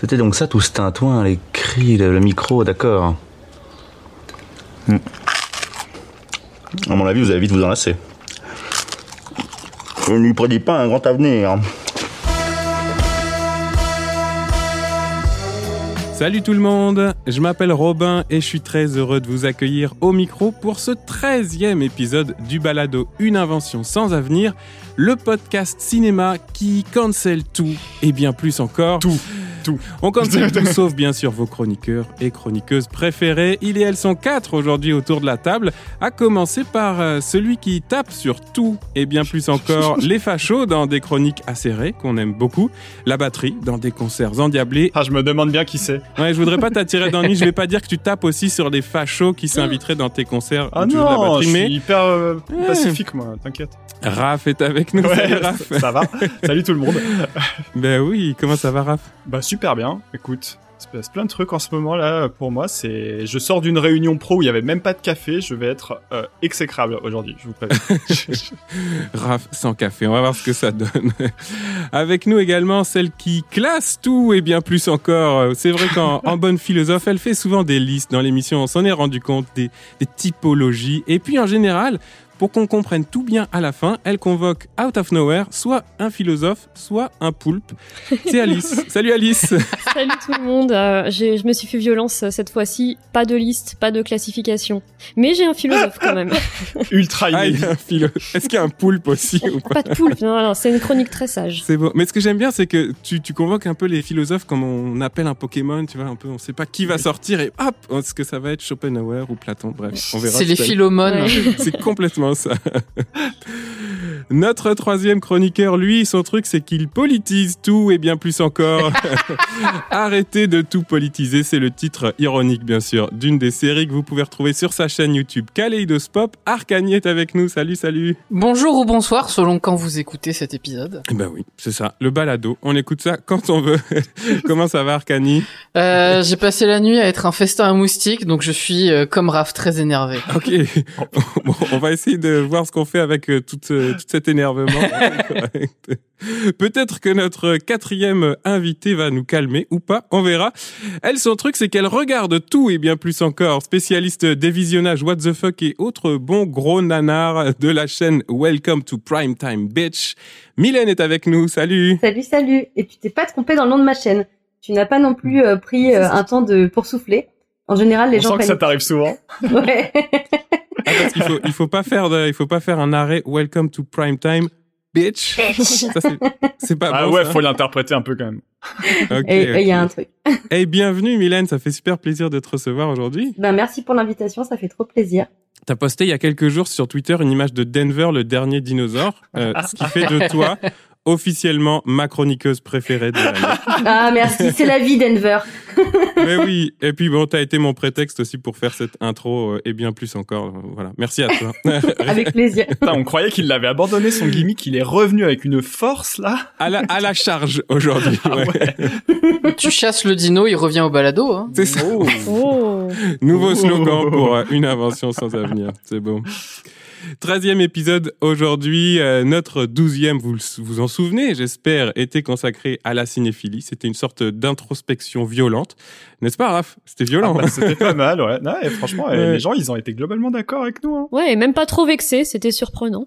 C'était donc ça tout ce tintouin, les cris, le, le micro, d'accord. Hmm. À mon avis, vous allez vite vous enlacer. Je ne lui prédis pas un grand avenir. Salut tout le monde, je m'appelle Robin et je suis très heureux de vous accueillir au micro pour ce 13e épisode du balado Une invention sans avenir, le podcast cinéma qui cancel tout et bien plus encore. Tout, tout. On cancel tout sauf bien sûr vos chroniqueurs et chroniqueuses préférés. Il et elles sont quatre aujourd'hui autour de la table, à commencer par euh, celui qui tape sur tout et bien plus encore les fachos dans des chroniques acérées qu'on aime beaucoup, la batterie dans des concerts endiablés Ah, je me demande bien qui c'est. Ouais, je voudrais pas t'attirer d'ennui. Je vais pas dire que tu tapes aussi sur des fachos qui s'inviteraient dans tes concerts. Ah la non, batterie, je mais suis hyper euh, pacifique, moi, t'inquiète. Raph est avec nous. Ouais, Salut, Raph. ça, va. Salut tout le monde. Ben oui, comment ça va, Raph? Bah super bien. Écoute, il se passe plein de trucs en ce moment là pour moi. C'est, je sors d'une réunion pro où il y avait même pas de café. Je vais être euh, exécrable aujourd'hui. Je vous préviens. Raph sans café, on va voir ce que ça donne. Avec nous également celle qui classe tout et bien plus encore. C'est vrai qu'en en bonne philosophe, elle fait souvent des listes dans l'émission, on s'en est rendu compte, des, des typologies. Et puis en général, pour qu'on comprenne tout bien à la fin, elle convoque out of nowhere soit un philosophe, soit un poulpe. C'est Alice. Salut Alice. Salut tout le monde, euh, je me suis fait violence euh, cette fois-ci, pas de liste, pas de classification. Mais j'ai un philosophe quand même. Ultra Ah, il inédit. y a un philo. Est-ce qu'il y a un poulpe aussi ou pas? Pas de poulpe, non, non, c'est une chronique très sage. C'est beau. Mais ce que j'aime bien, c'est que tu, tu convoques un peu les philosophes comme on appelle un Pokémon, tu vois, un peu, on sait pas qui va sortir et hop, est-ce que ça va être Schopenhauer ou Platon, bref, on verra. C'est les philomones. Ouais. C'est complètement Notre troisième chroniqueur, lui, son truc, c'est qu'il politise tout et bien plus encore. Arrêtez de tout politiser, c'est le titre ironique, bien sûr, d'une des séries que vous pouvez retrouver sur sa chaîne YouTube Kaleidoscope. Arcani est avec nous. Salut, salut. Bonjour ou bonsoir, selon quand vous écoutez cet épisode. Eh ben oui, c'est ça, le balado. On écoute ça quand on veut. Comment ça va, Arcani Euh, J'ai passé la nuit à être un festin à moustiques, donc je suis euh, comme Raph très énervé. Ok, bon, on va essayer de voir ce qu'on fait avec euh, tout, euh, tout cet énervement. Peut-être que notre quatrième invité va nous calmer ou pas, on verra. Elle, son truc, c'est qu'elle regarde tout et bien plus encore. Spécialiste des visionnages What the fuck et autres bons gros nanars de la chaîne Welcome to Primetime Bitch. Mylène est avec nous, salut Salut, salut. Et tu t'es pas trompé dans le nom de ma chaîne. Tu n'as pas non plus euh, pris euh, un temps de pour souffler. En général, les On gens sent que ça t'arrive souvent. Ouais. Ah, parce qu'il faut, il faut pas faire de, il faut pas faire un arrêt Welcome to Primetime Bitch. Ça, c'est- pas Ah bon, ouais, ça. faut l'interpréter un peu quand même. Et et il y a un truc. Hey, bienvenue Mylène, ça fait super plaisir de te recevoir aujourd'hui. Ben merci pour l'invitation, ça fait trop plaisir. T'as posté il y a quelques jours sur Twitter une image de Denver, le dernier dinosaure, euh, ce qui fait de toi officiellement ma chroniqueuse préférée de l'année. Ah merci, c'est la vie Denver. Mais oui, et puis bon, t'as été mon prétexte aussi pour faire cette intro euh, et bien plus encore. euh, Voilà, merci à toi. Avec plaisir. Putain, on croyait qu'il l'avait abandonné son gimmick. Il est revenu avec une force là. à, la, à la charge aujourd'hui. Ah ouais. ouais. tu chasses le dino, il revient au balado. Hein. C'est ça. Oh. Oh Nouveau Oh. slogan pour euh, une invention sans avenir. C'est bon. Treizième épisode aujourd'hui, euh, notre douzième, vous vous en souvenez, j'espère, était consacré à la cinéphilie. C'était une sorte d'introspection violente, n'est-ce pas, Raph? C'était Ah violent. bah, C'était pas mal, ouais. Non, et franchement, Ouais. les gens, ils ont été globalement d'accord avec nous. Hein. Ouais, et même pas trop vexé, c'était surprenant.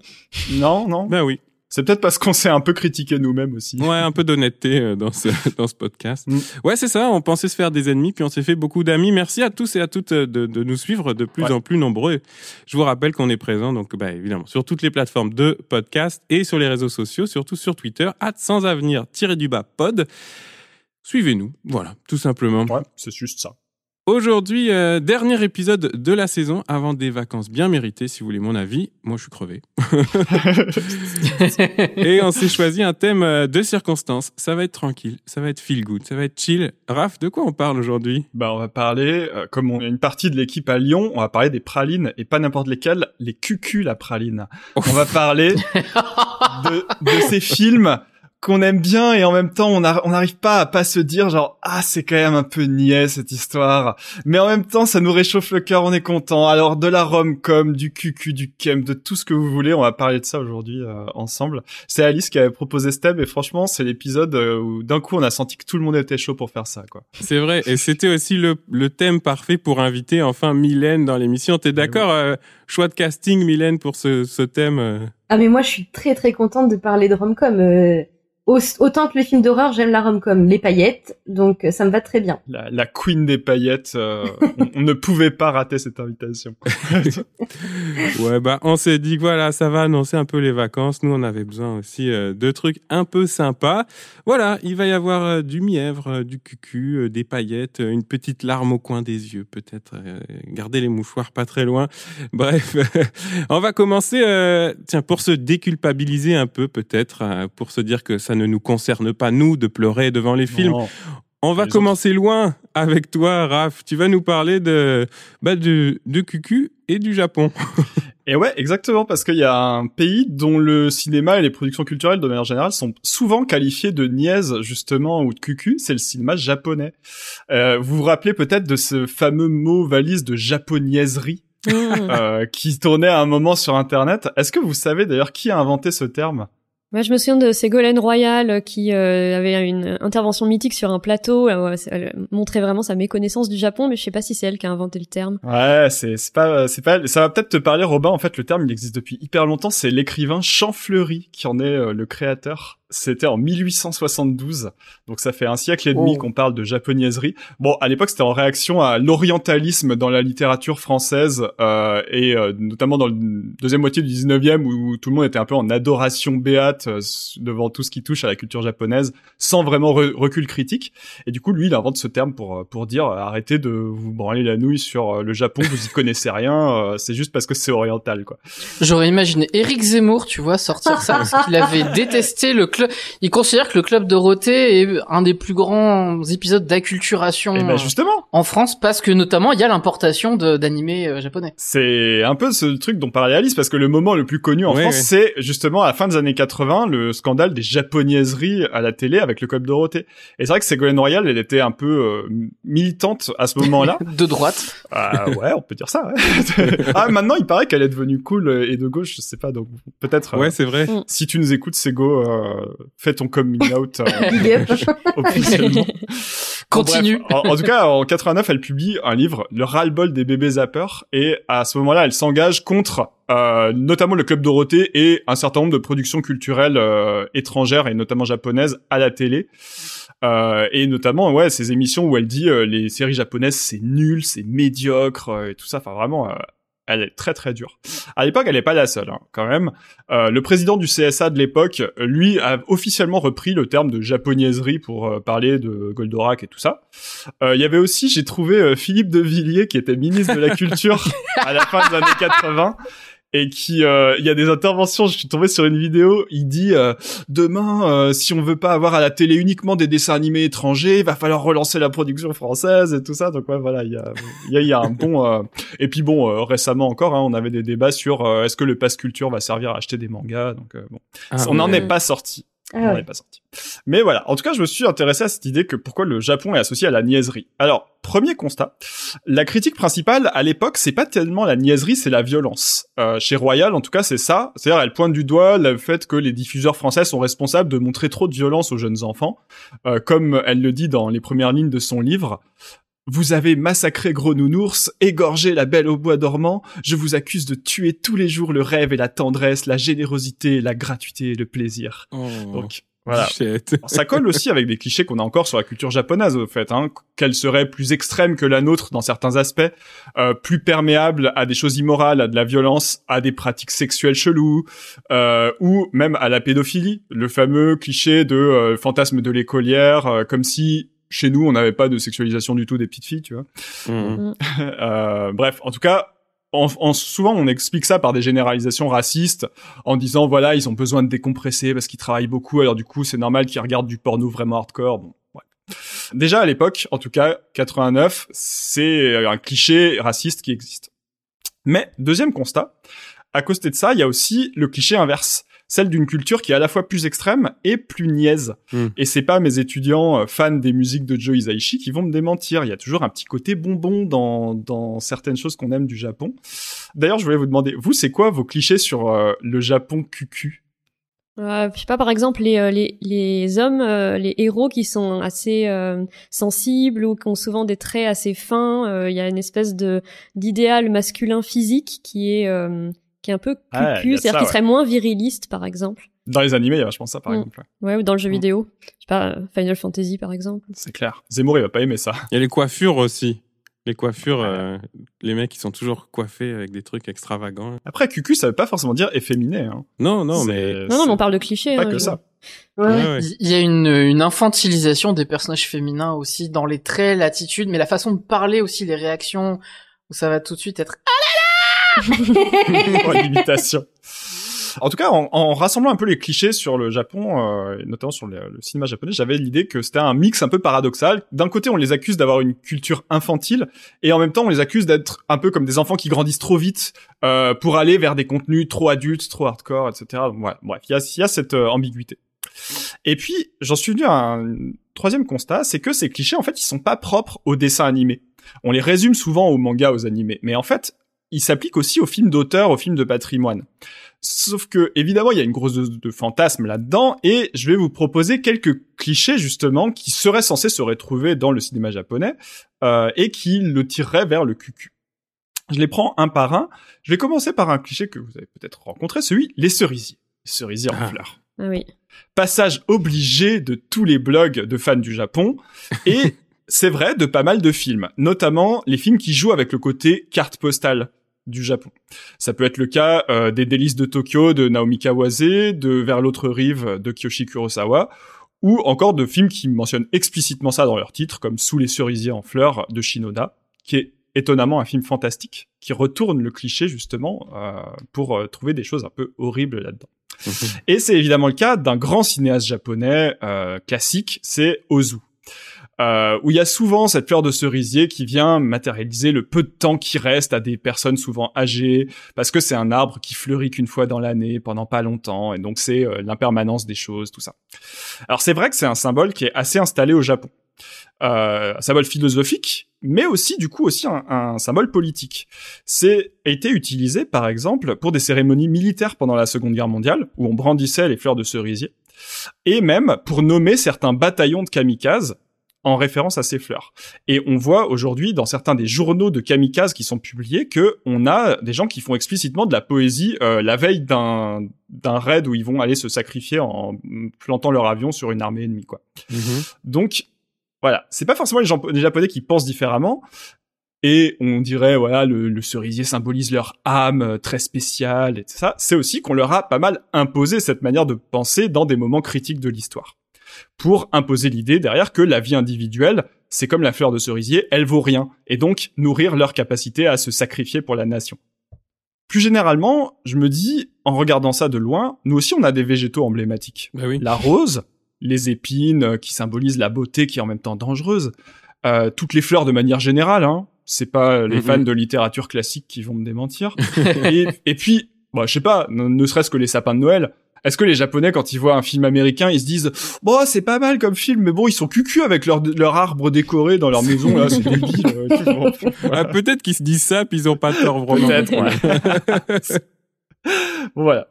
Non, non. ben oui. C'est peut-être parce qu'on s'est un peu critiqué nous-mêmes aussi. Ouais, un peu d'honnêteté euh, dans ce dans ce podcast. Mm. Ouais, c'est ça. On pensait se faire des ennemis, puis on s'est fait beaucoup d'amis. Merci à tous et à toutes euh, de, de nous suivre de plus Ouais. en plus nombreux. Je vous rappelle qu'on est présent, donc bah évidemment sur toutes les plateformes de podcast et sur les réseaux sociaux, surtout sur Twitter, sans avenir tiré du bas pod. Suivez-nous, voilà, tout simplement. Ouais, c'est juste ça. Aujourd'hui, euh, dernier épisode de la saison avant des vacances bien méritées, si vous voulez mon avis. Moi, je suis crevé. Et on s'est choisi un thème euh, de circonstance. Ça va être tranquille, ça va être feel good, ça va être chill. Raph, de quoi on parle aujourd'hui? Bah, on va parler, euh, comme on a une partie de l'équipe à Lyon, on va parler des pralines et pas n'importe lesquelles, les cucules à pralines. On va parler de, de ces films qu'on aime bien et en même temps on n'arrive pas à pas se dire genre ah c'est quand même un peu niais cette histoire. Mais en même temps ça nous réchauffe le cœur on est content. Alors de la rom-com du cucu du kem de tout ce que vous voulez on va parler de ça aujourd'hui euh, ensemble. C'est Alice qui avait proposé ce thème et franchement c'est l'épisode euh, où d'un coup on a senti que tout le monde était chaud pour faire ça quoi. C'est vrai. Et c'était aussi le, le thème parfait pour inviter enfin Mylène dans l'émission. T'es d'accord euh, choix de casting Mylène pour ce, ce thème ah mais moi je suis très très contente de parler de rom-com autant que les films d'horreur, j'aime la rom-com, les paillettes, donc euh, ça me va très bien. La, la queen des paillettes, euh, on, ne pouvait pas rater cette invitation. ouais, bah on s'est dit que voilà, ça va annoncer un peu les vacances. Nous, on avait besoin aussi euh, de trucs un peu sympas. Voilà, il va y avoir du mièvre, du cucu, des paillettes, une petite larme au coin des yeux, peut-être. garder les mouchoirs pas très loin. Bref, on va commencer, tiens, pour se déculpabiliser un peu, peut-être, pour se dire que ça ne nous concerne pas, nous, de pleurer devant les films. On va commencer loin avec toi, Raph. Tu vas nous parler de, bah, de, de Cucu et du Japon. et ouais, exactement, parce qu'il y a un pays dont le cinéma et les productions culturelles de manière générale sont souvent qualifiés de niaise, justement, ou de cucu, c'est le cinéma japonais. Euh, vous vous rappelez peut-être de ce fameux mot valise de japoniaiserie mmh. euh, qui tournait à un moment sur Internet. Est-ce que vous savez d'ailleurs qui a inventé ce terme? Moi, je me souviens de Ségolène Royal euh, qui euh, avait une intervention mythique sur un plateau. Euh, elle montrait vraiment sa méconnaissance du Japon, mais je sais pas si c'est elle qui a inventé le terme. Ouais, c'est pas c'est pas ça va peut-être te parler Robin. En fait, le terme il existe depuis hyper longtemps. C'est l'écrivain Champfleury qui en est le créateur c'était en 1872, donc ça fait un siècle et demi oh. qu'on parle de japonaiserie. Bon, à l'époque, c'était en réaction à l'orientalisme dans la littérature française, euh, et euh, notamment dans la deuxième moitié du 19e, où, tout le monde était un peu en adoration béate euh, devant tout ce qui touche à la culture japonaise, sans vraiment recul critique. Et du coup, lui, il invente ce terme pour euh, pour dire arrêtez de vous branler la nouille sur le Japon, vous y connaissez rien, c'est juste parce que c'est oriental, quoi. J'aurais imaginé Eric Zemmour, tu vois, sortir ça parce qu'il avait détesté le club il considère que le club Dorothée est un des plus grands épisodes d'acculturation eh ben, justement. en France parce que notamment il y a l'importation d'animés euh, japonais. C'est un peu ce truc dont parlait Alice parce que le moment le plus connu en France c'est justement à la fin des années 80 le scandale des japonaiseries à la télé avec le club Dorothée. Et c'est vrai que Ségolène Royal elle était un peu euh, militante à ce moment-là. de droite. Ah, ouais, on peut dire ça. Ouais. ah maintenant il paraît qu'elle est devenue cool et de gauche, je sais pas donc peut-être. Ouais, c'est vrai. Si tu nous écoutes Ségo, fais ton coming out euh, officiellement. Continue. en, tout cas, en 89, elle publie un livre, Le ras-le-bol des bébés zappers, et à ce moment-là, elle s'engage contre euh, notamment le club Dorothée et un certain nombre de productions culturelles euh, étrangères et notamment japonaises à la télé. Euh, et notamment ouais ces émissions où elle dit euh, les séries japonaises c'est nul, c'est médiocre et tout ça. Enfin vraiment elle est très très dure. À l'époque, elle n'est pas la seule, hein, quand même. Euh, le président du CSA de l'époque, lui, a officiellement repris le terme de japonaiserie pour euh, parler de Goldorak et tout ça. Euh, il y avait aussi, j'ai trouvé Philippe de Villiers, qui était ministre de la Culture à la fin des années 80, et qui euh, il y a des interventions je suis tombé sur une vidéo il dit euh, demain euh, si on veut pas avoir à la télé uniquement des dessins animés étrangers il va falloir relancer la production française et tout ça. Donc ouais voilà il y a il y a, un bon et puis bon récemment encore hein, on avait des débats sur est-ce que le pass culture va servir à acheter des mangas? Donc bon. Ah, on n'en est pas sorti ah pas sorti. Mais voilà, en tout cas, je me suis intéressé à cette idée que pourquoi le Japon est associé à la niaiserie. Alors, premier constat, la critique principale à l'époque, c'est pas tellement la niaiserie, c'est la violence. Euh, chez Royal, en tout cas, c'est ça. C'est-à-dire, elle pointe du doigt le fait que les diffuseurs français sont responsables de montrer trop de violence aux jeunes enfants, euh, comme elle le dit dans les premières lignes de son livre. Vous avez massacré Gros Nounours, égorgé la Belle au bois dormant, je vous accuse de tuer tous les jours le rêve et la tendresse, la générosité, la gratuité et le plaisir. Oh. Donc, voilà. ça colle aussi avec des clichés qu'on a encore sur la culture japonaise, au fait, hein, qu'elle serait plus extrême que la nôtre dans certains aspects, euh, plus perméable à des choses immorales, à de la violence, à des pratiques sexuelles cheloues, euh, ou même à la pédophilie, le fameux cliché de euh, fantasme de l'écolière, euh, comme si chez nous, on n'avait pas de sexualisation du tout des petites filles, tu vois. Mmh. Mmh. euh, bref, en tout cas, en, souvent on explique ça par des généralisations racistes en disant voilà ils ont besoin de décompresser parce qu'ils travaillent beaucoup alors du coup c'est normal qu'ils regardent du porno vraiment hardcore bon ouais. déjà à l'époque en tout cas 89 c'est un cliché raciste qui existe mais deuxième constat à côté de ça il y a aussi le cliché inverse celle d'une culture qui est à la fois plus extrême et plus niaise. Mm. Et c'est pas mes étudiants euh, fans des musiques de Joe Hisaishi qui vont me démentir. Il y a toujours un petit côté bonbon dans, dans certaines choses qu'on aime du Japon. D'ailleurs, je voulais vous demander, vous, c'est quoi vos clichés sur euh, le Japon cucu? Euh, je sais pas, par exemple, les, euh, les, les hommes, euh, les héros qui sont assez euh, sensibles ou qui ont souvent des traits assez fins. euh, Il y a une espèce de d'idéal masculin physique qui est euh, qui est un peu Ah, cucu, c'est-à-dire ça, qui ouais. serait moins viriliste, par exemple. Dans les animés, il y a vachement ça, par Mm. exemple. Ouais, ou dans le jeu Mm. vidéo. Je sais pas, euh, Final Fantasy, par exemple. C'est clair. Zemmour, il va pas aimer ça. Il y a les coiffures aussi. Les coiffures, Ouais. euh, les mecs qui sont toujours coiffés avec des trucs extravagants. Après, cucu, ça veut pas forcément dire efféminé. Hein. Non, non, C'est- mais Non, non, mais on parle de clichés. Pas hein, que ça. Ouais, Ouais, ouais. ouais. Il y a une, une infantilisation des personnages féminins aussi dans les traits, l'attitude, mais la façon de parler aussi, les réactions, où ça va tout de suite être L'imitation. En tout cas, en, rassemblant un peu les clichés sur le Japon, euh, notamment sur le, cinéma japonais, j'avais l'idée que c'était un mix un peu paradoxal. D'un côté, on les accuse d'avoir une culture infantile, et en même temps, on les accuse d'être un peu comme des enfants qui grandissent trop vite euh, pour aller vers des contenus trop adultes, trop hardcore, etc. Bref, il y a, il y a cette euh, ambiguïté. Et puis, j'en suis venu à un troisième constat, c'est que ces clichés, en fait, ils sont pas propres aux dessins animés. On les résume souvent aux mangas, aux animés, mais en fait, ils s'appliquent aussi aux films d'auteur, aux films de patrimoine. Sauf que, évidemment, il y a une grosse dose de fantasme là-dedans, et je vais vous proposer quelques clichés, justement, qui seraient censés se retrouver dans le cinéma japonais, euh, et qui le tireraient vers le cucu. Je les prends un par un. Je vais commencer par un cliché que vous avez peut-être rencontré, celui les cerisiers. Les cerisiers en Ah. fleurs Ah oui. passage obligé de tous les blogs de fans du Japon et c'est vrai de pas mal de films, notamment les films qui jouent avec le côté carte postale du Japon. Ça peut être le cas euh, des délices de Tokyo de Naomi Kawase, de Vers l'autre rive de Kiyoshi Kurosawa, ou encore de films qui mentionnent explicitement ça dans leur titre, comme Sous les cerisiers en fleurs de Shinoda, qui est étonnamment un film fantastique, qui retourne le cliché justement euh, pour euh, trouver des choses un peu horribles là-dedans. Et c'est évidemment le cas d'un grand cinéaste japonais euh, classique, c'est Ozu. Euh, où il y a souvent cette fleur de cerisier qui vient matérialiser le peu de temps qui reste à des personnes souvent âgées, parce que c'est un arbre qui fleurit qu'une fois dans l'année, pendant pas longtemps, et donc c'est euh, l'impermanence des choses, tout ça. Alors c'est vrai que c'est un symbole qui est assez installé au Japon. Euh, un symbole philosophique, mais aussi du coup aussi un, un symbole politique. C'est été utilisé par exemple pour des cérémonies militaires pendant la Seconde Guerre mondiale, où on brandissait les fleurs de cerisier, et même pour nommer certains bataillons de kamikazes en référence à ces fleurs. Et on voit aujourd'hui dans certains des journaux de kamikazes qui sont publiés que on a des gens qui font explicitement de la poésie euh, la veille d'un d'un raid où ils vont aller se sacrifier en plantant leur avion sur une armée ennemie quoi. Mhm. Donc voilà, c'est pas forcément les, gens, les japonais qui pensent différemment. Et on dirait, voilà, le, le cerisier symbolise leur âme euh, très spéciale et tout ça. C'est aussi qu'on leur a pas mal imposé cette manière de penser dans des moments critiques de l'histoire. Pour imposer l'idée derrière que la vie individuelle, c'est comme la fleur de cerisier, elle vaut rien. Et donc, nourrir leur capacité à se sacrifier pour la nation. Plus généralement, je me dis, en regardant ça de loin, nous aussi on a des végétaux emblématiques Bah oui. la rose, les épines euh, qui symbolisent la beauté qui est en même temps dangereuse, euh, toutes les fleurs de manière générale, hein. C'est pas euh, les Mhm. fans de littérature classique qui vont me démentir. et, et puis, bah, je sais pas, ne, ne serait-ce que les sapins de Noël. Est-ce que les Japonais, quand ils voient un film américain, ils se disent bon c'est pas mal comme film, mais bon ils sont cucu avec leur leur arbre décoré dans leur maison là, c'est débile. euh, vois. Ah, peut-être qu'ils se disent ça, puis ils ont pas tort vraiment. Peut-être, ouais. Voilà.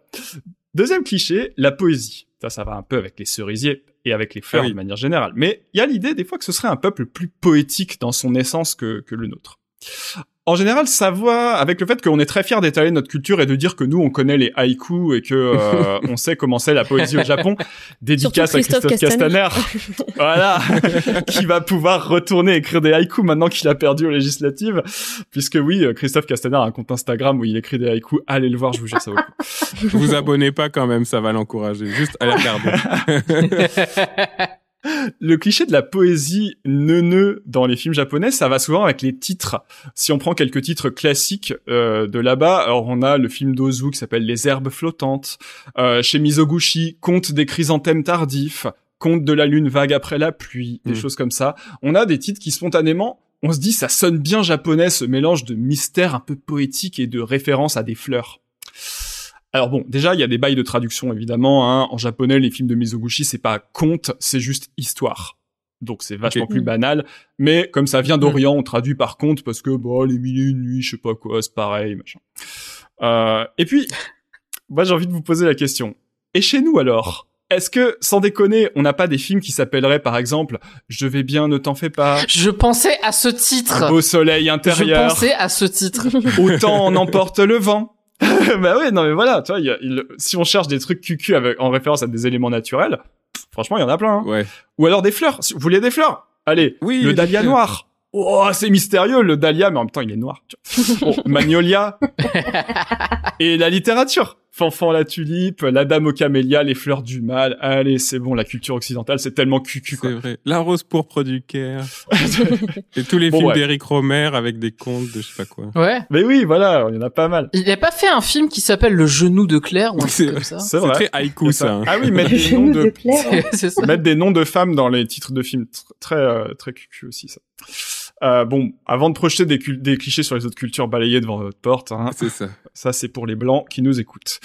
Deuxième cliché, la poésie. Ça, ça va un peu avec les cerisiers et avec les fleurs Ah oui. de manière générale. Mais il y a l'idée des fois que ce serait un peuple plus poétique dans son essence que, que le nôtre. En général, ça va avec le fait qu'on est très fier d'étaler notre culture et de dire que nous, on connaît les haïkus et que euh, on sait comment c'est la poésie au Japon. Dédicace à Christophe Castaner, voilà, qui va pouvoir retourner écrire des haïkus maintenant qu'il a perdu aux législatives. Puisque oui, euh, Christophe Castaner a un compte Instagram où il écrit des haïkus. Allez le voir, je vous jure, ça vaut le coup. Vous abonnez pas quand même, ça va l'encourager. Juste allez regarder. Le cliché de la poésie neuneu dans les films japonais, ça va souvent avec les titres. Si on prend quelques titres classiques euh, de là-bas, alors on a le film d'Ozu qui s'appelle Les herbes flottantes, euh, chez Mizoguchi, Conte des chrysanthèmes tardifs, Conte de la lune vague après la pluie, des Mm. choses comme ça. On a des titres qui spontanément, on se dit ça sonne bien japonais, ce mélange de mystère un peu poétique et de référence à des fleurs. Alors bon, déjà, il y a des bails de traduction, évidemment. Hein. En japonais, les films de Mizoguchi, c'est pas conte, c'est juste histoire. Donc c'est vachement plus Mm. banal. Mais comme ça vient d'Orient, on traduit par conte parce que, bon, les mille et une nuits, je sais pas quoi, c'est pareil, machin. Euh, et puis, moi, j'ai envie de vous poser la question. Et chez nous, alors? Est-ce que, sans déconner, on n'a pas des films qui s'appelleraient, par exemple, Je vais bien, ne t'en fais pas, Je pensais à ce titre. Un beau soleil Je intérieur, pensais à ce titre. autant en emporte le vent. bah ouais, non mais voilà, tu vois, il y a- il- si on cherche des trucs cucu avec, en référence à des éléments naturels, franchement, il y en a plein. hein. Ouais. Ou alors des fleurs. Si vous voulez des fleurs, allez, Oui, le dahlia noir. Oh, c'est mystérieux le dahlia, mais en même temps, il est noir. tu vois. Bon, Magnolia. Et la littérature. Fanfan la tulipe, la dame aux camélias, les fleurs du mal. Allez, c'est bon, la culture occidentale, c'est tellement cucu, quoi. C'est vrai. La rose pourpre du Caire. Et tous les Bon, films ouais. d'Éric Romer avec des contes de je sais pas quoi. Ouais. mais oui, voilà, il y en a pas mal. Il a pas fait un film qui s'appelle Le genou de Claire ou un C'est truc comme ça C'est très haïku ça. Ah oui, mettre des noms de de Claire. C'est- C'est ça. mettre des noms de femmes dans les titres de films tr- très euh, très cucu aussi ça. Euh, bon, avant de projeter des, clichés sur les autres cultures balayées devant votre porte, hein, C'est ça. ça c'est pour les blancs qui nous écoutent.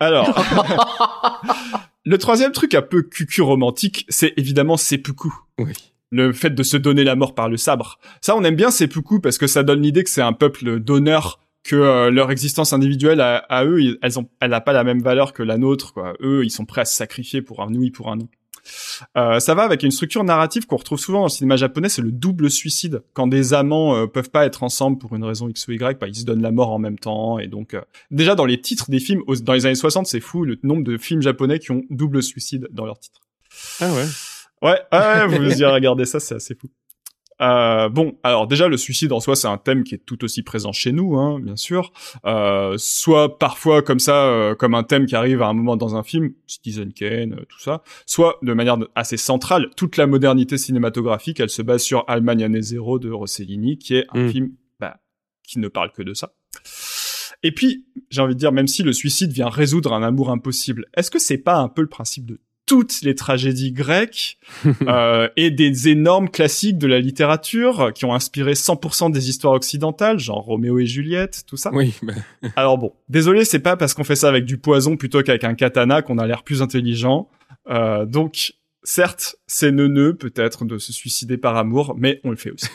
Alors, le troisième truc un peu cucu romantique, c'est évidemment seppuku. Oui. Le fait de se donner la mort par le sabre. Ça, on aime bien seppuku parce que ça donne l'idée que c'est un peuple d'honneur, que euh, leur existence individuelle à, à eux, ils- elles ont, elle n'a pas la même valeur que la nôtre. Quoi. Eux, ils sont prêts à se sacrifier pour un oui, pour un non. Euh, ça va avec une structure narrative qu'on retrouve souvent dans le cinéma japonais, c'est le double suicide. Quand des amants euh, peuvent pas être ensemble pour une raison X ou Y, bah, ils se donnent la mort en même temps. Et donc, euh, déjà dans les titres des films, aux- dans les années 60, c'est fou le nombre de films japonais qui ont double suicide dans leurs titres. Ah ouais. Ouais, ouais, vous irez regarder ça, c'est assez fou. Euh, bon, alors déjà le suicide en soi c'est un thème qui est tout aussi présent chez nous, hein, bien sûr. Euh, soit parfois comme ça, euh, comme un thème qui arrive à un moment dans un film, Citizen Kane, euh, tout ça. Soit de manière assez centrale, toute la modernité cinématographique, elle se base sur Allemagne année zéro de Rossellini, qui est un Mm. film bah, qui ne parle que de ça. Et puis, j'ai envie de dire, même si le suicide vient résoudre un amour impossible, est-ce que c'est pas un peu le principe de toutes les tragédies grecques euh, et des énormes classiques de la littérature qui ont inspiré 100% des histoires occidentales, genre Roméo et Juliette, tout ça. Oui. bah, Alors bon, désolé, c'est pas parce qu'on fait ça avec du poison plutôt qu'avec un katana qu'on a l'air plus intelligent. Euh, donc, certes, c'est neuneux peut-être de se suicider par amour, mais on le fait aussi.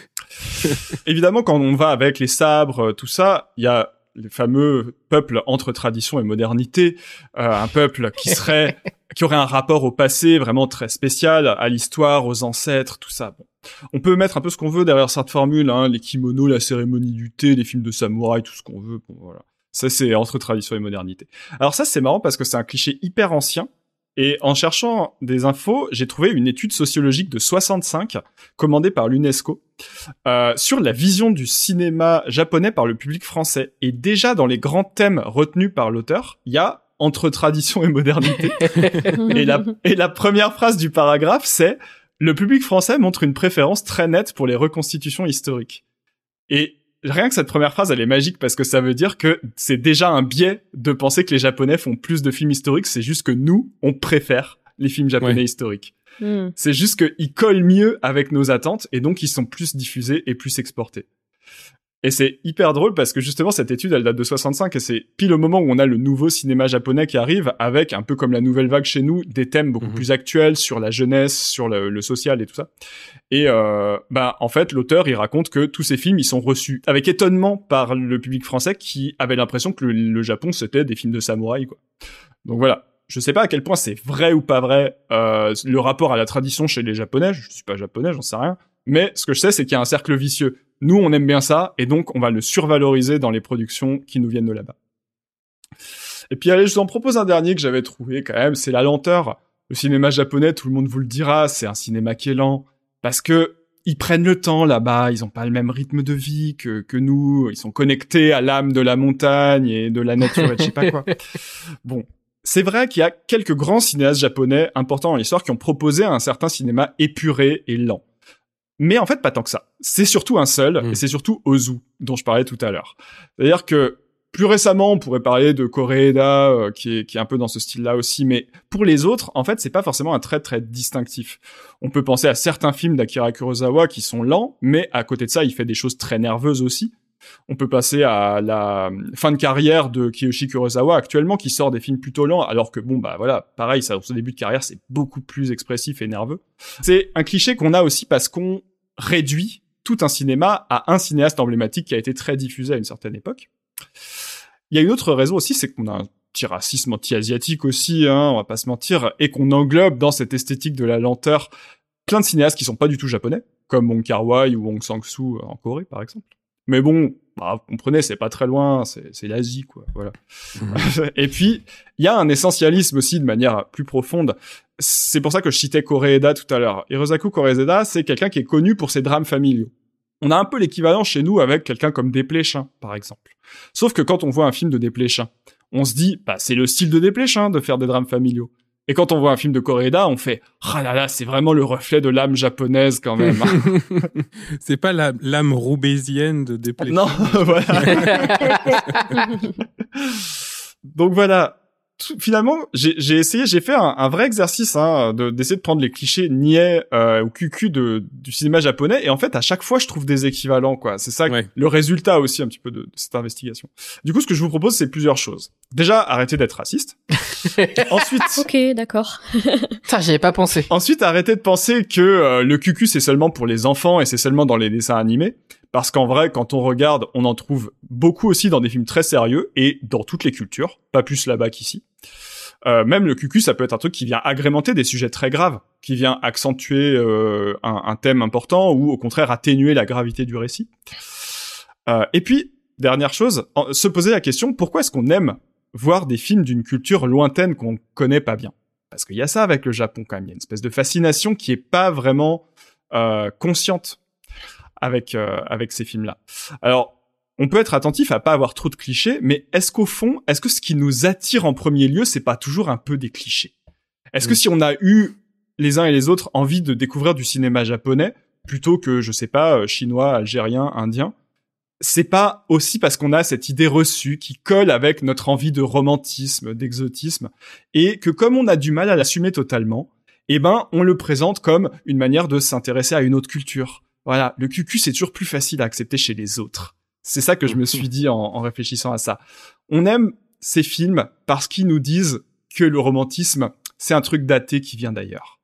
Évidemment, quand on va avec les sabres, tout ça, il y a les fameux peuples entre tradition et modernité, euh, un peuple qui serait, qui aurait un rapport au passé vraiment très spécial, à l'histoire, aux ancêtres, tout ça. Bon. On peut mettre un peu ce qu'on veut derrière cette formule, hein, les kimonos, la cérémonie du thé, les films de samouraï, tout ce qu'on veut. Bon, voilà. Ça, c'est entre tradition et modernité. Alors ça, c'est marrant parce que c'est un cliché hyper ancien. Et en cherchant des infos, j'ai trouvé une étude sociologique de 65, commandée par l'UNESCO, euh, sur la vision du cinéma japonais par le public français. Et déjà, dans les grands thèmes retenus par l'auteur, il y a entre tradition et modernité. et, la, et la première phrase du paragraphe, c'est « Le public français montre une préférence très nette pour les reconstitutions historiques. » Et rien que cette première phrase, elle est magique parce que ça veut dire que c'est déjà un biais de penser que les Japonais font plus de films historiques. C'est juste que nous, on préfère les films japonais Ouais. historiques. Hmm. C'est juste qu'ils collent mieux avec nos attentes et donc ils sont plus diffusés et plus exportés. Et c'est hyper drôle parce que justement cette étude elle date de 65 et c'est pile au moment où on a le nouveau cinéma japonais qui arrive avec un peu comme la nouvelle vague chez nous des thèmes beaucoup Mhm. plus actuels sur la jeunesse, sur le, le social et tout ça. Et euh, bah en fait l'auteur il raconte que tous ces films ils sont reçus avec étonnement par le public français qui avait l'impression que le, le Japon c'était des films de samouraï quoi. Donc voilà. Je sais pas à quel point c'est vrai ou pas vrai euh, le rapport à la tradition chez les Japonais. Je suis pas japonais, j'en sais rien. Mais ce que je sais, c'est qu'il y a un cercle vicieux. Nous, on aime bien ça, et donc on va le survaloriser dans les productions qui nous viennent de là-bas. Et puis allez, je vous en propose un dernier que j'avais trouvé quand même, c'est la lenteur. Le cinéma japonais, tout le monde vous le dira, c'est un cinéma qui est lent, parce que ils prennent le temps là-bas, ils ont pas le même rythme de vie que, que nous, ils sont connectés à l'âme de la montagne et de la nature et je sais pas quoi. Bon, c'est vrai qu'il y a quelques grands cinéastes japonais importants dans l'histoire qui ont proposé un certain cinéma épuré et lent. Mais en fait, pas tant que ça. C'est surtout un seul, Mm. et c'est surtout Ozu, dont je parlais tout à l'heure. C'est-à-dire que plus récemment, on pourrait parler de Koreeda, euh, qui, est, qui est un peu dans ce style-là aussi, mais pour les autres, en fait, c'est pas forcément un trait très distinctif. On peut penser à certains films d'Akira Kurosawa qui sont lents, mais à côté de ça, il fait des choses très nerveuses aussi. On peut passer à la fin de carrière de Kiyoshi Kurosawa actuellement, qui sort des films plutôt lents, alors que bon, bah voilà, pareil, ça, son début de carrière, c'est beaucoup plus expressif et nerveux. C'est un cliché qu'on a aussi parce qu'on réduit tout un cinéma à un cinéaste emblématique qui a été très diffusé à une certaine époque. Il y a une autre raison aussi, c'est qu'on a un petit racisme anti-asiatique aussi, hein, on va pas se mentir, et qu'on englobe dans cette esthétique de la lenteur plein de cinéastes qui sont pas du tout japonais, comme Wong Kar-wai ou Wong Sang-soo en Corée, par exemple. Mais bon, bah, vous comprenez, c'est pas très loin, c'est l'Asie, quoi. Voilà. et puis, il y a un essentialisme aussi de manière plus profonde. C'est pour ça que je citais Koreeda tout à l'heure. Hirosaku Koreeda, c'est quelqu'un qui est connu pour ses drames familiaux. On a un peu l'équivalent chez nous avec quelqu'un comme Desplechin, par exemple. Sauf que quand on voit un film de Desplechin, on se dit, bah, c'est le style de Desplechin de faire des drames familiaux. Et quand on voit un film de Koreeda, on fait ah là là, c'est vraiment le reflet de l'âme japonaise quand même. c'est pas l'âme roubaisienne de Desplechin. Non, voilà. Donc voilà, finalement, j'ai essayé, j'ai fait un, vrai exercice hein, d'essayer de, prendre les clichés niais euh, ou cucu de, du cinéma japonais, et en fait, à chaque fois, je trouve des équivalents, quoi. C'est ça le résultat aussi un petit peu de, de, cette investigation. Du coup, ce que je vous propose, c'est plusieurs choses. Déjà, arrêtez d'être raciste. Ensuite. Ok, d'accord. Ça, j'y avais pas pensé. Ensuite, arrêtez de penser que euh, le cucu c'est seulement pour les enfants et c'est seulement dans les dessins animés. Parce qu'en vrai, quand on regarde, on en trouve beaucoup aussi dans des films très sérieux et dans toutes les cultures, pas plus là-bas qu'ici. Euh, même le cucu, ça peut être un truc qui vient agrémenter des sujets très graves, qui vient accentuer euh, un, thème important ou au contraire atténuer la gravité du récit. Euh, et puis, dernière chose, se poser la question, pourquoi est-ce qu'on aime voir des films d'une culture lointaine qu'on connaît pas bien? Parce qu'il y a ça avec le Japon quand même, il y a une espèce de fascination qui est pas vraiment consciente avec euh, avec ces films-là. Alors, on peut être attentif à pas avoir trop de clichés, mais est-ce qu'au fond, est-ce que ce qui nous attire en premier lieu, c'est pas toujours un peu des clichés? Est-ce que si on a eu les uns et les autres envie de découvrir du cinéma japonais plutôt que je sais pas euh, chinois, algérien, indien, c'est pas aussi parce qu'on a cette idée reçue qui colle avec notre envie de romantisme, d'exotisme, et que comme on a du mal à l'assumer totalement, eh ben on le présente comme une manière de s'intéresser à une autre culture, voilà, le QQ, c'est toujours plus facile à accepter chez les autres. C'est ça que je me suis dit en, réfléchissant à ça. On aime ces films parce qu'ils nous disent que le romantisme, c'est un truc daté qui vient d'ailleurs.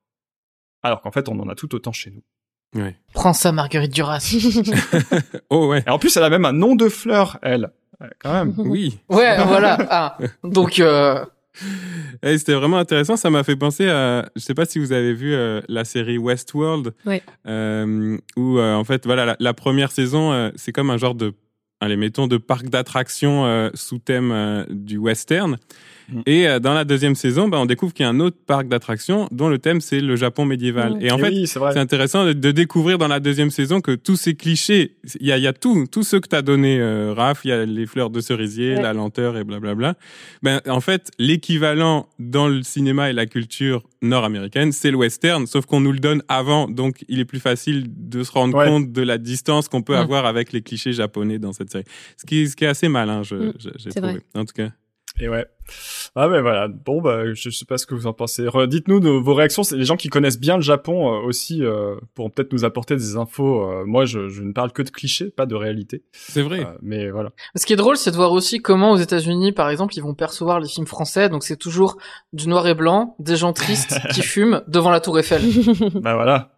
Alors qu'en fait, on en a tout autant chez nous. Ouais. Prends ça, Marguerite Duras. oh ouais. Et en plus, elle a même un nom de fleur, elle. quand même. Oui. Ouais, voilà. Ah. Donc, euh, c'était vraiment intéressant. Ça m'a fait penser à, je sais pas si vous avez vu euh, la série Westworld, ouais. euh, où euh, en fait, voilà, la, la première saison, euh, c'est comme un genre de, allez, mettons, de parc d'attractions sous thème du western. Mm. Et euh, dans la deuxième saison, bah, on découvre qu'il y a un autre parc d'attractions dont le thème c'est le Japon médiéval. Mm. Et en fait, c'est intéressant de, de, découvrir dans la deuxième saison que tous ces clichés, il y a, y a tout, tout ce que t'as donné, euh, Raph, il y a les fleurs de cerisier, Ouais. la lenteur et blablabla. Ben, en fait, l'équivalent dans le cinéma et la culture nord-américaine, c'est le western, sauf qu'on nous le donne avant, donc il est plus facile de se rendre Ouais. compte de la distance qu'on peut Mm. avoir avec les clichés japonais dans cette série. Ce qui, ce qui est assez malin, je, j'ai trouvé. vrai. En tout cas. Et ouais. Ah ben voilà. Bon bah je sais pas ce que vous en pensez. Dites-nous vos réactions. C'est les gens qui connaissent bien le Japon euh, aussi euh, pourront peut-être nous apporter des infos. Euh, moi je, je ne parle que de clichés, pas de réalité. C'est vrai. Euh, mais voilà. Ce qui est drôle, c'est de voir aussi comment aux États-Unis, par exemple, ils vont percevoir les films français. Donc c'est toujours du noir et blanc, des gens tristes qui fument devant la Tour Eiffel. bah voilà.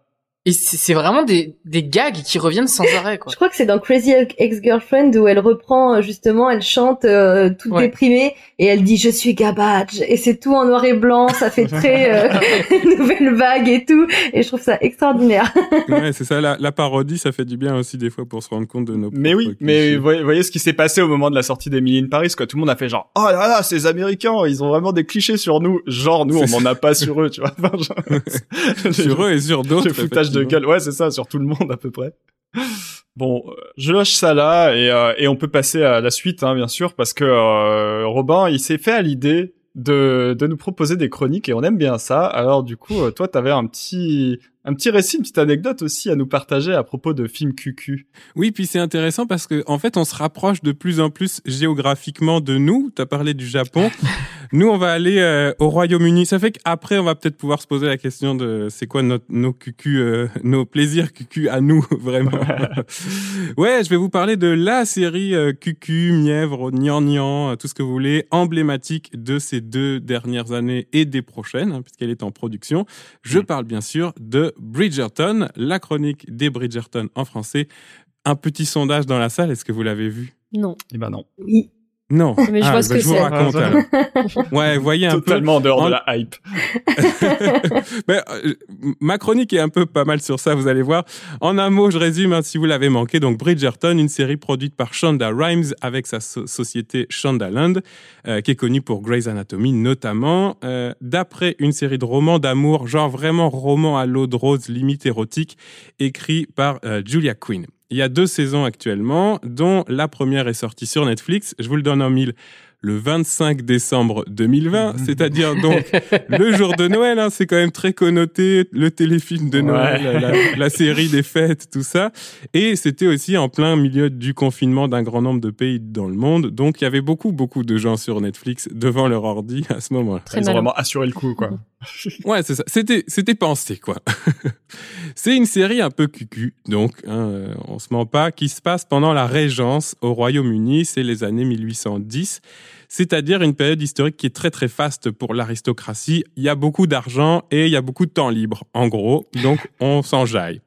Et c'est vraiment des, des gags qui reviennent sans arrêt, quoi. Je crois que c'est dans Crazy Ex-Girlfriend où elle reprend euh, justement, elle chante euh, toute Ouais. déprimée et elle dit je suis Gabadge et c'est tout en noir et blanc, ça fait très euh, nouvelle vague et tout et je trouve ça extraordinaire. ouais, c'est ça. La, la parodie, ça fait du bien aussi des fois pour se rendre compte de nos. Mais oui, mais clichés. vous voyez, voyez ce qui s'est passé au moment de la sortie d'Emily in Paris, quoi. Tout le monde a fait genre, oh là là, ces Américains, ils ont vraiment des clichés sur nous. Genre, nous, on m'en a pas sur eux, tu vois. Enfin, genre- sur eux et sur d'autres. De gueule. Ouais, c'est ça, sur tout le monde à peu près. Bon, je lâche ça là et, euh, et on peut passer à la suite, hein, bien sûr, parce que euh, Robin, il s'est fait à l'idée de, de nous proposer des chroniques et on aime bien ça. Alors du coup, euh, toi, t'avais un petit un petit récit, une petite anecdote aussi à nous partager à propos de films QQ. Oui, puis c'est intéressant parce que en fait, on se rapproche de plus en plus géographiquement de nous. Tu as parlé du Japon. nous, on va aller euh, au Royaume-Uni. Ça fait qu'après, on va peut-être pouvoir se poser la question de c'est quoi notre, nos QQ, euh, nos plaisirs QQ à nous, vraiment. ouais, je vais vous parler de la série euh, QQ, Mièvre, Nian tout ce que vous voulez, emblématique de ces deux dernières années et des prochaines, hein, puisqu'elle est en production. Je mm. parle bien sûr de Bridgerton, la chronique des Bridgerton en français. Un petit sondage dans la salle, est-ce que vous l'avez vu? Non. Eh ben non. Oui. Non. Mais je ah, vois ce bah, que je vous c'est. raconte. alors. Ouais, voyez un peu. Totalement en dehors en- de la hype. Mais, euh, ma chronique est un peu pas mal sur ça, vous allez voir. En un mot, je résume hein, si vous l'avez manqué. Donc Bridgerton, une série produite par Shonda Rhimes avec sa so- société Shondaland, euh, qui est connue pour Grey's Anatomy notamment, euh, d'après une série de romans d'amour, genre vraiment roman à l'eau de rose, limite érotique, écrit par euh, Julia Quinn. Il y a deux saisons actuellement, dont la première est sortie sur Netflix. Je vous le donne en mille. Le 25 décembre 2020, c'est-à-dire donc le jour de Noël, hein, c'est quand même très connoté, le téléfilm de Noël, Ouais. la, la série des fêtes, tout ça. Et c'était aussi en plein milieu du confinement d'un grand nombre de pays dans le monde. Donc il y avait beaucoup, beaucoup de gens sur Netflix devant leur ordi à ce moment-là. Très Ils ont malin. vraiment assuré le coup, quoi. Ouais, c'est ça. C'était, c'était pensé, quoi. c'est une série un peu cucu, donc, hein, on se ment pas, qui se passe pendant la Régence au Royaume-Uni, c'est les années 1810. C'est-à-dire une période historique qui est très très faste pour l'aristocratie. Il y a beaucoup d'argent et il y a beaucoup de temps libre, en gros. Donc, on s'enjaille.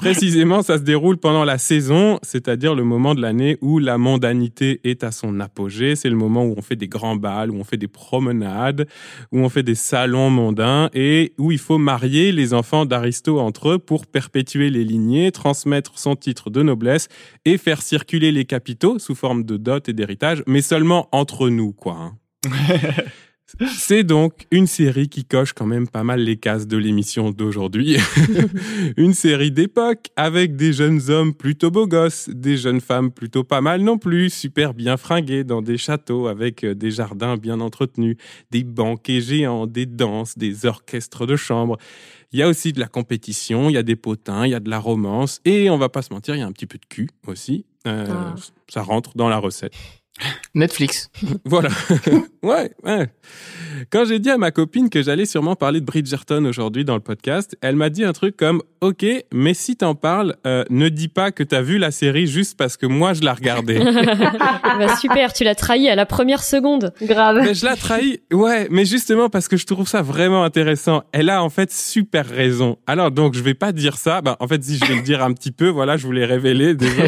Précisément, ça se déroule pendant la saison, c'est-à-dire le moment de l'année où la mondanité est à son apogée. C'est le moment où on fait des grands bals, où on fait des promenades, où on fait des salons mondains et où il faut marier les enfants d'Aristo entre eux pour perpétuer les lignées, transmettre son titre de noblesse et faire circuler les capitaux sous forme de dot et d'héritage, mais seulement entre nous, quoi. C'est donc une série qui coche quand même pas mal les cases de l'émission d'aujourd'hui. une série d'époque avec des jeunes hommes plutôt beaux gosses, des jeunes femmes plutôt pas mal non plus, super bien fringuées dans des châteaux avec euh, des jardins bien entretenus, des banquets géants, des danses, des orchestres de chambre. Il y a aussi de la compétition, il y a des potins, il y a de la romance et on va pas se mentir, il y a un petit peu de cul aussi. Euh, Ah. Ça rentre dans la recette. Netflix. Voilà. ouais, ouais. Quand j'ai dit à ma copine que j'allais sûrement parler de Bridgerton aujourd'hui dans le podcast, elle m'a dit un truc comme OK, mais si t'en parles, euh, ne dis pas que t'as vu la série juste parce que moi je la regardais. bah, super, tu l'as trahi à la première seconde. Grave. mais je la trahis. Ouais, mais justement parce que je trouve ça vraiment intéressant. Elle a en fait super raison. Alors donc je vais pas dire ça. Ben en fait si je vais le dire un petit peu, voilà, je vous l'ai révélé déjà.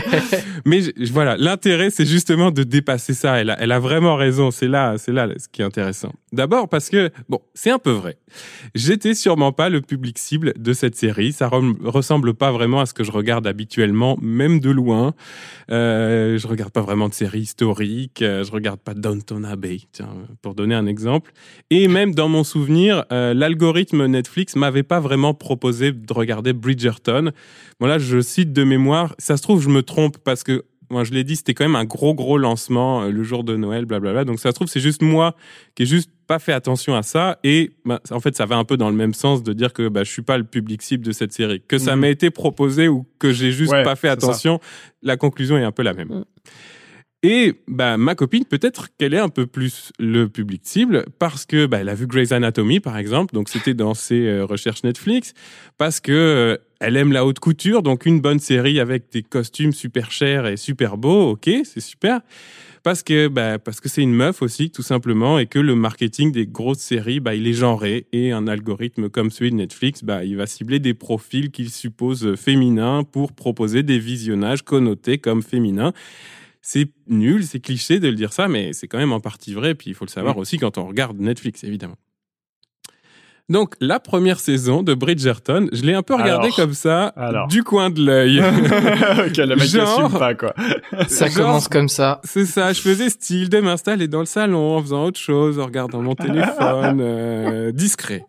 mais je- voilà, l'intérêt c'est justement de dépasser ça. Elle a, vraiment raison. C'est là, c'est là ce qui est intéressant. D'abord parce que bon, c'est un peu vrai. J'étais sûrement pas le public cible de cette série. Ça rem- ressemble pas vraiment à ce que je regarde habituellement, même de loin. Euh, je regarde pas vraiment de séries historiques. euh, je regarde pas Downton Abbey, tiens, pour donner un exemple. Et même dans mon souvenir, euh, l'algorithme Netflix m'avait pas vraiment proposé de regarder Bridgerton. Bon là, je cite de mémoire. Ça se trouve, je me trompe parce que moi, je l'ai dit, c'était quand même un gros, gros lancement euh, le jour de Noël, blablabla. Donc, ça se trouve, c'est juste moi qui ai juste pas fait attention à ça. Et bah, en fait, ça va un peu dans le même sens de dire que bah, je suis pas le public cible de cette série. Que ça Mhm. m'a été proposé ou que j'ai juste Ouais, pas fait ça. attention, la conclusion est un peu la même. Mm. Et bah, ma copine, peut-être qu'elle est un peu plus le public cible parce que bah, elle a vu Grey's Anatomy, par exemple. Donc, c'était dans ses euh, recherches Netflix. Parce que euh, elle aime la haute couture. Donc, une bonne série avec des costumes super chers et super beaux. OK, c'est super. Parce que bah, parce que c'est une meuf aussi, tout simplement. Et que le marketing des grosses séries, bah, il est genré. Et un algorithme comme celui de Netflix, bah, il va cibler des profils qu'il suppose féminins pour proposer des visionnages connotés comme féminins. C'est nul, c'est cliché de le dire ça, mais c'est quand même en partie vrai. Puis il faut le savoir aussi quand on regarde Netflix, évidemment. Donc, la première saison de Bridgerton, je l'ai un peu regardé Alors, comme ça, alors. du coin de l'œil. ok, le mec Genre- pas, quoi. Ça Genre- commence comme ça. C'est ça, je faisais style de m'installer dans le salon en faisant autre chose, en regardant mon téléphone, euh, discret.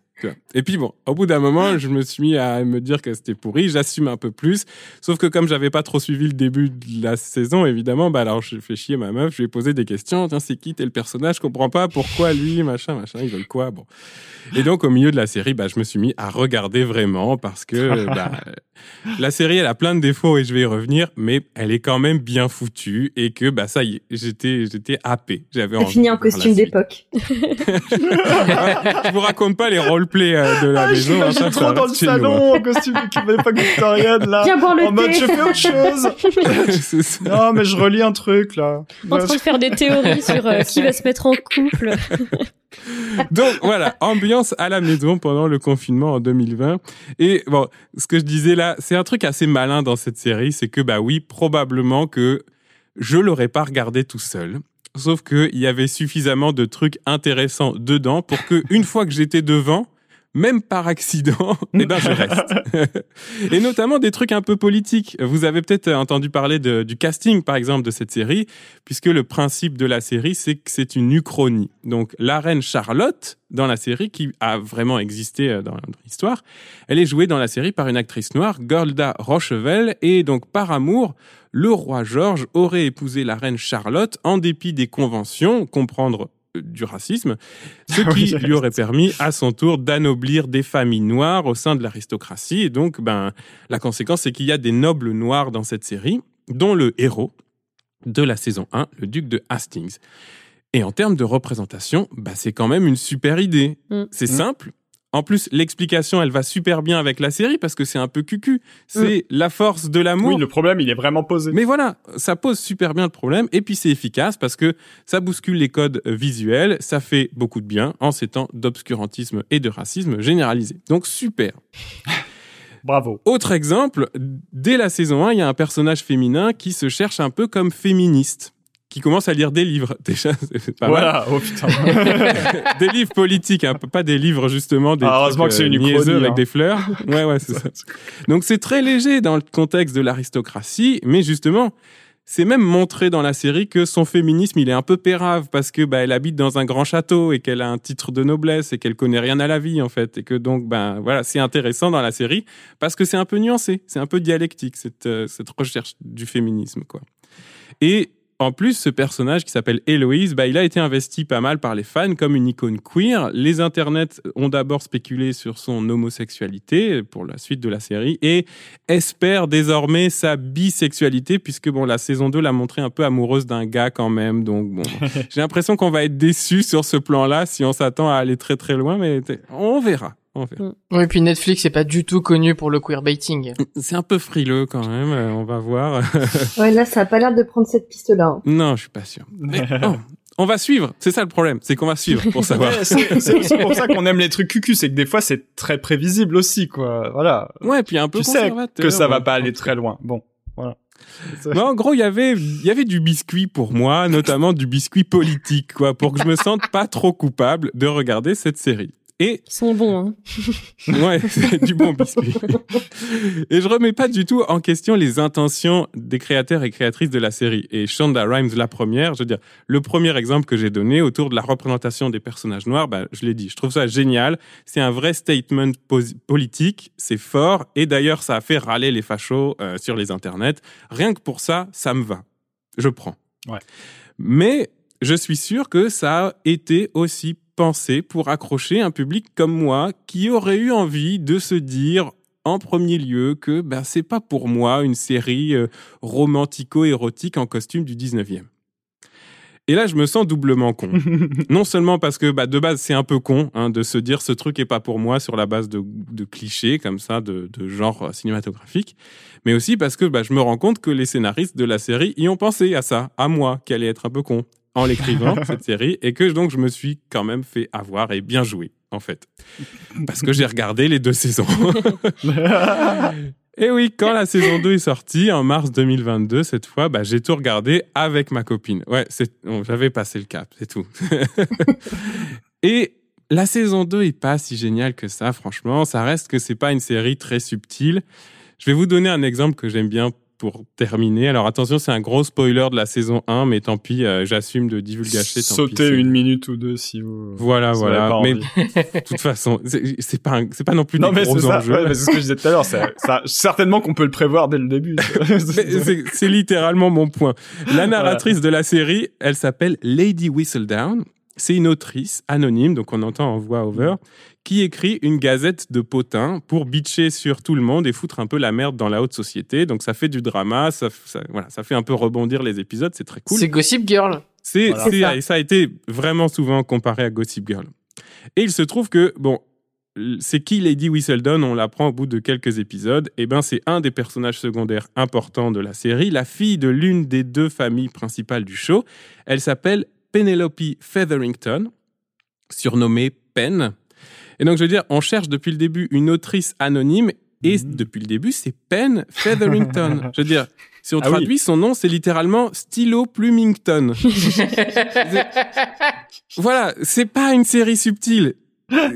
Et puis bon, au bout d'un moment, je me suis mis à me dire que c'était pourri. J'assume un peu plus. Sauf que comme j'avais pas trop suivi le début de la saison, évidemment, bah alors je fais chier ma meuf. Je lui ai posé des questions. Tiens, c'est qui tel personnage? Je comprends pas. Pourquoi lui, machin, machin. Ils veulent quoi? Bon. Et donc au milieu de la série, bah je me suis mis à regarder vraiment parce que bah, la série, elle a plein de défauts et je vais y revenir, mais elle est quand même bien foutue et que bah ça y est, j'étais j'étais happé. J'avais envie. fini en costume d'époque. je vous raconte pas les euh, de la ah, maison. Hein, ça, trop dans le salon en costume d'époque victorienne là. Viens boire le en mode je fais autre chose. non mais je relis un truc là. En train de faire des théories sur euh, qui va se mettre en couple. Donc voilà, ambiance à la maison pendant le confinement en 2020. Et bon, ce que je disais là, c'est un truc assez malin dans cette série, c'est que bah oui, probablement que je l'aurais pas regardé tout seul. Sauf qu'il y avait suffisamment de trucs intéressants dedans pour que une fois que j'étais devant, même par accident, eh ben je reste. et notamment des trucs un peu politiques. Vous avez peut-être entendu parler de, du casting, par exemple, de cette série, puisque le principe de la série, c'est que c'est une uchronie. Donc la reine Charlotte, dans la série, qui a vraiment existé euh, dans l'histoire, elle est jouée dans la série par une actrice noire, Golda Rochevel, et donc par amour, le roi George aurait épousé la reine Charlotte en dépit des conventions, comprendre du racisme, ce ah qui lui aurait permis à son tour d'anoblir des familles noires au sein de l'aristocratie. Et donc, ben, la conséquence, c'est qu'il y a des nobles noirs dans cette série, dont le héros de la saison 1, le duc de Hastings. Et en termes de représentation, bah, c'est quand même une super idée. Mm. C'est mm. simple, en plus, l'explication, elle va super bien avec la série parce que c'est un peu cucu. C'est mm. la force de l'amour. Oui, le problème, il est vraiment posé. Mais voilà, ça pose super bien le problème. Et puis, c'est efficace parce que ça bouscule les codes visuels. Ça fait beaucoup de bien en ces temps d'obscurantisme et de racisme généralisé. Donc, super. Bravo. Autre exemple, dès la saison 1, il y a un personnage féminin qui se cherche un peu comme féministe qui commence à lire des livres. Déjà pas voilà. oh putain. Des livres politiques hein, pas des livres justement des ah, heureusement que c'est une euh, avec hein. des fleurs. Ouais ouais c'est ça. Donc c'est très léger dans le contexte de l'aristocratie mais justement c'est même montré dans la série que son féminisme il est un peu pérave parce que bah elle habite dans un grand château et qu'elle a un titre de noblesse et qu'elle connaît rien à la vie en fait. Et que donc ben voilà c'est intéressant dans la série parce que c'est un peu nuancé c'est un peu dialectique cette euh, cette recherche du féminisme quoi. Et en plus, ce personnage qui s'appelle Héloïse, bah, il a été investi pas mal par les fans comme une icône queer. Les internets ont d'abord spéculé sur son homosexualité pour la suite de la série et espèrent désormais sa bisexualité puisque bon, la saison 2 l'a montré un peu amoureuse d'un gars quand même. Donc bon, j'ai l'impression qu'on va être déçu sur ce plan-là si on s'attend à aller très très loin, mais on verra. En fait. Mm. Oui, puis Netflix n'est pas du tout connu pour le queerbaiting. C'est un peu frileux quand même, euh, on va voir. ouais, là, ça a pas l'air de prendre cette piste-là. Hein. Non, je suis pas sûr. on va suivre, c'est ça le problème, c'est qu'on va suivre pour savoir. c'est aussi pour ça qu'on aime les trucs cucu, c'est que des fois c'est très prévisible aussi, quoi. Voilà. Ouais, puis un peu tu sais que ça va pas aller très loin. Bon, voilà. Mais en gros, il y avait, il y avait du biscuit pour moi, notamment du biscuit politique, quoi, pour que je me sente pas trop coupable de regarder cette série. Et Ils sont bons, hein. ouais, c'est du bon biscuit. et je remets pas du tout en question les intentions des créateurs et créatrices de la série. Et Shonda Rhimes, la première, je veux dire, le premier exemple que j'ai donné autour de la représentation des personnages noirs, bah, je l'ai dit, je trouve ça génial. C'est un vrai statement politique, c'est fort, et d'ailleurs, ça a fait râler les fachos euh, sur les internets. Rien que pour ça, ça me va. Je prends. Ouais. Mais je suis sûr que ça a été aussi pensé pour accrocher un public comme moi qui aurait eu envie de se dire en premier lieu que ben, c'est pas pour moi une série euh, romantico-érotique en costume du 19e. Et là, je me sens doublement con. non seulement parce que bah, de base, c'est un peu con hein, de se dire ce truc est pas pour moi sur la base de, clichés comme ça, de, genre cinématographique, mais aussi parce que bah, je me rends compte que les scénaristes de la série y ont pensé à ça, à moi, qui allait être un peu con en l'écrivant, cette série, et que donc je me suis quand même fait avoir et bien joué, en fait. Parce que j'ai regardé les deux saisons. et oui, quand la saison 2 est sortie, en mars 2022, cette fois, bah, j'ai tout regardé avec ma copine. Ouais, c'est, j'avais passé le cap, c'est tout. et la saison 2 est pas si géniale que ça, franchement. Ça reste que c'est pas une série très subtile. Je vais vous donner un exemple que j'aime bien pour terminer. Alors attention, c'est un gros spoiler de la saison 1, mais tant pis, euh, j'assume de divulgacher. Sautez c'est- une minute ou deux si vous. Voilà, si voilà. pas Mais de toute façon, c'est pas, un- c'est pas non plus Non des mais gros c'est ça, enjeux. ouais, mais c'est ce que je disais tout à l'heure. c'est- ça- Certainement qu'on peut le prévoir dès le début. C'est littéralement mon point. La narratrice de la série, elle s'appelle Lady Whistledown. C'est une autrice anonyme, donc on entend en voix over, qui écrit une gazette de potins pour bitcher sur tout le monde et foutre un peu la merde dans la haute société. Donc ça fait du drama, ça, ça- voilà, ça fait un peu rebondir les épisodes, c'est très cool. C'est Gossip Girl. C'est, Voilà. c'est- C'est ça. et ça a été vraiment souvent comparé à Gossip Girl. Et il se trouve que, bon, c'est qui Lady Whistledown On l'apprend au bout de quelques épisodes. Et ben, c'est un des personnages secondaires importants de la série, la fille de l'une des deux familles principales du show. Elle s'appelle Penelope Featherington, surnommée Pen. Et donc, je veux dire, on cherche depuis le début une autrice anonyme. Et Mhm. depuis le début, c'est Pen Featherington. je veux dire, si on Ah oui. traduit son nom, c'est littéralement Stylo Plumington. Voilà, c'est pas une série subtile.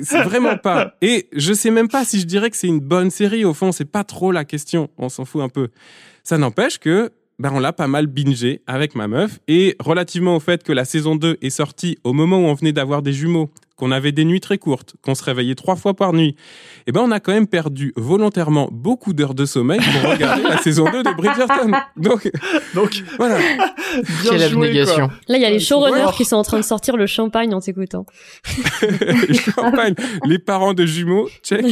C'est vraiment pas. Et je sais même pas si je dirais que c'est une bonne série. Au fond, c'est pas trop la question. On s'en fout un peu. Ça n'empêche que, ben, on l'a pas mal bingé avec ma meuf. Et relativement au fait que la saison 2 est sortie au moment où on venait d'avoir des jumeaux, qu'on avait des nuits très courtes, qu'on se réveillait trois fois par nuit, eh ben, on a quand même perdu volontairement beaucoup d'heures de sommeil pour regarder la saison 2 de Bridgerton. Donc, Donc, voilà. bien Quelle joué, abnégation. quoi. Là, il y a les showrunners ouais. qui sont en train de sortir le champagne en t'écoutant. Champagne, les parents de jumeaux, check.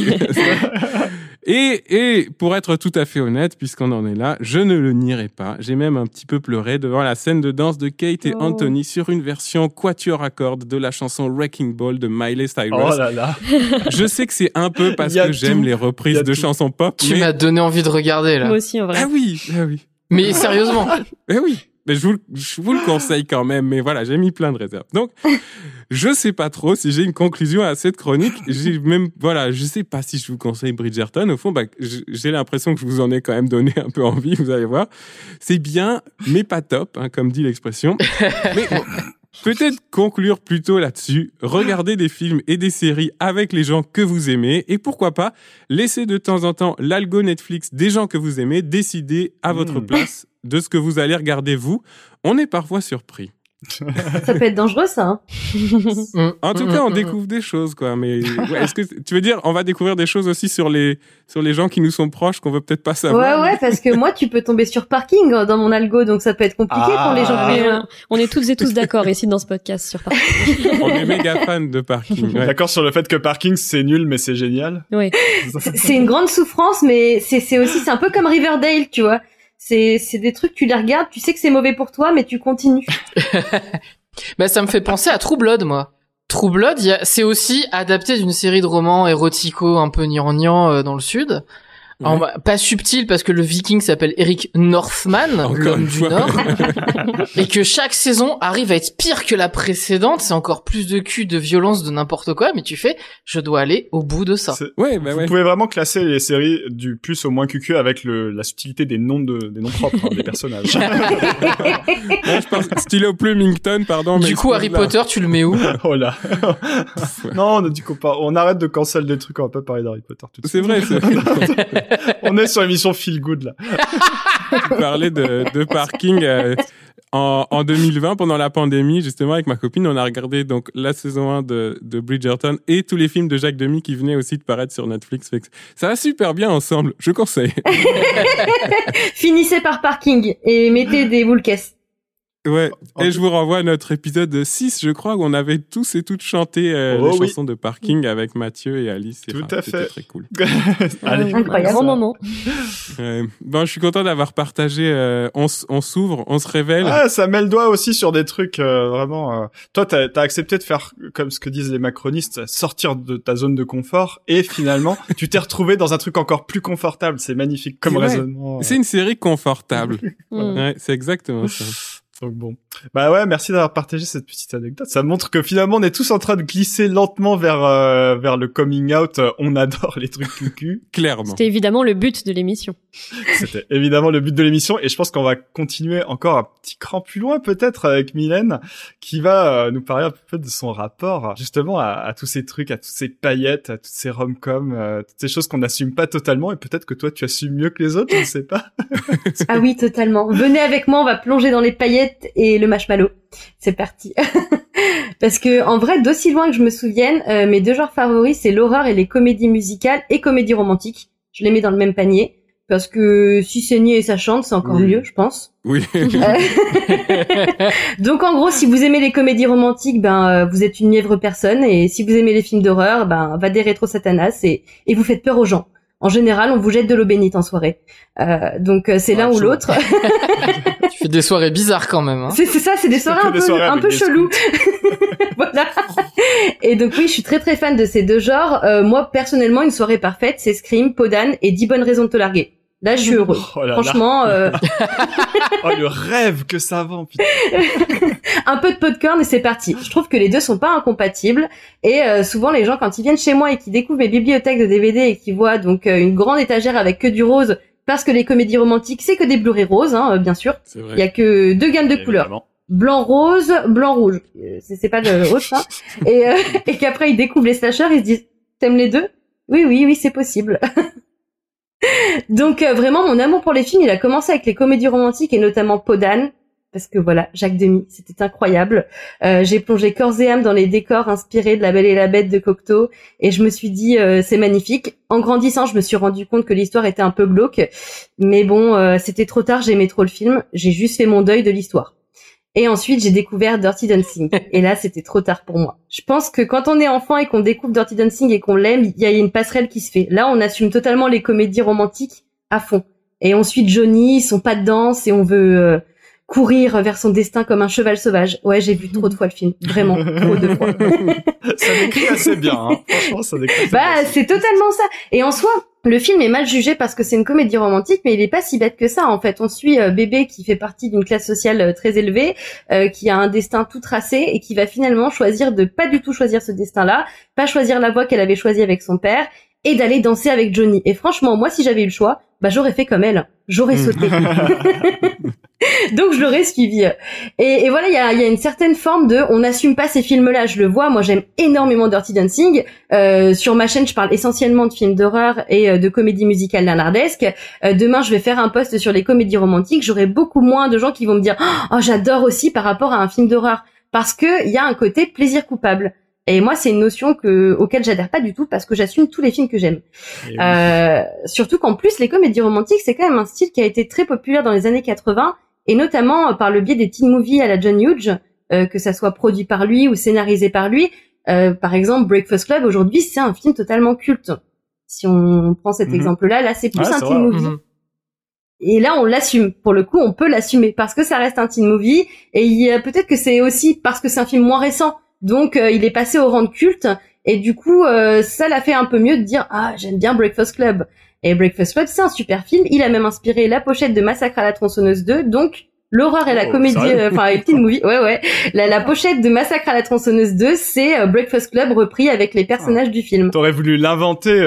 et, et pour être tout à fait honnête, puisqu'on en est là, je ne le nierai pas. J'ai même un petit peu pleuré devant la scène de danse de Kate et Oh. Anthony sur une version quatuor à cordes de la chanson Wrecking Ball de Miley Cyrus. Oh là là. Je sais que c'est un peu parce que j'aime les reprises de tout. chansons pop. Tu mais... m'as donné envie de regarder là. Moi aussi, en vrai. Ah oui, ah oui. Mais sérieusement, Eh oui, mais je vous, le- je vous le conseille quand même. Mais voilà, j'ai mis plein de réserves. Donc, je sais pas trop si j'ai une conclusion à cette chronique. J'ai même, voilà, je sais pas si je vous conseille Bridgerton. Au fond, bah, j'ai l'impression que je vous en ai quand même donné un peu envie. Vous allez voir, c'est bien, mais pas top, hein, comme dit l'expression. mais bon, peut-être conclure plutôt là-dessus. Regardez des films et des séries avec les gens que vous aimez et pourquoi pas laisser de temps en temps l'algo Netflix des gens que vous aimez décider à votre Mm. place de ce que vous allez regarder vous. On est parfois surpris. Ça peut être dangereux, ça. Hein. En tout Mm, cas, on mm, découvre des choses, quoi. Mais ouais, est-ce que tu veux dire, on va découvrir des choses aussi sur les sur les gens qui nous sont proches qu'on veut peut-être pas Ouais, savoir? ouais, parce que moi, tu peux tomber sur parking euh, dans mon algo, donc ça peut être compliqué Ah. pour les gens. Mais, euh, on est toutes et tous d'accord ici dans ce podcast sur Paris. On est méga fans de parking. ouais. D'accord sur le fait que parking c'est nul mais c'est génial. Oui. C'est c'est une grande souffrance, mais c'est c'est aussi, c'est un peu comme Riverdale, tu vois. C'est des trucs, tu les regardes, tu sais que c'est mauvais pour toi, mais tu continues. bah ça me fait penser à True Blood, moi. True Blood, c'est aussi adapté d'une série de romans érotico un peu gnangnan euh, dans le sud. Alors, pas subtil parce que le viking s'appelle Eric Northman, l'homme du. Nord, et que chaque saison arrive à être pire que la précédente. C'est encore plus de cul, de violence, de n'importe quoi, mais tu fais, je dois aller au bout de ça. Ouais, bah Vous ouais. pouvez vraiment classer les séries du plus au moins QQ avec le, la subtilité des noms de, des noms propres hein, des personnages. Ouais, je pense stylo Plumington, pardon. mais du coup, Harry. Potter, tu le mets où? Oh là. non, on, du coup, pas, on arrête de cancel des trucs, on va pas parler d'Harry Potter tout C'est vrai, c'est vrai. on est sur l'émission Feel Good là. Tu parlais de, de parking. euh, en, en 2020, pendant la pandémie, justement, avec ma copine, on a regardé donc la saison 1 de, de Bridgerton et tous les films de Jacques Demy qui venaient aussi de paraître sur Netflix. Ça va super bien ensemble. Je conseille. Finissez par parking et mettez des boules caisses. Ouais. En Et tout- je vous renvoie à notre épisode 6, je crois, où on avait tous et toutes chanté euh, Oh les oui. chansons de parking avec Mathieu et Alice. Et Tout enfin, à C'était fait. très cool. Allez, Incroyable. Grand moment. Euh, bon, je suis content d'avoir partagé. euh, on, s'ouvre, on se révèle. Ah, ça met le doigt aussi sur des trucs euh, vraiment. euh, Toi, t'as as accepté de faire comme ce que disent les macronistes, sortir de ta zone de confort, et finalement, tu t'es retrouvé dans un truc encore plus confortable. C'est magnifique comme raisonnement. C'est une série confortable. Mm. ouais, c'est exactement ça. Donc bon. Bah ouais, merci d'avoir partagé cette petite anecdote. Ça montre que finalement on est tous en train de glisser lentement vers euh, vers le coming out. On adore les trucs cucu. Clairement. C'était évidemment le but de l'émission. C'était évidemment le but de l'émission et je pense qu'on va continuer encore un petit cran plus loin peut-être avec Mylène qui va euh, nous parler un peu de son rapport justement à, à, tous ces trucs, à toutes ces paillettes, à toutes ces rom-coms, euh, toutes ces choses qu'on n'assume pas totalement et peut-être que toi tu assumes mieux que les autres, je ne sais pas. ah oui, totalement. Venez avec moi, on va plonger dans les paillettes et le marshmallow. C'est parti. Parce que en vrai, d'aussi loin que je me souvienne, euh, mes deux genres favoris, c'est l'horreur et les comédies musicales et comédies romantiques. Je les mets dans le même panier. Parce que si c'est niais et ça chante, c'est encore mieux, je pense. Oui. Donc en gros, si vous aimez les comédies romantiques, ben euh, vous êtes une nièvre personne, et si vous aimez les films d'horreur, ben va des rétro satanas et, et vous faites peur aux gens. En général, on vous jette de l'eau bénite en soirée. Euh, donc c'est l'un ou l'autre. tu fais des soirées bizarres quand même. Hein. C'est ça, c'est des soirées un peu, un peu chelou. voilà. Et donc oui, je suis très très fan de ces deux genres. Euh, moi personnellement, une soirée parfaite, c'est Scream, Podan et 10 bonnes raisons de te larguer. Là, je suis heureux. Oh Franchement. Euh... oh, le rêve que ça vend, putain. un peu de popcorn et c'est parti. Je trouve que les deux sont pas incompatibles. Et euh, souvent, les gens, quand ils viennent chez moi et qu'ils découvrent mes bibliothèques de DVD et qu'ils voient donc euh, une grande étagère avec que du rose, parce que les comédies romantiques, c'est que des Blu-ray roses, hein, euh, bien sûr. Il y a que deux gammes de couleurs. Blanc rose, blanc rouge. C'est pas le rose, et, et qu'après, ils découvrent les slashers, ils se disent, t'aimes les deux? Oui, oui, oui, c'est possible. Donc euh, vraiment, mon amour pour les films, il a commencé avec les comédies romantiques et notamment Podane, parce que voilà, Jacques Demy, c'était incroyable. Euh, j'ai plongé corps et âme dans les décors inspirés de La Belle et la Bête de Cocteau, et je me suis dit euh, c'est magnifique. En grandissant, je me suis rendu compte que l'histoire était un peu glauque, mais bon, c'était trop tard, j'aimais trop le film, j'ai juste fait mon deuil de l'histoire. Et ensuite, j'ai découvert Dirty Dancing. Et là, c'était trop tard pour moi. Je pense que quand on est enfant et qu'on découvre Dirty Dancing et qu'on l'aime, il y a une passerelle qui se fait. Là, on assume totalement les comédies romantiques à fond. Et on suit Johnny, son pas de danse et on veut euh, courir vers son destin comme un cheval sauvage. Ouais, j'ai vu trop de fois le film, vraiment trop de fois. ça décrit assez bien, hein. franchement, ça décrit. Bah, c'est totalement ça. Et en soi, le film est mal jugé parce que c'est une comédie romantique, mais il est pas si bête que ça en fait. On suit euh, bébé qui fait partie d'une classe sociale euh, très élevée, euh, qui a un destin tout tracé et qui va finalement choisir de pas du tout choisir ce destin-là, pas choisir la voie qu'elle avait choisie avec son père et d'aller danser avec Johnny. Et franchement, moi, si j'avais eu le choix, bah j'aurais fait comme elle, j'aurais mm. sauté. Donc je l'aurais suivi. Et, et voilà, il y a, y a, une certaine forme de, on n'assume pas ces films-là. Je le vois, moi j'aime énormément Dirty Dancing. Euh, sur ma chaîne, je parle essentiellement de films d'horreur et euh, de comédies musicales nanardesques. Euh, demain, je vais faire un post sur les comédies romantiques. J'aurai beaucoup moins de gens qui vont me dire, oh j'adore aussi par rapport à un film d'horreur, parce que il y a un côté plaisir coupable. Et moi, c'est une notion que, auquel j'adhère pas du tout parce que j'assume tous les films que j'aime. Euh, surtout qu'en plus, les comédies romantiques, c'est quand même un style qui a été très populaire dans les années 80 et notamment euh, par le biais des teen movies à la John Hughes, euh, que ça soit produit par lui ou scénarisé par lui. Euh, par exemple, Breakfast Club, aujourd'hui, c'est un film totalement culte. Si on prend cet mhm. exemple-là, là, c'est plus un teen movie. Mhm. Et là, on l'assume. Pour le coup, on peut l'assumer parce que ça reste un teen movie. Et peut-être que c'est aussi parce que c'est un film moins récent donc euh, il est passé au rang de culte et du coup euh, ça l'a fait un peu mieux de dire ah j'aime bien Breakfast Club. Et Breakfast Club c'est un super film. Il a même inspiré la pochette de Massacre à la tronçonneuse 2. Donc l'horreur et la oh, comédie, euh, enfin les teen movie, ouais ouais. La, pochette de Massacre à la tronçonneuse 2, c'est Breakfast Club repris avec les personnages du film. T'aurais voulu l'inventer,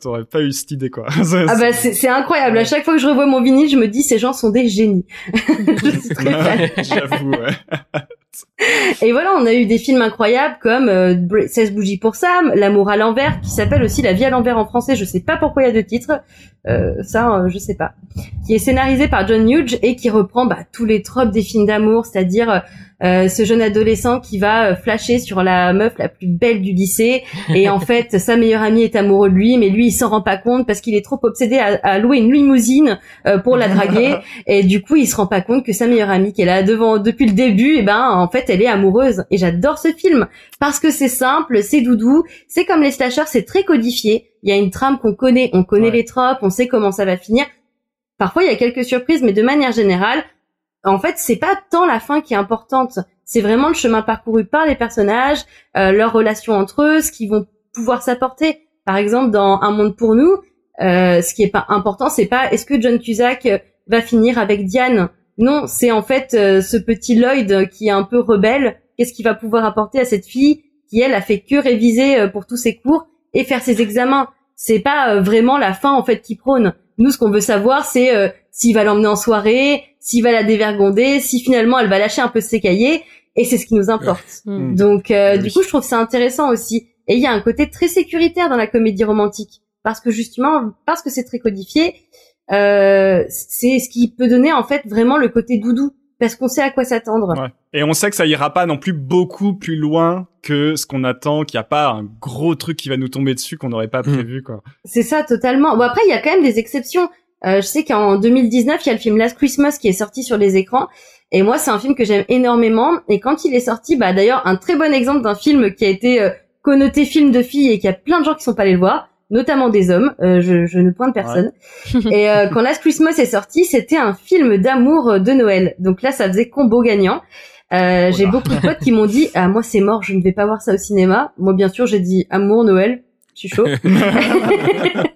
t'aurais pas eu cette idée quoi. ah bah c'est incroyable. À chaque fois que je revois mon vinyle, je me dis ces gens sont des génies. je suis très fan. J'avoue. Ouais. Et voilà, on a eu des films incroyables comme euh, 16 bougies pour Sam, L'amour à l'envers, qui s'appelle aussi La vie à l'envers en français. Je sais pas pourquoi il y a deux titres, euh, ça euh, je sais pas. Qui est scénarisé par John Hughes et qui reprend bah, tous les tropes des films d'amour, c'est-à-dire euh, ce jeune adolescent qui va euh, flasher sur la meuf la plus belle du lycée. Et en fait sa meilleure amie est amoureux de lui mais lui il s'en rend pas compte parce qu'il est trop obsédé à, louer une limousine euh, pour la draguer. Et du coup il se rend pas compte que sa meilleure amie qui est là devant depuis le début et eh ben en fait elle est amoureuse. Et j'adore ce film parce que c'est simple c'est doudou c'est comme les slashers c'est très codifié. Il y a une trame qu'on connaît. On connaît les tropes on sait comment ça va finir. Parfois, il y a quelques surprises, mais de manière générale, en fait, c'est pas tant la fin qui est importante, c'est vraiment le chemin parcouru par les personnages, euh, leurs relations entre eux, ce qu'ils vont pouvoir s'apporter. Par exemple, dans Un monde pour nous, euh, ce qui est pas important, c'est pas est-ce que John Cusack va finir avec Diane. Non, c'est en fait euh, ce petit Lloyd qui est un peu rebelle. Qu'est-ce qu'il va pouvoir apporter à cette fille qui elle a fait que réviser euh, pour tous ses cours et faire ses examens? C'est pas euh, vraiment la fin en fait qui prône. Nous, ce qu'on veut savoir, c'est s'il va l'emmener en soirée, s'il va la dévergonder, si finalement elle va lâcher un peu ses cahiers, et c'est ce qui nous importe. Mm. Donc, du coup, je trouve ça intéressant aussi. Et il y a un côté très sécuritaire dans la comédie romantique, parce que justement, parce que c'est très codifié, euh, c'est ce qui peut donner en fait vraiment le côté doudou parce qu'on sait à quoi s'attendre. Ouais. Et on sait que ça ira pas non plus beaucoup plus loin que ce qu'on attend, qu'il n'y a pas un gros truc qui va nous tomber dessus qu'on n'aurait pas Mm. prévu, quoi. C'est ça totalement. Bon après il y a quand même des exceptions. Euh, je sais qu'en 2019 il y a le film Last Christmas qui est sorti sur les écrans. Et moi c'est un film que j'aime énormément. Et quand il est sorti bah d'ailleurs un très bon exemple d'un film qui a été euh, connoté film de filles et qu'il y a plein de gens qui sont pas allés le voir notamment des hommes. Euh, je, je ne pointe personne. Et euh, quand Last Christmas est sorti c'était un film d'amour euh, de Noël. Donc là ça faisait combo gagnant. Euh, j'ai beaucoup de potes qui m'ont dit ah moi c'est mort je ne vais pas voir ça au cinéma. Moi bien sûr j'ai dit amour Noël je suis chaud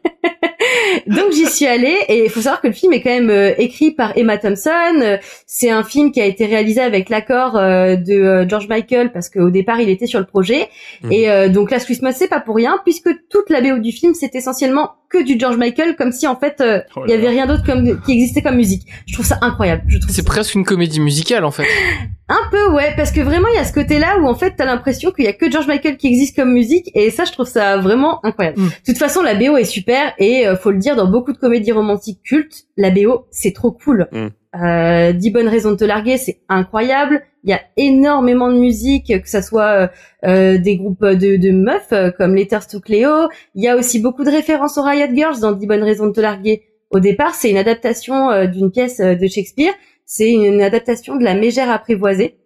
donc j'y suis allée et il faut savoir que le film est quand même euh, écrit par Emma Thompson. Euh, C'est un film qui a été réalisé avec l'accord euh, de George Michael parce qu'au départ il était sur le projet. Mhm. Et donc Last Christmas c'est pas pour rien puisque toute la BO du film c'est essentiellement que du George Michael comme si en fait euh, Oh il y avait rien d'autre comme qui existait comme musique. Je trouve ça incroyable. Je trouve C'est ça- presque une comédie musicale en fait. un peu ouais parce que vraiment il y a ce côté là où en fait t'as l'impression qu'il y a que George Michael qui existe comme musique et ça je trouve ça vraiment incroyable. Mm. De toute façon la BO est super et euh, faut le dire dans beaucoup de comédies romantiques cultes la BO c'est trop cool. Mm. Euh, 10 bonnes raisons de te larguer c'est incroyable. Il y a énormément de musique que ça soit euh, euh, des groupes de, de meufs euh, comme Letters to Cleo. Il y a aussi beaucoup de références aux Riot Girls dans 10 bonnes raisons de te larguer. Au départ c'est une adaptation euh, d'une pièce de Shakespeare. C'est une adaptation de La Mégère apprivoisée.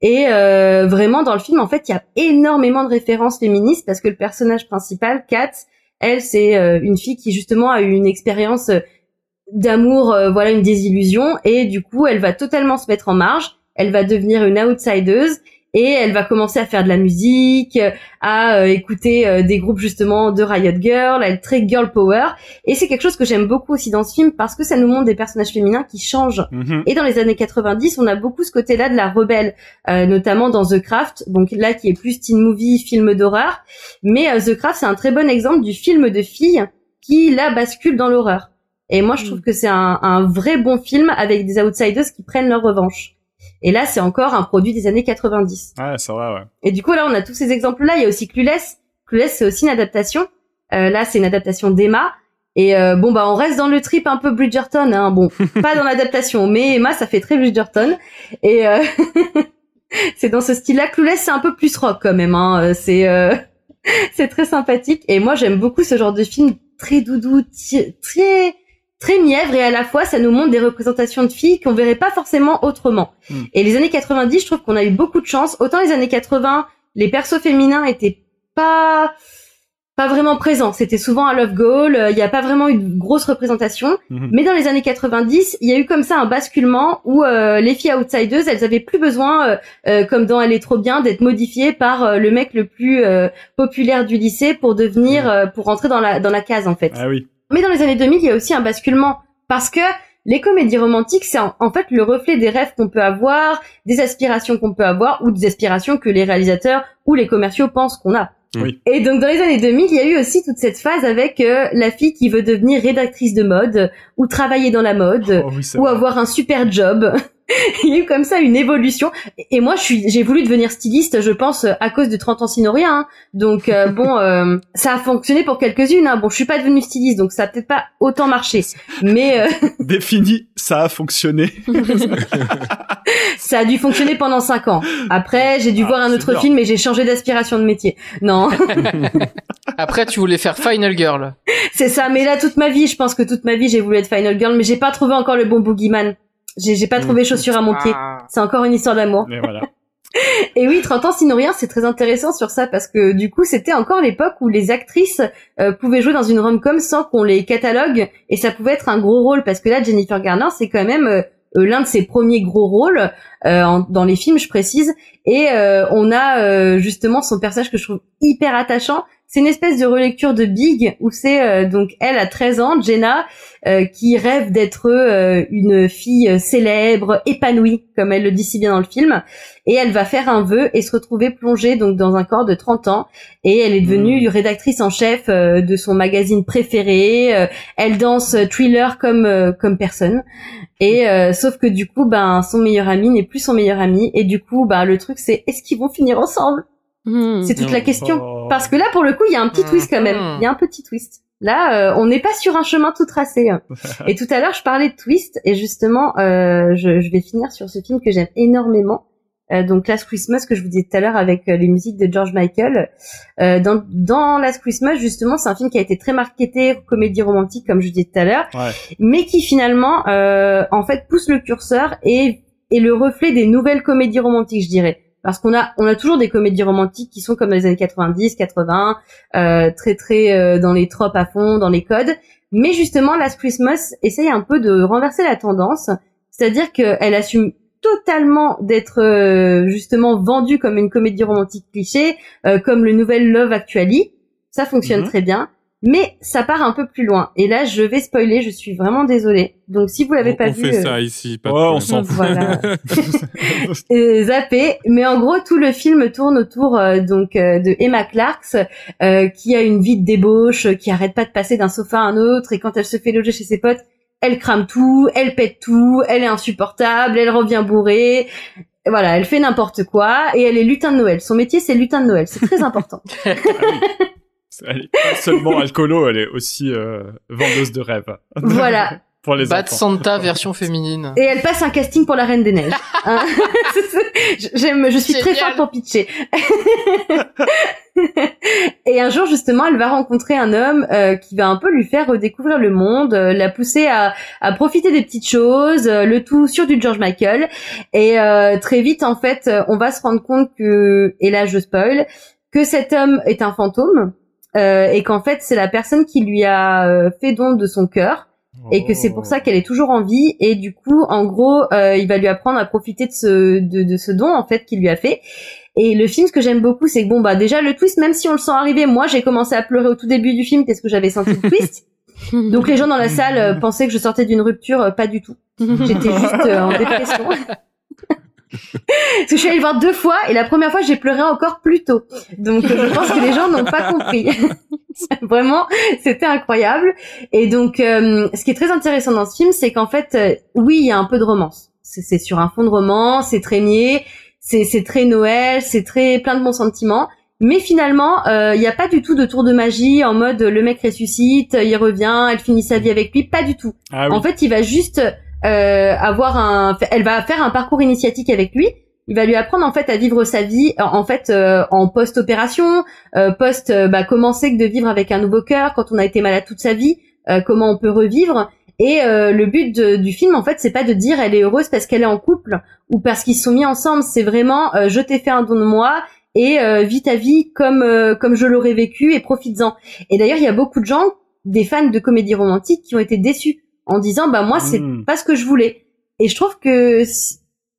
Et vraiment dans le film, en fait, il y a énormément de références féministes parce que le personnage principal, Kat, elle, c'est une fille qui justement a eu une expérience d'amour, euh, voilà, une désillusion, et du coup, elle va totalement se mettre en marge. Elle va devenir une outsideuse et elle va commencer à faire de la musique, euh, à euh, écouter euh, des groupes justement de Riot Girl, elle est très girl power. Et c'est quelque chose que j'aime beaucoup aussi dans ce film parce que ça nous montre des personnages féminins qui changent. Mhm. Et dans les années 90, on a beaucoup ce côté-là de la rebelle, euh, notamment dans The Craft, donc là qui est plus teen movie, film d'horreur. Mais euh, The Craft, c'est un très bon exemple du film de filles qui là bascule dans l'horreur. Et moi, je trouve que c'est un, un vrai bon film avec des outsiders qui prennent leur revanche. Et là, c'est encore un produit des années 90. Ouais, c'est vrai, ouais. Et du coup, là, on a tous ces exemples-là. Il y a aussi Clueless. Clueless, c'est aussi une adaptation. Euh, là, c'est une adaptation d'Emma. Et euh, bon, bah, on reste dans le trip un peu Bridgerton. Hein. Bon, pas dans l'adaptation, mais Emma, ça fait très Bridgerton. Et euh, c'est dans ce style-là. Clueless, c'est un peu plus rock quand même. Hein. Euh, C'est euh, c'est très sympathique. Et moi, j'aime beaucoup ce genre de film très doudou, très très mièvre et à la fois ça nous montre des représentations de filles qu'on verrait pas forcément autrement. Mm. Et les années 90, je trouve qu'on a eu beaucoup de chance. Autant les années 80, les persos féminins étaient pas pas vraiment présents. C'était souvent un love goal. euh, Il n'y a pas vraiment eu de grosse représentation. Mhm. Mais dans les années 90, il y a eu comme ça un basculement où euh, les filles outsiders, elles avaient plus besoin, euh, euh, comme dans Elle est trop bien, d'être modifiées par euh, le mec le plus euh, populaire du lycée pour devenir, euh, pour rentrer dans la dans la case en fait. Ah oui. Mais dans les années 2000, il y a aussi un basculement parce que les comédies romantiques, c'est en, en fait le reflet des rêves qu'on peut avoir, des aspirations qu'on peut avoir ou des aspirations que les réalisateurs ou les commerciaux pensent qu'on a. Oui. Et donc dans les années 2000, il y a eu aussi toute cette phase avec euh, la fille qui veut devenir rédactrice de mode ou travailler dans la mode Oh oui, ou vrai. avoir un super job. il y a eu comme ça une évolution. Et moi, je suis, j'ai voulu devenir styliste, je pense, à cause de 30 ans sinon rien. hein. Donc euh, bon, euh, ça a fonctionné pour quelques-unes. Hein. Bon, je suis pas devenue styliste, donc ça a peut-être pas autant marché. Mais euh, Défini, ça a fonctionné. ça a dû fonctionner pendant 5 ans. Après, j'ai dû Ah, voir un autre bien. film et j'ai changé d'aspiration de métier. Non, Après, tu voulais faire Final Girl. c'est ça. Mais là, toute ma vie, je pense que toute ma vie, j'ai voulu être Final Girl, mais j'ai pas trouvé encore le bon boogeyman. J'ai j'ai pas trouvé chaussure à mon pied. Ah. C'est encore une histoire d'amour. Mais voilà. Et oui, 30 ans sinon rien, c'est très intéressant sur ça parce que du coup, c'était encore l'époque où les actrices euh, pouvaient jouer dans une rom-com sans qu'on les catalogue et ça pouvait être un gros rôle parce que là, Jennifer Garner, c'est quand même euh, euh, l'un de ses premiers gros rôles euh, en- dans les films, je précise. Et euh, on a euh, justement son personnage que je trouve hyper attachant. C'est une espèce de relecture de Big où c'est euh, donc elle a 13 ans, Jenna, euh, qui rêve d'être euh, une fille célèbre, épanouie, comme elle le dit si bien dans le film, et elle va faire un vœu et se retrouver plongée donc dans un corps de 30 ans, et elle est devenue hmm. rédactrice en chef de son magazine préféré. elle danse thriller comme comme personne, et sauf que du coup, ben son meilleur ami n'est plus son meilleur ami, et du coup, ben le truc c'est est-ce qu'ils vont finir ensemble? Hmm. C'est toute la question. Oh. Parce que là, pour le coup, il y a un petit twist quand même. Hmm. Il y a un petit twist. Là, euh, on n'est pas sur un chemin tout tracé. et tout à l'heure, je parlais de twist, et justement, euh, je, je, vais finir sur ce film que j'aime énormément. Euh, donc Last Christmas que je vous disais tout à l'heure avec les musiques de George Michael. dans, dans Last Christmas, justement, c'est un film qui a été très marketé, comédie romantique, comme je disais tout à l'heure, mais qui finalement, en fait, pousse le curseur et est le reflet des nouvelles comédies romantiques, je dirais parce qu'on a on a toujours des comédies romantiques qui sont comme dans les années 90, 80, euh, très très euh, dans les tropes à fond, dans les codes. Mais justement, Last Christmas essaye un peu de renverser la tendance, c'est-à-dire qu'elle assume totalement d'être euh, justement vendue comme une comédie romantique cliché, euh, comme le nouvel Love Actually. Ça fonctionne mhm. très bien. Mais ça part un peu plus loin. Et là, je vais spoiler, je suis vraiment désolée. Donc si vous l'avez pas vu... On fait ça ici, pas on s'en fout. Voilà. zappé. Mais en gros, tout le film tourne autour euh, donc euh, de Emma Clarks, euh, qui a une vie de débauche, qui arrête pas de passer d'un sofa à un autre, et quand elle se fait loger chez ses potes, elle crame tout, elle pète tout, elle est insupportable, elle revient bourrée. Voilà, elle fait n'importe quoi, et elle est lutin de Noël. Son métier, c'est lutin de Noël. C'est très important. Elle est pas seulement alcoolo, elle est aussi euh, vendeuse de rêves. Voilà. pour les Bad Santa version féminine. Et elle passe un casting pour la Reine des Neiges. Hein. J'aime, je suis très forte pour pitcher. et un jour justement, elle va rencontrer un homme euh, qui va un peu lui faire redécouvrir le monde, euh, la pousser à, à, profiter des petites choses, euh, le tout sur du George Michael. Et très vite, en fait, on va se rendre compte que, et là je spoil, que cet homme est un fantôme euh, et qu'en fait c'est la personne qui lui a euh, fait don de son cœur et que c'est pour ça qu'elle est toujours en vie. Et du coup en gros euh, il va lui apprendre à profiter de ce de, de ce don en fait qu'il lui a fait. Et le film ce que j'aime beaucoup c'est que bon bah déjà le twist même si on le sent arriver moi j'ai commencé à pleurer au tout début du film parce que j'avais senti le twist? Donc les gens dans la salle pensaient que je sortais d'une rupture pas du tout. J'étais juste en dépression parce que je suis allée le voir deux fois et la première fois j'ai pleuré encore plus tôt. Donc je pense que les gens n'ont pas compris. Vraiment, c'était incroyable. Et donc euh, ce qui est très intéressant dans ce film, c'est qu'en fait, euh, oui, il y a un peu de romance. C'est sur un fond de romance, c'est très niais, c'est très Noël, c'est très plein de bons sentiments. Mais finalement, euh, il n'y a pas du tout de tour de magie en mode le mec ressuscite, il revient, elle finit sa vie avec lui, pas du tout. Ah en fait, il va juste euh, avoir un, elle va faire un parcours initiatique avec lui. Il va lui apprendre en fait à vivre sa vie en fait euh, en post-opération, euh, post euh, bah, comment c'est que de vivre avec un nouveau cœur quand on a été malade toute sa vie, comment on peut revivre. Et le but du film en fait c'est pas de dire elle est heureuse parce qu'elle est en couple ou parce qu'ils se sont mis ensemble, c'est vraiment je t'ai fait un don de moi et vis ta vie comme comme je l'aurais vécu et profites-en. Et d'ailleurs il y a beaucoup de gens, des fans de comédie romantique qui ont été déçus en disant bah moi c'est hmm. pas ce que je voulais. Et je trouve que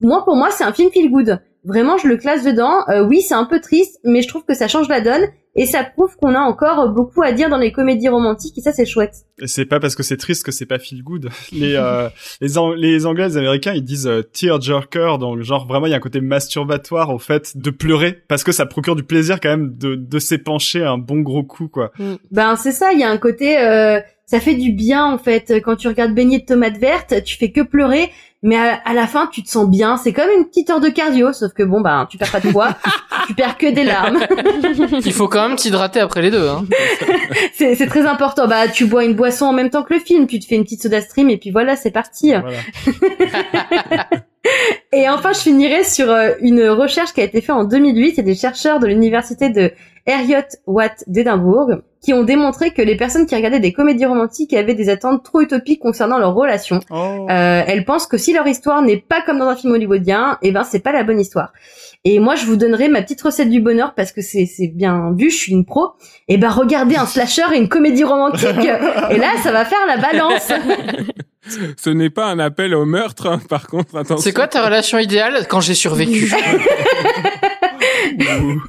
moi pour moi c'est un film feel good. Vraiment je le classe dedans. Euh, oui c'est un peu triste mais je trouve que ça change la donne et ça prouve qu'on a encore beaucoup à dire dans les comédies romantiques et ça c'est chouette. C'est pas parce que c'est triste que c'est pas feel good. Les euh, les, les anglais les américains ils disent euh, tear jerker donc genre vraiment il y a un côté masturbatoire au fait de pleurer parce que ça procure du plaisir quand même de de s'épancher un bon gros coup quoi. Mm. Ben c'est ça, il y a un côté euh, ça fait du bien en fait. Quand tu regardes baigner de tomates vertes, tu fais que pleurer mais à, la fin tu te sens bien. C'est comme une petite heure de cardio sauf que bon bah tu perds pas de poids tu perds que des larmes. Il faut quand même t'hydrater après les deux hein. c'est très important. Bah tu bois une boisson en même temps que le film tu te fais une petite soda stream et puis voilà c'est parti et enfin je finirai sur euh, une recherche qui a été faite en 2008 et des chercheurs de l'université de Heriot Watt d'Édimbourg qui ont démontré que les personnes qui regardaient des comédies romantiques avaient des attentes trop utopiques concernant leurs relations. Oh. Euh, elles pensent que si leur histoire n'est pas comme dans un film hollywoodien, eh ben c'est pas la bonne histoire. Et moi, je vous donnerai ma petite recette du bonheur parce que c'est bien vu, je suis une pro. Et eh ben regardez un slasher et une comédie romantique, et là, ça va faire la balance. Ce n'est pas un appel au meurtre, hein, par contre, attention. C'est quoi ta relation idéale quand j'ai survécu?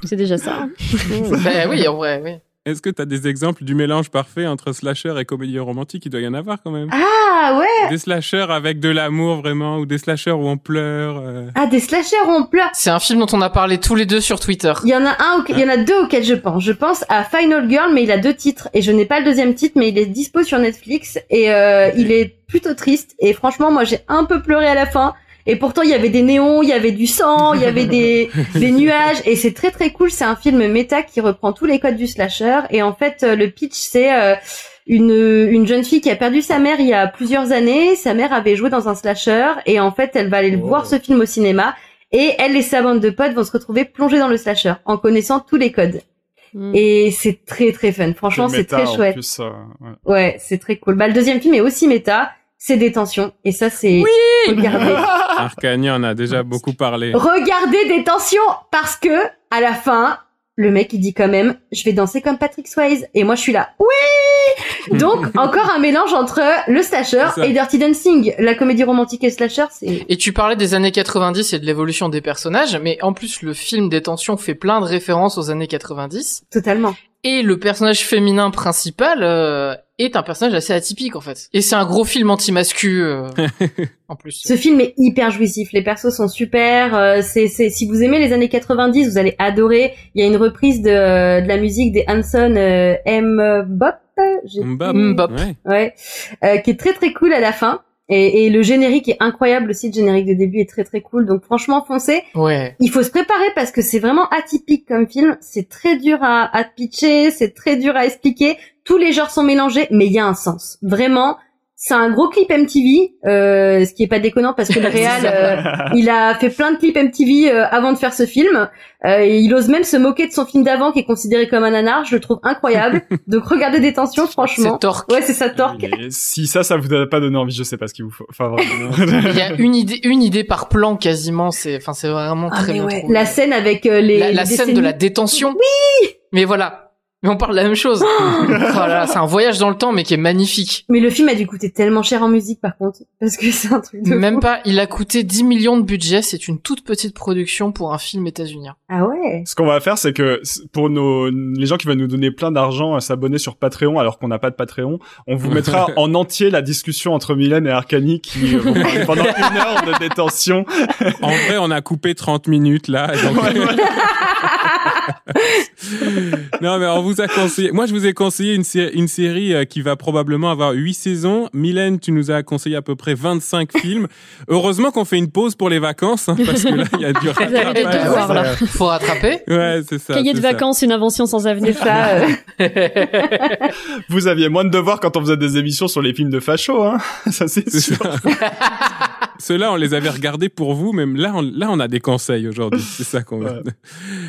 C'est déjà ça. ben oui, en vrai, oui. Est-ce que t'as des exemples du mélange parfait entre slasher et comédie romantique? Il doit y en avoir quand même. Ah ouais Des slashers avec de l'amour vraiment, ou des slashers où on pleure. euh. Ah, des slashers où on pleure. C'est un film dont on a parlé tous les deux sur Twitter. Il y en a un, il y en a deux auxquels je pense. Je pense à Final Girl, mais il a deux titres et je n'ai pas le deuxième titre, mais il est dispo sur Netflix et euh, il est plutôt triste. Et franchement, moi, j'ai un peu pleuré à la fin. Et pourtant, il y avait des néons, il y avait du sang, il y avait des, des nuages, et c'est très très cool. C'est un film méta qui reprend tous les codes du slasher. Et en fait, euh, le pitch, c'est euh, une, une jeune fille qui a perdu sa mère il y a plusieurs années. Sa mère avait joué dans un slasher, et en fait, elle va aller Oh. voir ce film au cinéma. Et elle et sa bande de potes vont se retrouver plongés dans le slasher en connaissant tous les codes. Mm. Et c'est très très fun. Franchement, c'est très chouette. plus, euh, ouais. Ouais, c'est très cool. Bah, le deuxième film est aussi méta. C'est Détention. Et ça, c'est... Oui Regardez. Arcanie en a déjà beaucoup parlé. Regardez Détention parce que, à la fin, le mec, il dit quand même, je vais danser comme Patrick Swayze. Et moi, je suis là, oui Donc, encore un mélange entre le slasher et Dirty Dancing. La comédie romantique et slasher, c'est... Et tu parlais des années 90 et de l'évolution des personnages, mais en plus le film Détention fait plein de références aux années 90. Totalement. Et le personnage féminin principal euh, est un personnage assez atypique en fait. Et c'est un gros film anti-mascu euh, en plus. Ce film est hyper jouissif. Les persos sont super. euh, c'est, c'est, si vous aimez les années 90, vous allez adorer. Il y a une reprise de, de la musique des Hanson euh, M. Bop. j'ai Mbop. plus- Mbop. Ouais. Ouais. Euh, qui est très très cool à la fin. Et, et le générique est incroyable aussi. Le générique de début est très très cool. Donc franchement, foncez. Ouais. Il faut se préparer parce que c'est vraiment atypique comme film. C'est très dur à, à pitcher, c'est très dur à expliquer. Tous les genres sont mélangés, mais il y a un sens. Vraiment, c'est un gros clip MTV, euh, ce qui est pas déconnant parce que le réal, euh, il a fait plein de clips MTV euh, avant de faire ce film. Euh, et il ose même se moquer de son film d'avant qui est considéré comme un nanar. Je le trouve incroyable. Donc regardez Détention, franchement. C'est torque. Ouais, c'est ça, Torque. Si ça, ça vous a pas donné envie, je sais pas ce qu'il vous faut. Enfin, vraiment. Il y a une idée, une idée par plan quasiment. C'est, enfin, c'est vraiment Ah, très bien ouais. trouvé. La scène avec euh, les, la, scène de la détention. Oui. Mais voilà. Mais on parle de la même chose. oh là là, c'est un voyage dans le temps, mais qui est magnifique. Mais le film a dû coûter tellement cher en musique par contre, parce que c'est un truc de Même fou. pas. Il a coûté 10 millions de budget. C'est une toute petite production pour un film états-unien. Ah ouais. Ce qu'on va faire, c'est que pour nos les gens qui vont nous donner plein d'argent à s'abonner sur Patreon alors qu'on n'a pas de Patreon, on vous mettra en entier la discussion entre Mylène et Arcani qui euh, vont parler pendant une heure de détention. En vrai, on a coupé 30 minutes là. donc- non, mais on vous a conseillé. Moi, je vous ai conseillé une, sé- une série euh, qui va probablement avoir 8 saisons. Mylène, tu nous as conseillé à peu près 25 films. Heureusement qu'on fait une pause pour les vacances, hein, parce que là, il y a du avez des rattrapage. devoirs, là. Faut rattraper. Ouais, c'est ça. Cahier de ça. vacances, une invention sans avenir. Ça, euh, Vous aviez moins de devoirs quand on faisait des émissions sur les films de facho, hein. Ça c'est C'est sûr. ça. Ceux-là, on les avait regardés pour vous, même là, on, là, on a des conseils aujourd'hui. C'est ça qu'on veut. Ouais.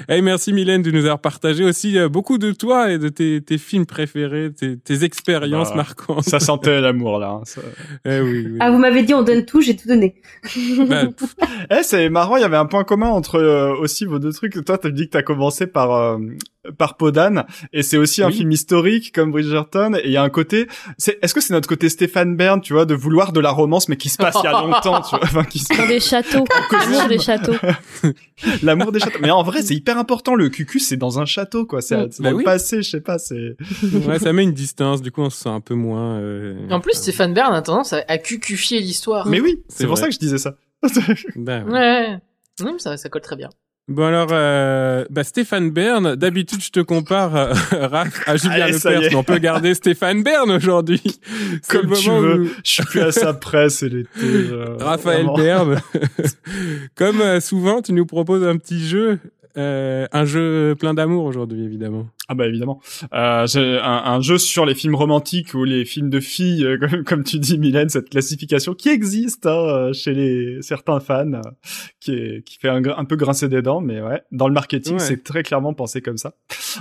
Eh, merci Mylène de nous avoir partagé aussi euh, beaucoup de toi et de tes, tes films préférés, tes, tes expériences Bah, marquantes. Ça sentait l'amour là. hein, ça. Eh oui, oui. Ah, vous m'avez dit on donne tout, j'ai tout donné. Bah, Eh, c'est marrant, il y avait un point commun entre euh, aussi vos deux trucs. Toi, t'as dit que t'as commencé par euh, par Podane, et c'est aussi un Oui. film historique comme Bridgerton. Et il y a un côté, c'est, est-ce que c'est notre côté Stéphane Bern, tu vois, de vouloir de la romance, mais qui se passe il y a longtemps, tu vois, enfin, qui se Dans des châteaux. L'amour des châteaux. l'amour des châteaux. Mais en vrai, c'est hyper important. Le cucu, c'est dans un château, quoi. C'est c'est Bah dans le oui. passé, je sais pas. C'est ouais, ça met une distance, du coup, on se sent un peu moins. euh, En plus, Stéphane Bern a tendance à, à cucufier l'histoire. Mais oui, c'est pour vrai. ça que je disais ça. bah, ouais. Ouais. Non, ça, ça colle très bien. Bon alors, euh, bah, Stéphane Bern, d'habitude je te compare, euh, Raph, à Julien Lepers, mais on peut garder Stéphane Bern aujourd'hui. Comme tu veux. où- Je suis plus à sa presse, l'été. euh, Raphaël vraiment. Bern, comme euh, souvent, tu nous proposes un petit jeu, euh, un jeu plein d'amour aujourd'hui, évidemment. Ah bah évidemment. Euh, j'ai un, un jeu sur les films romantiques ou les films de filles, euh, comme, comme tu dis Mylène, cette classification qui existe hein, euh, chez les certains fans, euh, qui, est, qui fait un, peu grincer des dents, mais ouais, dans le marketing, Ouais. c'est très clairement pensé comme ça.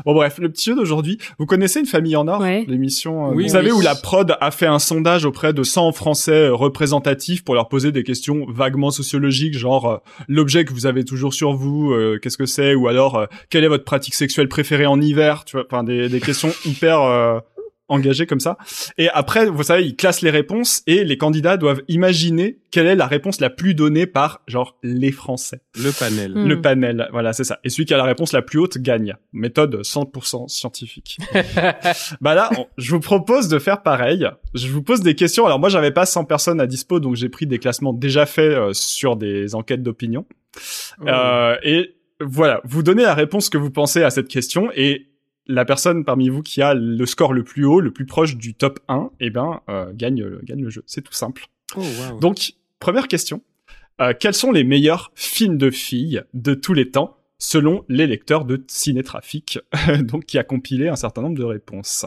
Bon bref, le petit jeu d'aujourd'hui, vous connaissez Une famille en or, Ouais. l'émission, euh, Oui, vous savez où la prod a fait un sondage auprès de 100 Français représentatifs pour leur poser des questions vaguement sociologiques, genre euh, l'objet que vous avez toujours sur vous, euh, qu'est-ce que c'est, ou alors euh, quelle est votre pratique sexuelle préférée en hiver, tu vois, enfin des, des questions hyper euh, engagé comme ça. Et après, vous savez, ils classent les réponses et les candidats doivent imaginer quelle est la réponse la plus donnée par, genre, les Français. Le panel. Mm. Le panel, voilà, c'est ça. Et celui qui a la réponse la plus haute gagne. Méthode 100% scientifique. bah là, on- je vous propose de faire pareil. Je vous pose des questions. Alors moi, j'avais pas 100 personnes à dispo, donc j'ai pris des classements déjà faits euh, sur des enquêtes d'opinion. Oh. Euh, et voilà, vous donnez la réponse que vous pensez à cette question et la personne parmi vous qui a le score le plus haut, le plus proche du top 1, eh ben, euh, gagne, le- gagne le jeu. C'est tout simple. Oh, wow. Donc, première question. Euh, quels sont les meilleurs films de filles de tous les temps selon les lecteurs de Cinétrafic, donc qui a compilé un certain nombre de réponses?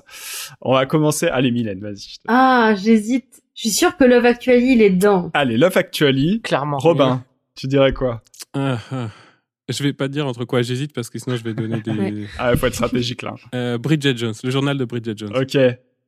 On va commencer. Allez, Mylène, vas-y. Ah, j'hésite. Je suis sûre que Love Actually, il est dedans. Allez, Love Actually. Clairement. Robin, tu dirais quoi? Ah, ah. Je vais pas dire entre quoi j'hésite parce que sinon je vais donner des. Ouais. Ah, faut être stratégique là. Euh, Bridget Jones, le journal de Bridget Jones. Ok.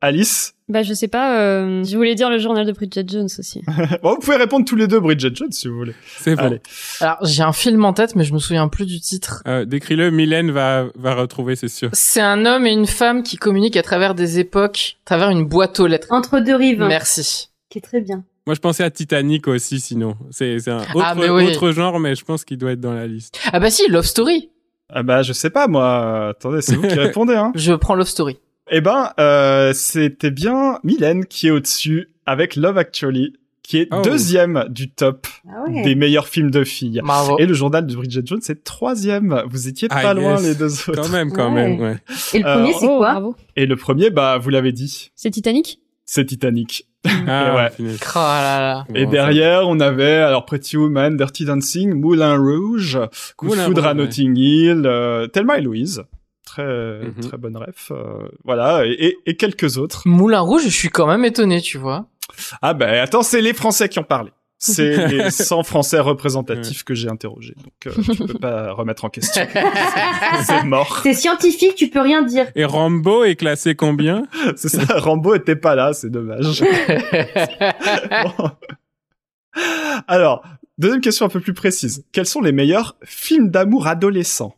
Alice? Bah, je sais pas, euh, je voulais dire le journal de Bridget Jones aussi. Bon, vous pouvez répondre tous les deux Bridget Jones si vous voulez. C'est bon. Allez. Alors, j'ai un film en tête, mais je me souviens plus du titre. Euh, Décris-le, Mylène va, va retrouver, c'est sûr. C'est un homme et une femme qui communiquent à travers des époques, à travers une boîte aux lettres. Entre deux rives. Merci. Qui est très bien. Moi, je pensais à Titanic aussi, sinon. C'est c'est un autre, Ah, mais oui. autre genre, mais je pense qu'il doit être dans la liste. Ah bah si, Love Story. Ah bah, je sais pas, moi. Attendez, c'est vous qui répondez, hein. Je prends Love Story. Eh ben, euh, c'était bien Mylène qui est au-dessus avec Love Actually, qui est Oh. deuxième du top Ah ouais. des meilleurs films de filles. Bravo. Et le journal de Bridget Jones, c'est troisième. Vous étiez pas Ah, loin yes. les deux autres. Quand même, quand Ouais. même, ouais. Et le Euh, premier, c'est oh, quoi bravo. Et le premier, bah, vous l'avez dit, C'est Titanic? C'est Titanic. Ah, ouais. punaise. Oh là là. Et Bon, derrière, on avait alors Pretty Woman, Dirty Dancing, Moulin Rouge, Coup de foudre à ouais. Notting Hill, euh, Thelma et Louise. Très, Mhm. très bonne ref. euh, voilà, et, et, et quelques autres. Moulin Rouge, je suis quand même étonné, tu vois. Ah ben, attends, c'est les Français qui ont parlé. C'est les 100 Français représentatifs que j'ai interrogés. Donc, euh, tu peux pas remettre en question. c'est mort. C'est scientifique, tu peux rien dire. Et Rambo est classé combien C'est ça, Rambo était pas là, c'est dommage. Bon. Alors, deuxième question un peu plus précise. Quels sont les meilleurs films d'amour adolescents?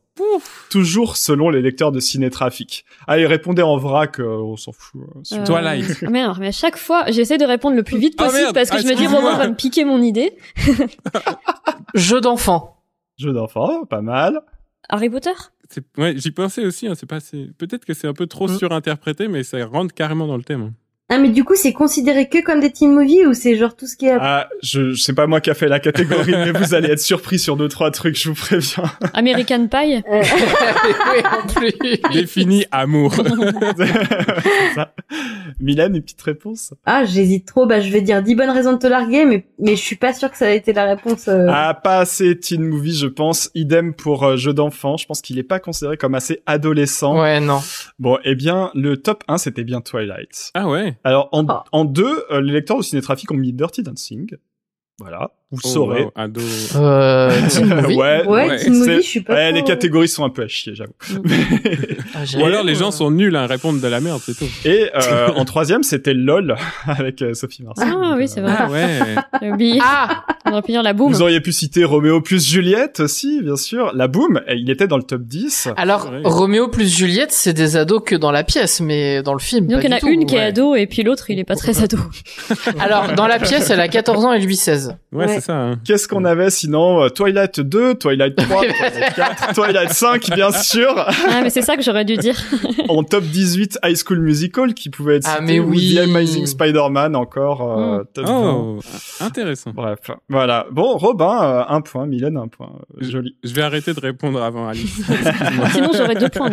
Toujours selon les lecteurs de Cinétrafic. Allez, répondez en vrac, euh, on s'en fout. hein, Euh, Twilight. Ah merde, mais à chaque fois, j'essaie de répondre le plus vite Ah, possible parce que Ah, je me dis. Romain va me piquer mon idée. Jeu d'enfant. Jeu d'enfant, pas mal. Harry Potter? Ouais, j'y pensais aussi. Hein, c'est pas. assez- Peut-être que c'est un peu trop Mm. surinterprété, mais ça rentre carrément dans le thème. Ah, mais du coup, c'est considéré que comme des teen movies ou c'est genre tout ce qui est... Ah, je, je sais pas moi qui a fait la catégorie, mais vous allez être surpris sur deux, trois trucs, je vous préviens. American Pie Euh, oui, en plus. Défini amour. C'est ça. Mylène, une petite réponse? Ah, j'hésite trop. Bah, je vais dire 10 bonnes raisons de te larguer, mais, mais je suis pas sûre que ça a été la réponse. euh. Ah, pas assez teen movie, je pense. Idem pour euh, jeu d'enfant. Je pense qu'il est pas considéré comme assez adolescent. Ouais, non. Bon, eh bien, le top 1, c'était bien Twilight. ah ouais. Alors, en, Ah. en deux, euh, les lecteurs de Cinétrafic ont mis Dirty Dancing. Voilà, vous le Oh, saurez. wow, ado. Euh, teen movie. ouais, ouais, movie, je suis pas ouais, trop- les catégories sont un peu à chier, j'avoue. Ah, j'ai- Ou alors les gens sont nuls à répondre de la merde, c'est tout. Et euh, en troisième, c'était LOL avec euh, Sophie Marceau. Ah Donc, oui, c'est vrai. Ah ouais. J'ai oublié. Ah On aurait pu dire la boum. Vous auriez pu citer Roméo plus Juliette aussi, bien sûr. La Boom, et il était dans le top 10. Alors, Ouais. Roméo plus Juliette, c'est des ados que dans la pièce, mais dans le film. Donc il y en a une qui est ado et puis l'autre il est pas très ado. Alors, dans la pièce, elle a 14 ans et lui 16. Ouais, Ouais. c'est ça. hein. Qu'est-ce qu'on avait sinon Euh, Twilight 2, Twilight 3, Twilight 4, Twilight 5, bien sûr. Ah mais c'est ça que j'aurais dû dire. En top 18, High School Musical, qui pouvait être Ah, cité, mais ou oui. The Amazing Spider-Man, encore euh, Mm. top 20. Oh, intéressant. Bref, voilà. Bon, Robin, euh, un point, Mylène, un point. Joli. Je vais arrêter de répondre avant Alice. Sinon j'aurais deux points.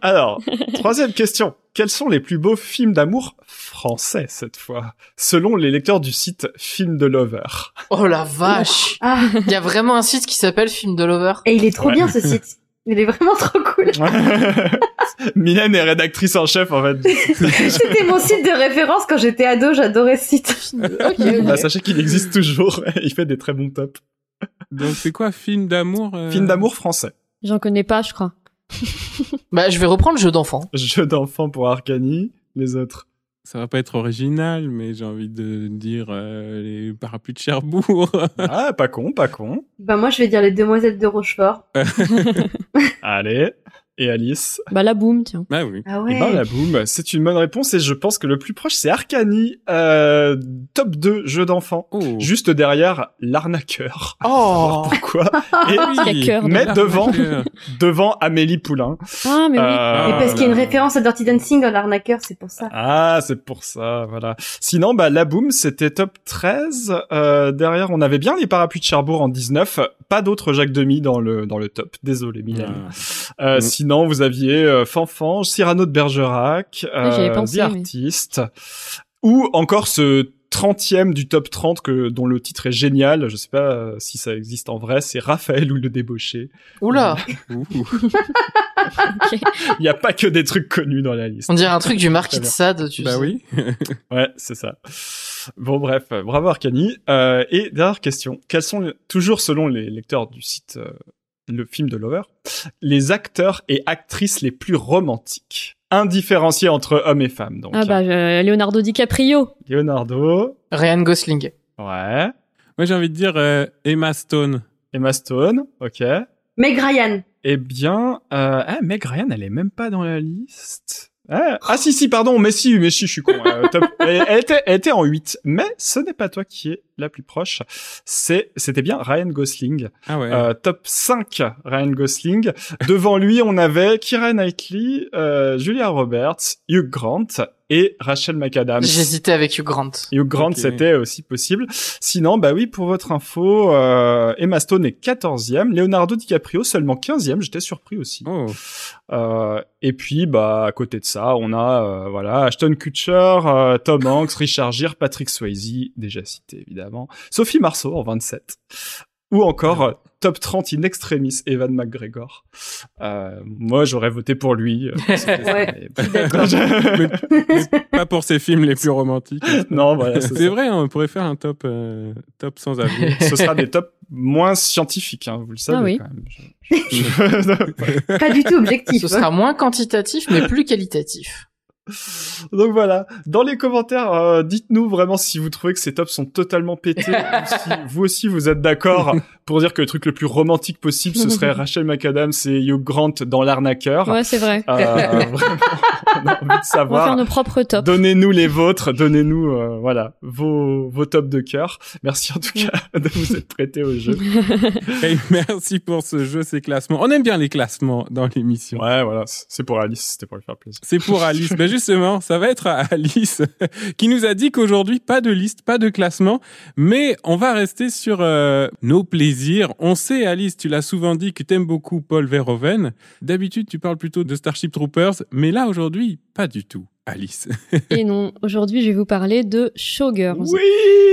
Alors, troisième question. Quels sont les plus beaux films d'amour français, cette fois, selon les lecteurs du site Film de Lover Oh la vache Ah, Il y a vraiment un site qui s'appelle Film de Lover. et il est trop Ouais. bien ce site. Il est vraiment trop cool. Mylène est rédactrice en chef, en fait. C'était mon site de référence quand j'étais ado, j'adorais ce site. ok. Bah, sachez qu'il existe toujours. Il fait des très bons tops. Donc c'est quoi film d'amour euh, Film d'amour français. J'en connais pas je crois. Bah, je vais reprendre Jeu d'enfant. Jeu d'enfant pour Arcani. Les autres. Ça va pas être original, mais j'ai envie de dire euh, les parapluies de Cherbourg. Ah, pas con, pas con. Bah moi je vais dire les demoiselles de Rochefort. Allez. Et Alice Bah la boum, tiens. Ah oui. Ah Eh ouais. ben, la boum, c'est une bonne réponse et je pense que le plus proche c'est Arcani, euh, top 2 jeu d'enfant, Oh. juste derrière l'arnaqueur. Oh. Pourquoi Et cœur mais devant, devant Amélie Poulain. Ah, mais oui. Euh, Et parce qu'il y a une référence à Dirty Dancing dans l'arnaqueur, c'est pour ça. Ah, c'est pour ça, voilà. Sinon, bah, la boom, c'était top 13. Euh, derrière, on avait bien les parapluies de Cherbourg en 19. Pas d'autres Jacques Demy dans le, dans le top. Désolé. Euh, Mm. Sinon, vous aviez euh, Fanfan, Cyrano de Bergerac, euh, pensé, The mais- Artist, ou encore ce 30e du top 30 que, dont le titre est génial. Je sais pas euh, si ça existe en vrai. C'est Raphaël ou le débauché. Oula. Il n'y a pas que des trucs connus dans la liste. On dirait un truc du Marquis de Sade, tu Bah sais. oui. Ouais, c'est ça. Bon, bref, bravo Arcani. Euh, et dernière question. Quels sont, toujours selon les lecteurs du site euh, Le film de Lover, les acteurs et actrices les plus romantiques Indifférenciés entre hommes et femmes, donc. Ah bah euh, Leonardo DiCaprio. Leonardo. Ryan Gosling. Ouais. Moi j'ai envie de dire euh, Emma Stone. Emma Stone. Ok. Meg Ryan. Eh bien, euh, ah, Meg Ryan, elle est même pas dans la liste. Ah, ah, si, si, pardon, mais si, mais si, je suis con. Euh, top- elle, elle était, elle était en 8, mais ce n'est pas toi qui es la plus proche. C'est, c'était bien Ryan Gosling. Ah ouais. Euh, top 5, Ryan Gosling. Devant lui, on avait Kira Knightley, euh, Julia Roberts, Hugh Grant et Rachel McAdams. J'hésitais avec Hugh Grant. Hugh Grant, c'était aussi possible. Sinon, bah oui, pour votre info, euh, Emma Stone est 14e, Leonardo DiCaprio seulement 15e, j'étais surpris aussi. Oh. Euh, et puis, bah, à côté de ça, on a, euh, voilà, Ashton Kutcher, euh, Tom Hanks, Richard Gere, Patrick Swayze, déjà cité évidemment, Sophie Marceau en 27, ou encore euh, top 30 in extremis, Evan McGregor. Euh, moi, j'aurais voté pour lui. euh, Ouais, mais- Mais pas pour ses films les plus romantiques. non, voilà, c'est vrai, hein, on pourrait faire un top, euh, top sans avis. Ce sera des tops moins scientifiques, hein, vous le savez Ah oui. quand même. Je- je- Pas du tout objectif. Ce sera moins quantitatif, mais plus qualitatif. Donc voilà, dans les commentaires, euh, dites-nous vraiment si vous trouvez que ces tops sont totalement pétés, ou si vous aussi vous êtes d'accord pour dire que le truc le plus romantique possible, ce serait Rachel McAdams et Hugh Grant dans l'arnaqueur. Ouais, c'est vrai. Euh, vraiment, on a envie de On va faire savoir. nos propres tops. Donnez-nous les vôtres, donnez-nous euh, voilà vos vos tops de cœur. Merci en tout cas de vous être prêté au jeu. Et merci pour ce jeu, ces classements. On aime bien les classements dans l'émission. Ouais, voilà, c'est pour Alice, c'était pour lui faire plaisir. C'est pour Alice. ben justement, ça va être à Alice qui nous a dit qu'aujourd'hui, pas de liste, pas de classement, mais on va rester sur euh, nos plaisirs. On sait, Alice, tu l'as souvent dit que t'aimes beaucoup Paul Verhoeven. D'habitude, tu parles plutôt de Starship Troopers, mais là, aujourd'hui, pas du tout. Alice. Et non, aujourd'hui, je vais vous parler de Showgirls. Oui.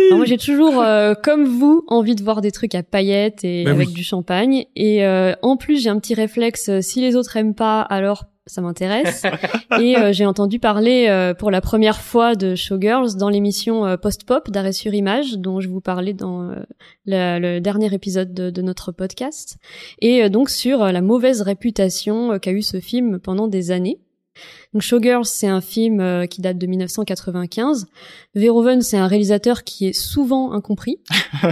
Alors moi, j'ai toujours, euh, comme vous, envie de voir des trucs à paillettes et Bah avec oui. du champagne. Et euh, en plus, j'ai un petit réflexe, si les autres aiment pas, alors ça m'intéresse. et euh, j'ai entendu parler euh, pour la première fois de Showgirls dans l'émission euh, Post-Pop d'Arrêt sur Image, dont je vous parlais dans euh, la- le dernier épisode de, de notre podcast. Et euh, donc sur euh, la mauvaise réputation qu'a eu ce film pendant des années. Donc Showgirls, c'est un film euh, qui date de 1995. Verhoeven, c'est un réalisateur qui est souvent incompris.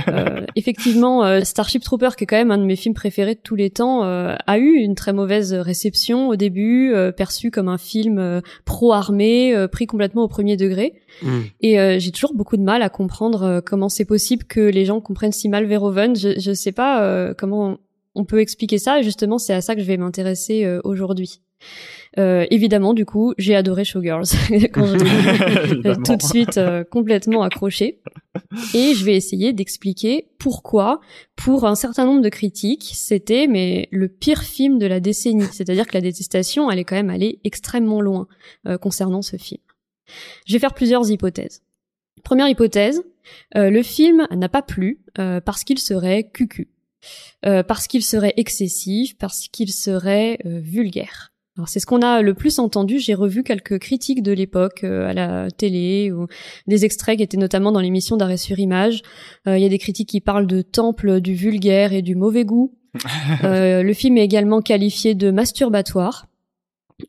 Euh, effectivement, euh, Starship Trooper, qui est quand même un de mes films préférés de tous les temps, a eu une très mauvaise réception au début, perçu comme un film pro-armée, pris complètement au premier degré. Et euh, j'ai toujours beaucoup de mal à comprendre comment c'est possible que les gens comprennent si mal Verhoeven. Je, je sais pas comment on peut expliquer ça. Et justement, c'est à ça que je vais m'intéresser aujourd'hui. Euh, évidemment, du coup, j'ai adoré Showgirls quand je tout de suite euh, complètement accroché. Et je vais essayer d'expliquer pourquoi, pour un certain nombre de critiques, c'était mais le pire film de la décennie. C'est-à-dire que la détestation, elle est quand même allée extrêmement loin euh, concernant ce film. Je vais faire plusieurs hypothèses. Première hypothèse, euh, le film n'a pas plu euh, parce qu'il serait cucu, euh, parce qu'il serait excessif, parce qu'il serait euh, vulgaire. Alors c'est ce qu'on a le plus entendu. J'ai revu quelques critiques de l'époque euh, à la télé ou des extraits qui étaient notamment dans l'émission d'arrêt sur image. Euh, Il y a des critiques qui parlent de temple du vulgaire et du mauvais goût. Euh, le film est également qualifié de masturbatoire.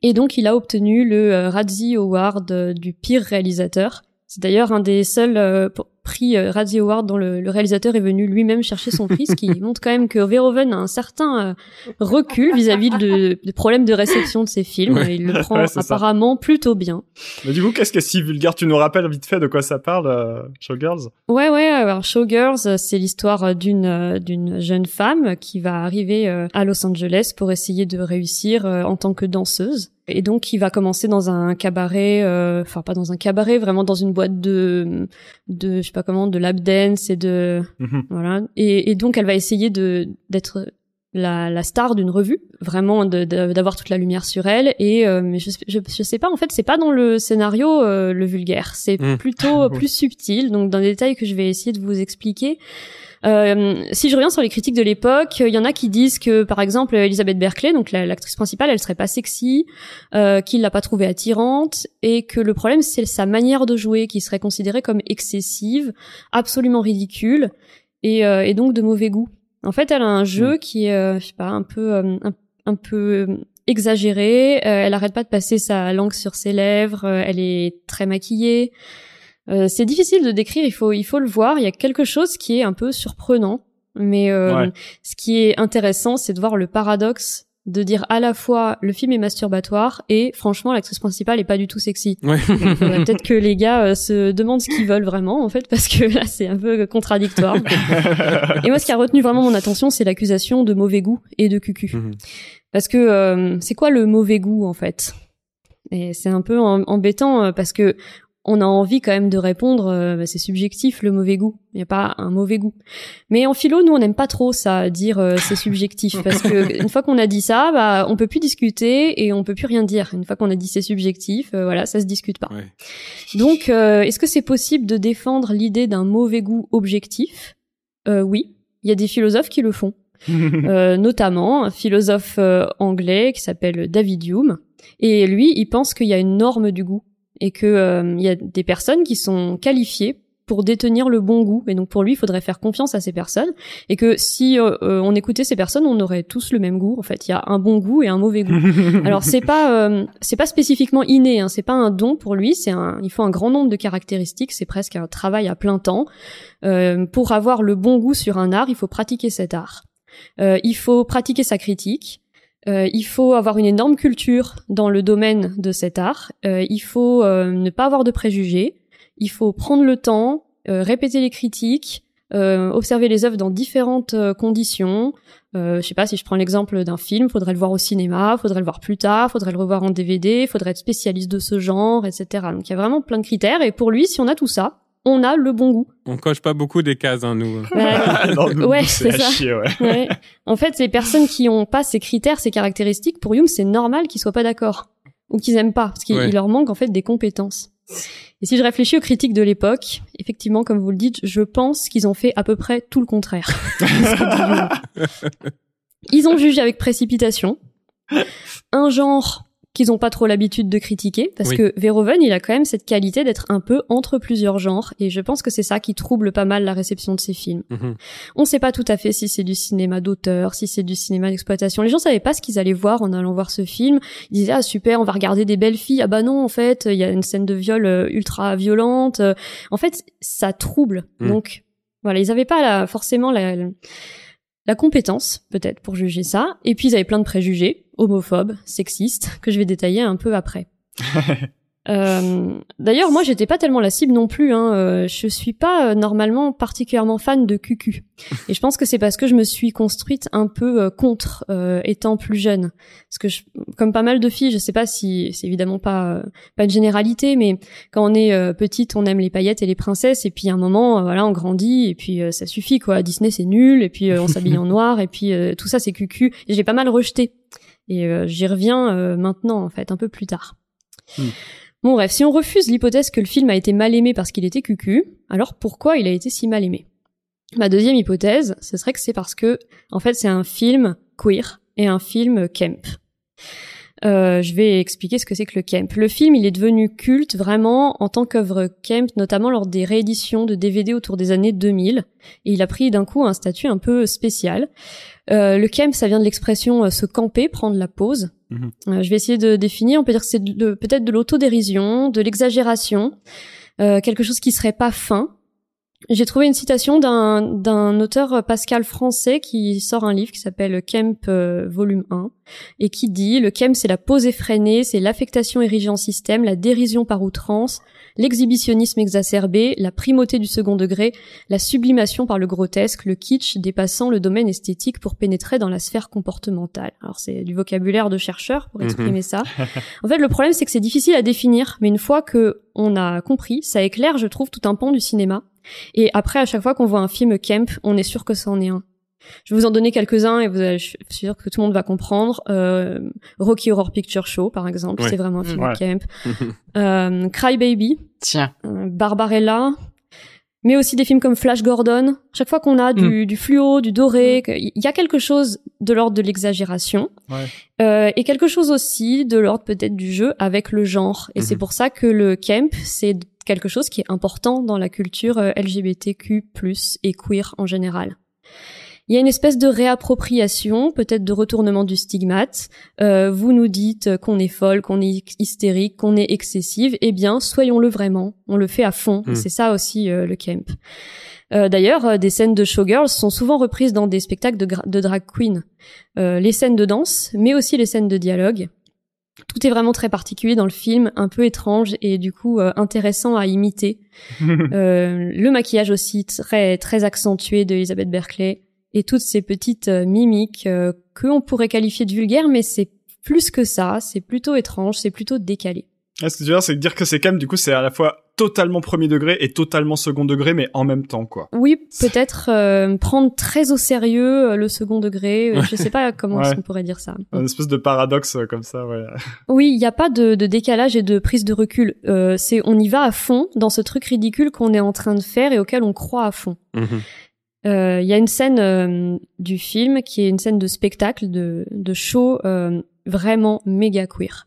Et donc il a obtenu le Razzie Award du pire réalisateur. C'est d'ailleurs un des seuls euh, prix euh, Radio Award dont le, le réalisateur est venu lui-même chercher son prix, ce qui montre quand même que Verhoeven a un certain euh, recul vis-à-vis de, des problèmes de réception de ses films. Ouais. Il le prend Ouais, c'est ça. apparemment plutôt bien. Mais du coup, qu'est-ce qui est si vulgaire Tu nous rappelles vite fait de quoi ça parle, euh, Showgirls? Ouais, ouais. Alors, Showgirls, c'est l'histoire d'une euh, d'une jeune femme qui va arriver euh, à Los Angeles pour essayer de réussir euh, en tant que danseuse. Et donc, qui va commencer dans un cabaret, euh, enfin pas dans un cabaret, vraiment dans une boîte de, de, je sais pas comment, de lap dance et de, Mhm. voilà. Et, et donc, elle va essayer de d'être la, la star d'une revue, vraiment d'avoir toute la lumière sur elle. Et euh, mais je, je, je sais pas, en fait, c'est pas dans le scénario euh, le vulgaire, c'est Mm. plutôt plus subtil. Donc, dans des détails que je vais essayer de vous expliquer. Euh, si je reviens sur les critiques de l'époque, il y en a qui disent que, par exemple, Elisabeth Berkeley, donc la- l'actrice principale, elle serait pas sexy, euh, qu'il l'a pas trouvée attirante, et que le problème c'est sa manière de jouer, qui serait considérée comme excessive, absolument ridicule, et, euh, et donc de mauvais goût. En fait, elle a un jeu qui est, euh, je sais pas, un peu, euh, un, un peu exagéré. Elle arrête pas de passer sa langue sur ses lèvres. elle est très maquillée. Euh, c'est difficile de décrire. Il faut, il faut le voir. Il y a quelque chose qui est un peu surprenant, mais euh, Ouais. ce qui est intéressant, c'est de voir le paradoxe de dire à la fois le film est masturbatoire et franchement l'actrice principale est pas du tout sexy. Ouais. Peut-être que les gars euh, se demandent ce qu'ils veulent vraiment en fait parce que là c'est un peu contradictoire. et moi ce qui a retenu vraiment mon attention c'est l'accusation de mauvais goût et de cucu. Mhm. Parce que euh, c'est quoi le mauvais goût en fait? Et c'est un peu em- embêtant euh, parce que on a envie quand même de répondre euh, bah, c'est subjectif le mauvais goût. Il n'y a pas un mauvais goût. Mais en philo nous on n'aime pas trop ça dire euh, c'est subjectif parce que une fois qu'on a dit ça bah on peut plus discuter et on peut plus rien dire. Une fois qu'on a dit c'est subjectif euh, voilà ça se discute pas. Ouais. Donc, euh, est-ce que c'est possible de défendre l'idée d'un mauvais goût objectif? Euh, Oui, il y a des philosophes qui le font, Euh, notamment un philosophe euh, anglais qui s'appelle David Hume. Et lui, il pense qu'il y a une norme du goût et que euh, il y a des personnes qui sont qualifiées pour détenir le bon goût. Et donc pour lui, il faudrait faire confiance à ces personnes. Et que si euh, euh, on écoutait ces personnes, on aurait tous le même goût. En fait, il y a un bon goût et un mauvais goût. Alors c'est pas euh, c'est pas spécifiquement inné, hein, c'est pas un don pour lui, c'est un il faut un grand nombre de caractéristiques, c'est presque un travail à plein temps. Euh, pour avoir le bon goût sur un art, il faut pratiquer cet art. Euh, il faut pratiquer sa critique. Euh, il faut avoir une énorme culture dans le domaine de cet art. Euh, il faut euh, ne pas avoir de préjugés. Il faut prendre le temps, euh, répéter les critiques, euh, observer les œuvres dans différentes euh, conditions. Je sais pas si je prends l'exemple d'un film, faudrait le voir au cinéma, faudrait le voir plus tard, faudrait le revoir en DVD, faudrait être spécialiste de ce genre, etc. Donc il y a vraiment plein de critères et pour lui, si on a tout ça, on a le bon goût. On coche pas beaucoup des cases, hein, nous. Ouais. Non, nous, Ouais, nous, c'est à ça. chier, ouais. Ouais. En fait, les personnes qui ont pas ces critères, ces caractéristiques, pour Hume, c'est normal qu'ils soient pas d'accord ou qu'ils aiment pas, parce qu'il leur manque en fait des compétences. Et si je réfléchis aux critiques de l'époque, effectivement, comme vous le dites, je pense qu'ils ont fait à peu près tout le contraire. Ils ont jugé avec précipitation un genre qu'ils ont pas trop l'habitude de critiquer, parce Oui. que Verhoeven, il a quand même cette qualité d'être un peu entre plusieurs genres, et je pense que c'est ça qui trouble pas mal la réception de ses films. Mhm. On sait pas tout à fait si c'est du cinéma d'auteur, si c'est du cinéma d'exploitation. Les gens savaient pas ce qu'ils allaient voir en allant voir ce film. Ils disaient ah super, on va regarder des belles filles. Ah bah non, en fait, il y a une scène de viol euh, ultra violente. Euh, En fait, ça trouble. Mm. Donc voilà, ils avaient pas la, forcément la, la compétence peut-être pour juger ça. Et puis ils avaient plein de préjugés, homophobes, sexistes, que je vais détailler un peu après. Euh, D'ailleurs, moi, j'étais pas tellement la cible non plus. Hein. Euh, je suis pas euh, normalement particulièrement fan de cucu. Et je pense que c'est parce que je me suis construite un peu contre euh, étant plus jeune. Parce que, je, comme pas mal de filles, je sais pas si c'est évidemment pas pas une généralité, mais quand on est petite, on aime les paillettes et les princesses. Et puis à un moment, voilà, on grandit et puis ça suffit quoi. Disney c'est nul. Et puis on s'habille en noir et puis tout ça c'est cucu. Et j'ai pas mal rejeté. Et euh, j'y reviens euh, maintenant en fait, un peu plus tard. Hmm. Bon bref, si on refuse l'hypothèse que le film a été mal aimé parce qu'il était cucu, alors pourquoi il a été si mal aimé? Ma deuxième hypothèse, ce serait que c'est parce que, en fait, c'est un film queer et un film camp. Euh, je vais expliquer ce que c'est que le camp. Le film, il est devenu culte vraiment en tant qu'œuvre camp, notamment lors des rééditions de DVD autour des années 2000, et il a pris d'un coup un statut un peu spécial. Euh, le camp, ça vient de l'expression euh, se camper, prendre la pause. Mhm. Euh, je vais essayer de définir. On peut dire que c'est de- de- peut-être de l'autodérision, de l'exagération. euh, quelque chose qui serait pas fin. J'ai trouvé une citation d'un d'un auteur Pascal français qui sort un livre qui s'appelle Kemp euh, volume 1 et qui dit le Kemp c'est la pose effrénée, c'est l'affectation érigée en système, la dérision par outrance, l'exhibitionnisme exacerbé, la primauté du second degré, la sublimation par le grotesque, le kitsch dépassant le domaine esthétique pour pénétrer dans la sphère comportementale. Alors c'est du vocabulaire de chercheur pour exprimer ça. En fait, le problème c'est que c'est difficile à définir, mais une fois que on a compris, ça éclaire, je trouve, tout un pan du cinéma. Et après, à chaque fois qu'on voit un film Kemp, on est sûr que ça en est un. Je vais vous en donner quelques-uns et vous allez, je suis sûr que tout le monde va comprendre. Euh, Rocky Horror Picture Show, par exemple, Ouais. c'est vraiment un film Ouais. Kemp. Euh, Cry Baby, Tiens. euh, Barbarella, mais aussi des films comme Flash Gordon. Chaque fois qu'on a du, du fluo, du doré, il y a quelque chose de l'ordre de l'exagération Ouais. euh, et quelque chose aussi de l'ordre peut-être du jeu avec le genre. Et Mhm. c'est pour ça que le camp, c'est quelque chose qui est important dans la culture euh, LGBTQ+ et queer en général. Il y a une espèce de réappropriation, peut-être de retournement du stigmate. Euh, vous nous dites qu'on est folle, qu'on est hystérique, qu'on est excessive. Eh bien, soyons-le vraiment. On le fait à fond. Mm. Et C'est ça aussi euh, le camp. Euh, D'ailleurs, des scènes de showgirls sont souvent reprises dans des spectacles de, de drag queen. Euh, les scènes de danse, mais aussi les scènes de dialogue. Tout est vraiment très particulier dans le film, un peu étrange et du coup euh, intéressant à imiter. Euh, le maquillage aussi très très accentué de Elizabeth Berkley et toutes ces petites euh, mimiques euh, que on pourrait qualifier de vulgaires, mais c'est plus que ça. C'est plutôt étrange, c'est plutôt décalé. Ah, ce que tu veux dire, c'est dire que c'est quand même, du coup, c'est à la fois totalement premier degré et totalement second degré, mais en même temps, quoi. Oui, peut-être euh, prendre très au sérieux euh, le second degré. euh, Je sais pas comment Ouais. on pourrait dire ça. Un espèce de paradoxe euh, comme ça, ouais. Oui, il n'y a pas de, de décalage et de prise de recul. Euh, c'est on y va à fond dans ce truc ridicule qu'on est en train de faire et auquel on croit à fond. Mhm. Euh, Il y a une scène euh, du film qui est une scène de spectacle, de, de show euh, vraiment méga queer.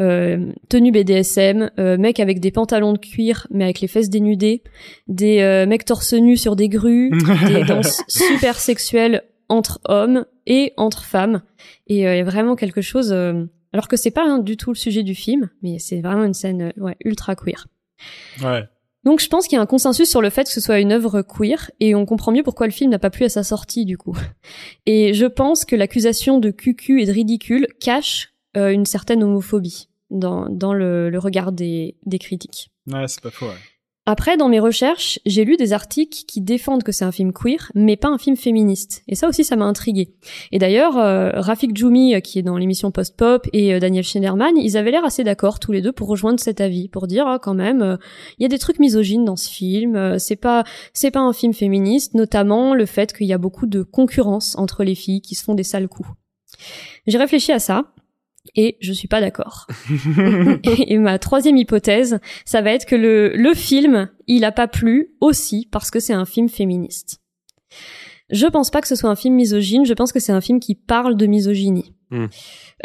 Euh, tenue BDSM, euh, mec avec des pantalons de cuir mais avec les fesses dénudées, des euh, mecs torse nu sur des grues, des danses super sexuelles entre hommes et entre femmes. Et euh, il y a vraiment quelque chose, euh, alors que c'est pas hein, du tout le sujet du film, mais c'est vraiment une scène euh, ouais, ultra queer. Ouais. Donc je pense qu'il y a un consensus sur le fait que ce soit une œuvre queer et on comprend mieux pourquoi le film n'a pas plu à sa sortie du coup. Et je pense que l'accusation de cucu et de ridicule cache euh, une certaine homophobie dans, dans le, regard des, des critiques. Ouais, c'est pas faux. Après, dans mes recherches, j'ai lu des articles qui défendent que c'est un film queer, mais pas un film féministe. Et ça aussi, ça m'a intrigué. Et d'ailleurs, euh, Rafik Djoumi, euh, qui est dans l'émission Post Pop, et euh, Daniel Schneiderman, ils avaient l'air assez d'accord tous les deux pour rejoindre cet avis, pour dire ah, quand même, il y a des trucs misogynes dans ce film. c'est pas, c'est pas un film féministe, notamment le fait qu'il y a beaucoup de concurrence entre les filles qui se font des sales coups. J'ai réfléchi à ça. Et je suis pas d'accord. et ma troisième hypothèse, ça va être que le, le film, il a pas plu aussi parce que c'est un film féministe. Je pense pas que ce soit un film misogyne, je pense que c'est un film qui parle de misogynie. Hmm.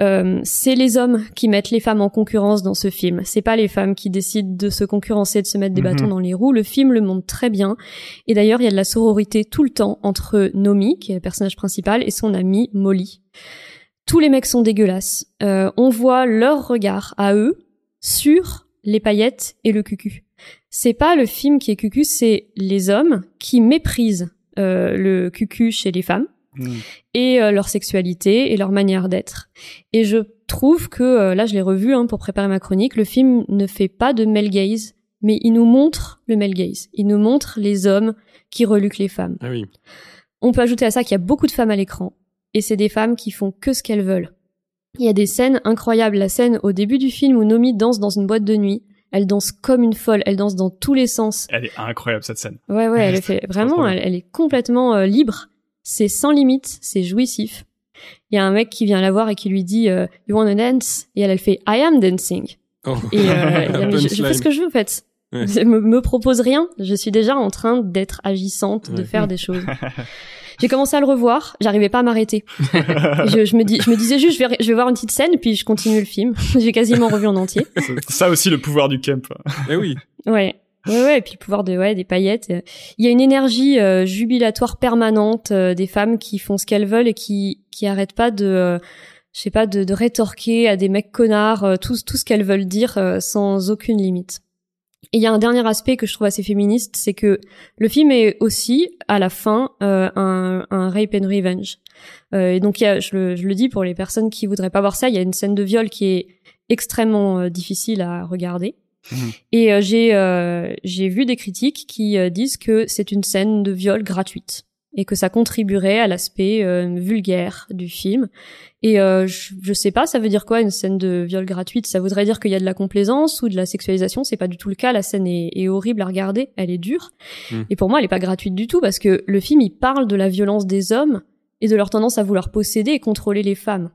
Euh, c'est les hommes qui mettent les femmes en concurrence dans ce film. C'est pas les femmes qui décident de se concurrencer, de se mettre des Mhm. bâtons dans les roues. Le film le montre très bien. Et d'ailleurs, il y a de la sororité tout le temps entre Nomi, qui est le personnage principal, et son amie Molly. Tous les mecs sont dégueulasses. Euh, on voit leur regard à eux sur les paillettes et le cucu. C'est pas le film qui est cucu, c'est les hommes qui méprisent euh, le cucu chez les femmes Mm. et euh, leur sexualité et leur manière d'être. Et je trouve que, euh, là je l'ai revu hein, pour préparer ma chronique, le film ne fait pas de male gaze, mais il nous montre le male gaze. Il nous montre les hommes qui reluquent les femmes. Ah oui. On peut ajouter à ça qu'il y a beaucoup de femmes à l'écran, et c'est des femmes qui font que ce qu'elles veulent. Il y a des scènes incroyables. La scène au début du film où Nomi danse dans une boîte de nuit. Elle danse comme une folle, elle danse dans tous les sens. Elle est incroyable, cette scène. Ouais, ouais, elle C'est fait vraiment, elle, elle est complètement euh, libre. C'est sans limite, c'est jouissif. Il y a un mec qui vient la voir et qui lui dit euh, You wanna dance? Et elle, elle fait I am dancing. Oh. Et euh, elle je, je fais ce que je veux en fait. Ouais. Me, me propose rien. Je suis déjà en train d'être agissante, de Ouais. faire des choses. J'ai commencé à le revoir, j'arrivais pas à m'arrêter. je, je me dis, je me disais juste, je vais, je vais voir une petite scène, puis je continue le film. J'ai quasiment revu en entier. C'est ça aussi le pouvoir du camp. Eh oui. Ouais. Ouais, ouais, et puis le pouvoir de, ouais, des paillettes. Il y a une énergie euh, jubilatoire permanente euh, des femmes qui font ce qu'elles veulent et qui, qui arrêtent pas de, euh, je sais pas, de, de rétorquer à des mecs connards euh, tout, tout ce qu'elles veulent dire euh, sans aucune limite. Et il y a un dernier aspect que je trouve assez féministe, c'est que le film est aussi, à la fin, euh, un, un rape and revenge. Euh, et donc, il y a, je, le, je le dis pour les personnes qui voudraient pas voir ça, il y a une scène de viol qui est extrêmement euh, difficile à regarder. Mhm. Et j'ai j'ai vu des critiques qui disent que c'est une scène de viol gratuite et que ça contribuerait à l'aspect euh, vulgaire du film. Et euh, je, je sais pas, ça veut dire quoi une scène de viol gratuite? Ça voudrait dire qu'il y a de la complaisance ou de la sexualisation? C'est pas du tout le cas. La scène est, est horrible à regarder, elle est dure. Mm. Et pour moi, elle est pas gratuite du tout parce que le film il parle de la violence des hommes et de leur tendance à vouloir posséder et contrôler les femmes.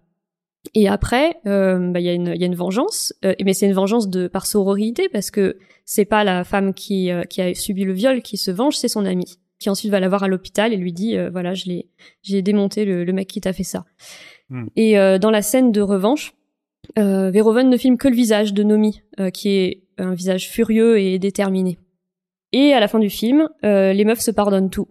Et après, euh, bah, il y, a une- il y a une vengeance, euh, mais c'est une vengeance de par sororité parce que c'est pas la femme qui, euh, qui a subi le viol qui se venge, c'est son ami qui ensuite va la voir à l'hôpital et lui dit euh, voilà je l'ai j'ai démonté le, le mec qui t'a fait ça. Hmm. Et euh, dans la scène de revanche, euh, Verhoeven ne filme que le visage de Nomi, euh, qui est un visage furieux et déterminé. Et à la fin du film, les meufs se pardonnent tout.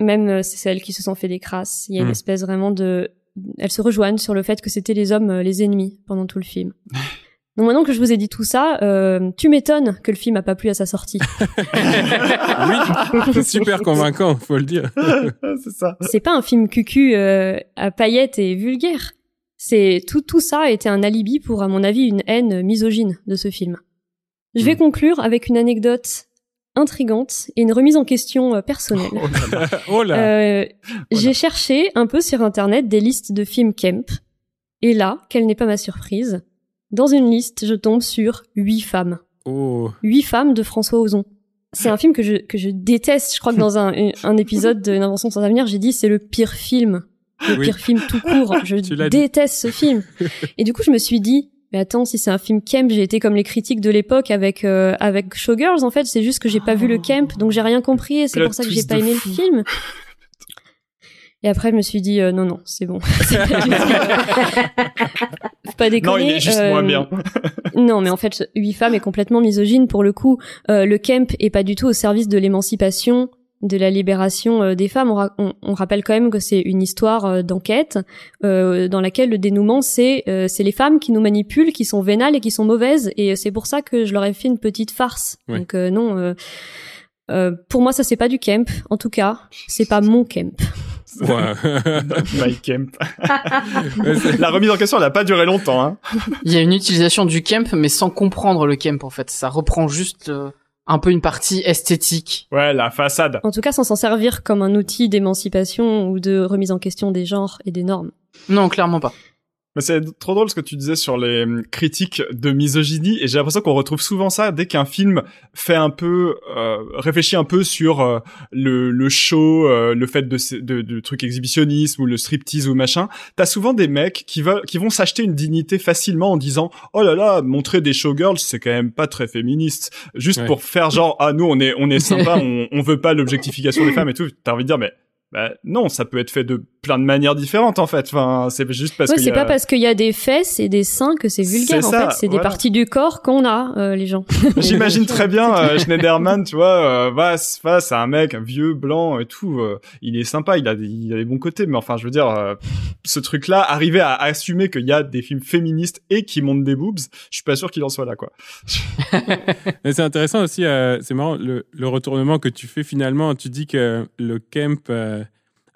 Même c'est celles qui se sont fait des crasses. Il y a une Hmm. espèce vraiment de... Elles se rejoignent sur le fait que c'était les hommes les ennemis pendant tout le film. Donc maintenant que je vous ai dit tout ça, euh, tu m'étonnes que le film a pas plu à sa sortie. oui, c'est super convaincant, faut le dire. c'est ça. c'est pas un film cucu euh, à paillettes et vulgaire. C'est tout tout ça a été un alibi pour à mon avis une haine misogyne de ce film. Je vais Hmm. conclure avec une anecdote intrigante et une remise en question euh, personnelle. Oh là, Euh, J'ai cherché un peu sur internet des listes de films Kemp et là, quelle n'est pas ma surprise, dans une liste, je tombe sur huit femmes. oh. Huit femmes de François Ozon. C'est un film que je, que je déteste. Je crois que dans un, un épisode de Une invention sans avenir, j'ai dit c'est le pire film. Le Oui. pire film tout court. Je dit. déteste ce film. Et du coup, je me suis dit, mais attends, si c'est un film Kemp, j'ai été comme les critiques de l'époque avec euh, avec Showgirls. En fait, c'est juste que j'ai pas vu le Kemp, donc j'ai rien compris. Et c'est pour ça que j'ai pas aimé fou. le film. Et après, je me suis dit, euh, non, non, c'est bon. C'est pas, du tout- Faut pas déconner. Non, il est juste euh, moins bien. non, mais en fait, Huit femmes est complètement misogyne pour le coup. Euh, le Kemp est pas du tout au service de l'émancipation, de la libération euh, des femmes. On, ra- on- on rappelle quand même que c'est une histoire euh, d'enquête euh, dans laquelle le dénouement c'est euh, c'est les femmes qui nous manipulent, qui sont vénales et qui sont mauvaises. Et c'est pour ça que je leur ai fait une petite farce. Ouais. Donc euh, non. euh, euh, pour moi, ça c'est pas du Kemp. En tout cas, c'est pas mon Kemp. Ouais. Mike Kemp. La remise en question, elle a pas duré longtemps. Hein. Il y a une utilisation du camp, mais sans comprendre le camp en fait. Ça reprend juste euh, un peu une partie esthétique. Ouais, la façade. En tout cas, sans s'en servir comme un outil d'émancipation ou de remise en question des genres et des normes. Non, clairement pas. Mais c'est trop drôle ce que tu disais sur les hum, critiques de misogynie et j'ai l'impression qu'on retrouve souvent ça dès qu'un film fait un peu euh, réfléchit un peu sur euh, le, le show, euh, le fait de, de, de trucs exhibitionnisme ou le striptease ou machin. T'as souvent des mecs qui veulent qui vont s'acheter une dignité facilement en disant oh là là montrer des showgirls c'est quand même pas très féministe juste Ouais. pour faire genre ah nous on est on est sympa on, on veut pas l'objectification des femmes et tout. T'as envie de dire mais bah, non, ça peut être fait de plein de manières différentes en fait. Enfin, c'est juste parce ouais, que c'est pas parce qu'il y a des fesses et des seins que c'est vulgaire. C'est En fait, c'est des parties du corps qu'on a, euh, les gens. J'imagine très bien euh, Schneiderman, tu vois, euh, face face à un mec, un vieux blanc et tout. euh, il est sympa, il a des, il a des bons côtés, mais enfin, je veux dire, euh, ce truc-là, arriver à, à assumer qu'il y a des films féministes et qui montent des boobs, je suis pas sûr qu'il en soit là, quoi. Mais c'est intéressant aussi, euh, c'est marrant, le, le retournement que tu fais finalement. Tu dis que le camp euh,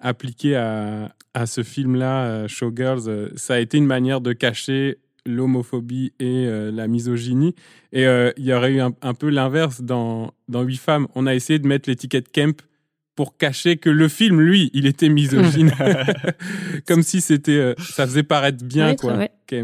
appliqué à, à ce film-là, euh, Showgirls, euh, ça a été une manière de cacher l'homophobie et euh, la misogynie. Et euh, il y aurait eu un, un peu l'inverse dans, dans Huit femmes. On a essayé de mettre l'étiquette camp pour cacher que le film, lui, il était misogyne. Comme si c'était, euh, ça faisait paraître bien, quoi.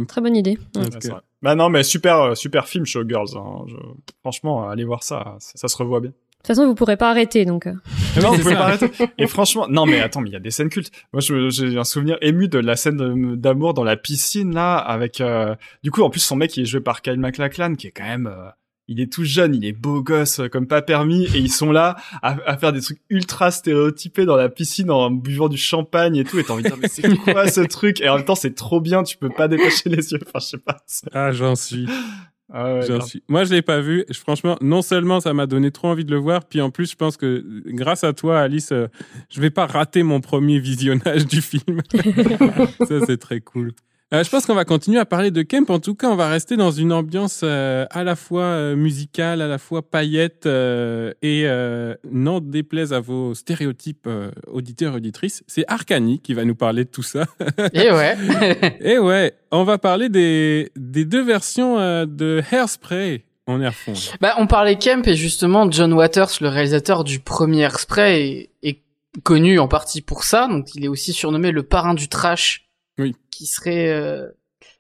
Très bonne idée. Ouais. Ouais. Bah non, mais super, super film Showgirls. Hein. Je- Franchement, allez voir ça, ça se revoit bien. De toute façon, vous pourrez pas arrêter, donc. euh. Non, vous pouvez pas arrêter. Et franchement, non mais attends, mais il y a des scènes cultes. Moi, j'ai un souvenir ému de la scène d'amour dans la piscine là, avec euh, du coup en plus son mec il est joué par Kyle MacLachlan, qui est quand même, euh, il est tout jeune, il est beau gosse comme pas permis, et ils sont là à, à faire des trucs ultra stéréotypés dans la piscine en buvant du champagne et tout. Et t'as envie de dire mais c'est quoi ce truc? Et en même temps c'est trop bien, tu peux pas détacher les yeux. Enfin je sais pas. Ah, j'en suis. Ah ouais, J'en grave. suis. Moi, je l'ai pas vu. Je- Franchement, non seulement ça m'a donné trop envie de le voir, puis en plus, je pense que grâce à toi, Alice, euh, je vais pas rater mon premier visionnage du film. ça, c'est très cool. Euh, je pense qu'on va continuer à parler de Kemp. En tout cas, on va rester dans une ambiance euh, à la fois euh, musicale, à la fois paillette euh, et euh, n'en déplaise à vos stéréotypes auditeurs et auditrices. C'est Arcani qui va nous parler de tout ça. Et ouais. et ouais, on va parler des, des deux versions de Hairspray en Airfond. Bah, on parlait Kemp et justement John Waters, le réalisateur du premier Hairspray, est, est connu en partie pour ça. Donc, il est aussi surnommé le parrain du trash oui. Qui serait... Euh...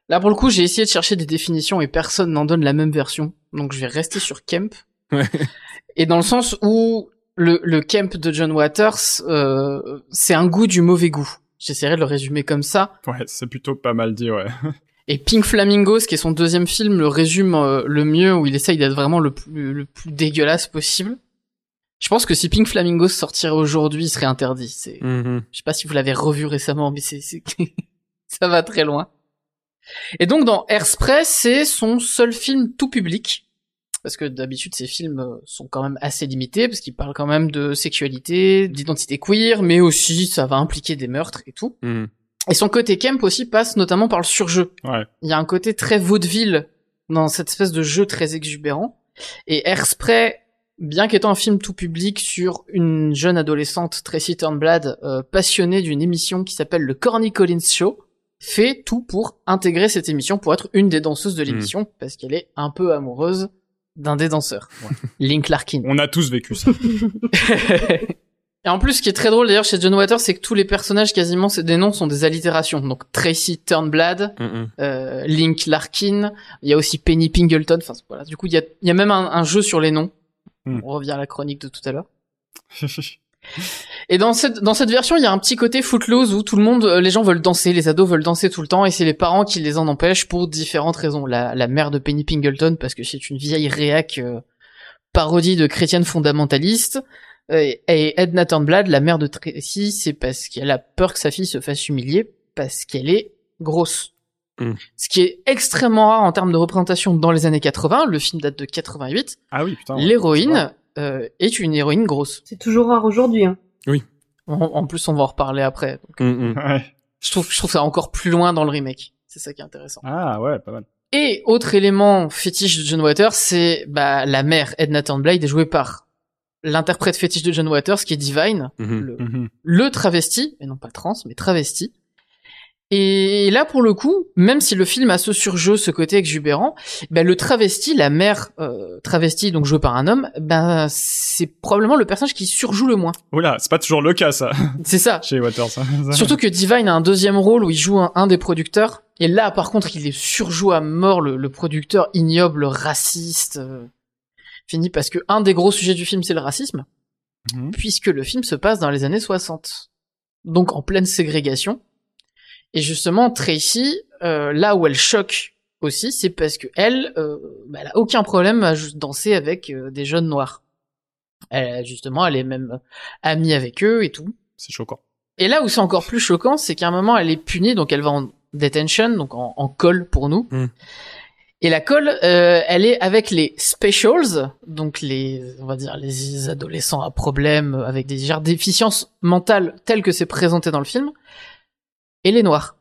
Là, pour le coup, j'ai essayé de chercher des définitions et personne n'en donne la même version. Donc, je vais rester sur Kemp. Ouais. Et dans le sens où le, le Kemp de John Waters, euh, c'est un goût du mauvais goût. J'essaierai de le résumer comme ça. Ouais, c'est plutôt pas mal dit, ouais. Et Pink Flamingos, qui est son deuxième film, le résume euh, le mieux, où il essaye d'être vraiment le plus, le plus dégueulasse possible. Je pense que si Pink Flamingos sortirait aujourd'hui, il serait interdit. C'est, mm -hmm. je sais pas si vous l'avez revu récemment, mais c'est, ça va très loin. Et donc dans Airspray, c'est son seul film tout public. Parce que d'habitude, ces films euh, sont quand même assez limités, parce qu'ils parlent quand même de sexualité, d'identité queer, mais aussi ça va impliquer des meurtres et tout. Mm. Et son côté Kemp aussi passe notamment par le surjeu. Ouais. Il y a un côté très vaudeville dans cette espèce de jeu très exubérant. Et Airspray, bien qu'étant un film tout public sur une jeune adolescente, Tracy Turnblad, euh, passionnée d'une émission qui s'appelle le Corny Collins Show, fait tout pour intégrer cette émission pour être une des danseuses de l'émission mmh. parce qu'elle est un peu amoureuse d'un des danseurs, ouais. Link Larkin. On a tous vécu ça. Et en plus, ce qui est très drôle d'ailleurs chez John Waters, c'est que tous les personnages quasiment, des noms sont des allitérations. Donc Tracy Turnblad, mm -hmm. euh, Link Larkin, il y a aussi Penny Pingleton. Enfin voilà. Du coup, il y a, il y a même un, un jeu sur les noms. Mm. On revient à la chronique de tout à l'heure. Et dans cette dans cette version, il y a un petit côté footloose où tout le monde, les gens veulent danser, les ados veulent danser tout le temps, et c'est les parents qui les en empêchent pour différentes raisons. La, la mère de Penny Pingleton parce que c'est une vieille réac euh, parodie de chrétienne fondamentaliste, euh, et Edna Turnblad, la mère de Tracy, c'est parce qu'elle a peur que sa fille se fasse humilier parce qu'elle est grosse. Mm. Ce qui est extrêmement rare en termes de représentation dans les années 80. Le film date de 88. Ah oui, putain. L'héroïne euh, est une héroïne grosse. C'est toujours rare aujourd'hui. Hein. Oui. En, en, plus, on va en reparler après. Donc, mm -hmm. Ouais. je trouve, je trouve ça encore plus loin dans le remake. C'est ça qui est intéressant. Ah ouais, pas mal. Et autre élément fétiche de John Waters, c'est bah, la mère Edna Turnblad est jouée par l'interprète fétiche de John Waters, qui est Divine, Mm -hmm. le, Mm -hmm. le travesti, et non pas trans, mais travesti. Et là, pour le coup, même si le film a ce surjeu, ce côté exubérant, ben le travesti, la mère euh, travestie, donc jouée par un homme, ben c'est probablement le personnage qui surjoue le moins. Oula, c'est pas toujours le cas, ça. C'est ça. Chez Waters. Surtout que Divine a un deuxième rôle où il joue un, un des producteurs. Et là, par contre, il est surjoue à mort le, le producteur ignoble, raciste. Euh, fini parce que un des gros sujets du film, c'est le racisme. Mhm. Puisque le film se passe dans les années 60. Donc en pleine ségrégation. Et justement, Tracy, euh, là où elle choque aussi, c'est parce que elle, euh, bah, elle a aucun problème à juste danser avec euh, des jeunes noirs. Elle, justement, elle est même amie avec eux et tout. C'est choquant. Et là où c'est encore plus choquant, c'est qu'à un moment, elle est punie, donc elle va en detention, donc en, en colle pour nous. Mm. Et la colle, euh, elle est avec les specials, donc les, on va dire, les adolescents à problème avec des déficiences mentales telles que c'est présenté dans le film et les noirs.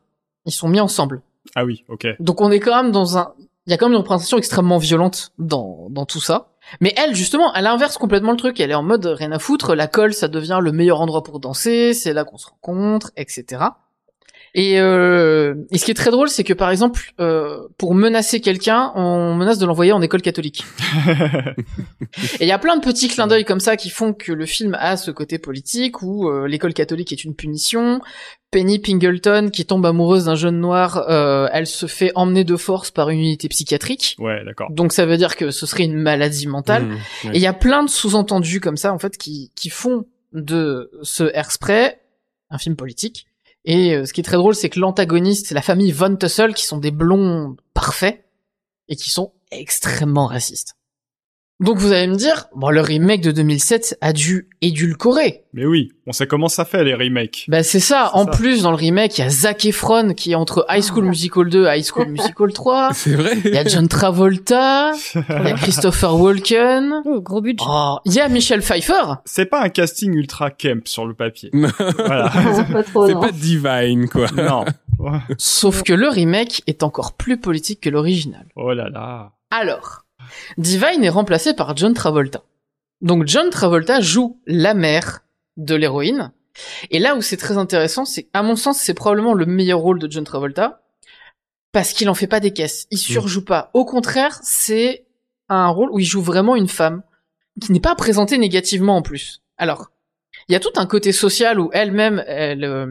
Ils sont mis ensemble. Ah oui, ok. Donc on est quand même dans un... Il y a quand même une représentation extrêmement violente dans, dans tout ça. Mais elle, justement, elle inverse complètement le truc. Elle est en mode rien à foutre. La colle, ça devient le meilleur endroit pour danser. C'est là qu'on se rencontre, etc. Et, euh, et ce qui est très drôle, c'est que par exemple, euh, pour menacer quelqu'un, on menace de l'envoyer en école catholique. Et il y a plein de petits clins d'œil comme ça qui font que le film a ce côté politique où euh, l'école catholique est une punition. Penny Pingleton, qui tombe amoureuse d'un jeune noir, euh, elle se fait emmener de force par une unité psychiatrique. ouais, d'accord. Donc ça veut dire que ce serait une maladie mentale. Mmh. Et il y a plein de sous-entendus comme ça, en fait, qui, qui font de ce Airspray un film politique. Et euh, ce qui est très drôle, c'est que l'antagoniste, c'est la famille Von Tussle, qui sont des blonds parfaits et qui sont extrêmement racistes. Donc vous allez me dire, bon, le remake de 2007 a dû édulcorer. Mais oui, on sait comment ça fait les remakes. Bah c'est ça. En ça. plus, dans le remake, il y a Zac Efron qui est entre High School Musical 2 et High School Musical 3. C'est vrai. Il y a John Travolta, il y a Christopher Walken. Oh, gros budget. Oh, il y a Michelle Pfeiffer. C'est pas un casting ultra camp sur le papier. voilà. Non, pas trop, C'est pas divine, quoi. non. Sauf que le remake est encore plus politique que l'original. Oh là là. Alors, Divine est remplacé par John Travolta. Donc John Travolta joue la mère de l'héroïne. Et là où c'est très intéressant, c'est, à mon sens, c'est probablement le meilleur rôle de John Travolta. Parce qu'il en fait pas des caisses. Il surjoue pas. Au contraire, c'est un rôle où il joue vraiment une femme. Qui n'est pas présentée négativement en plus. Alors, il y a tout un côté social où elle-même, elle, euh,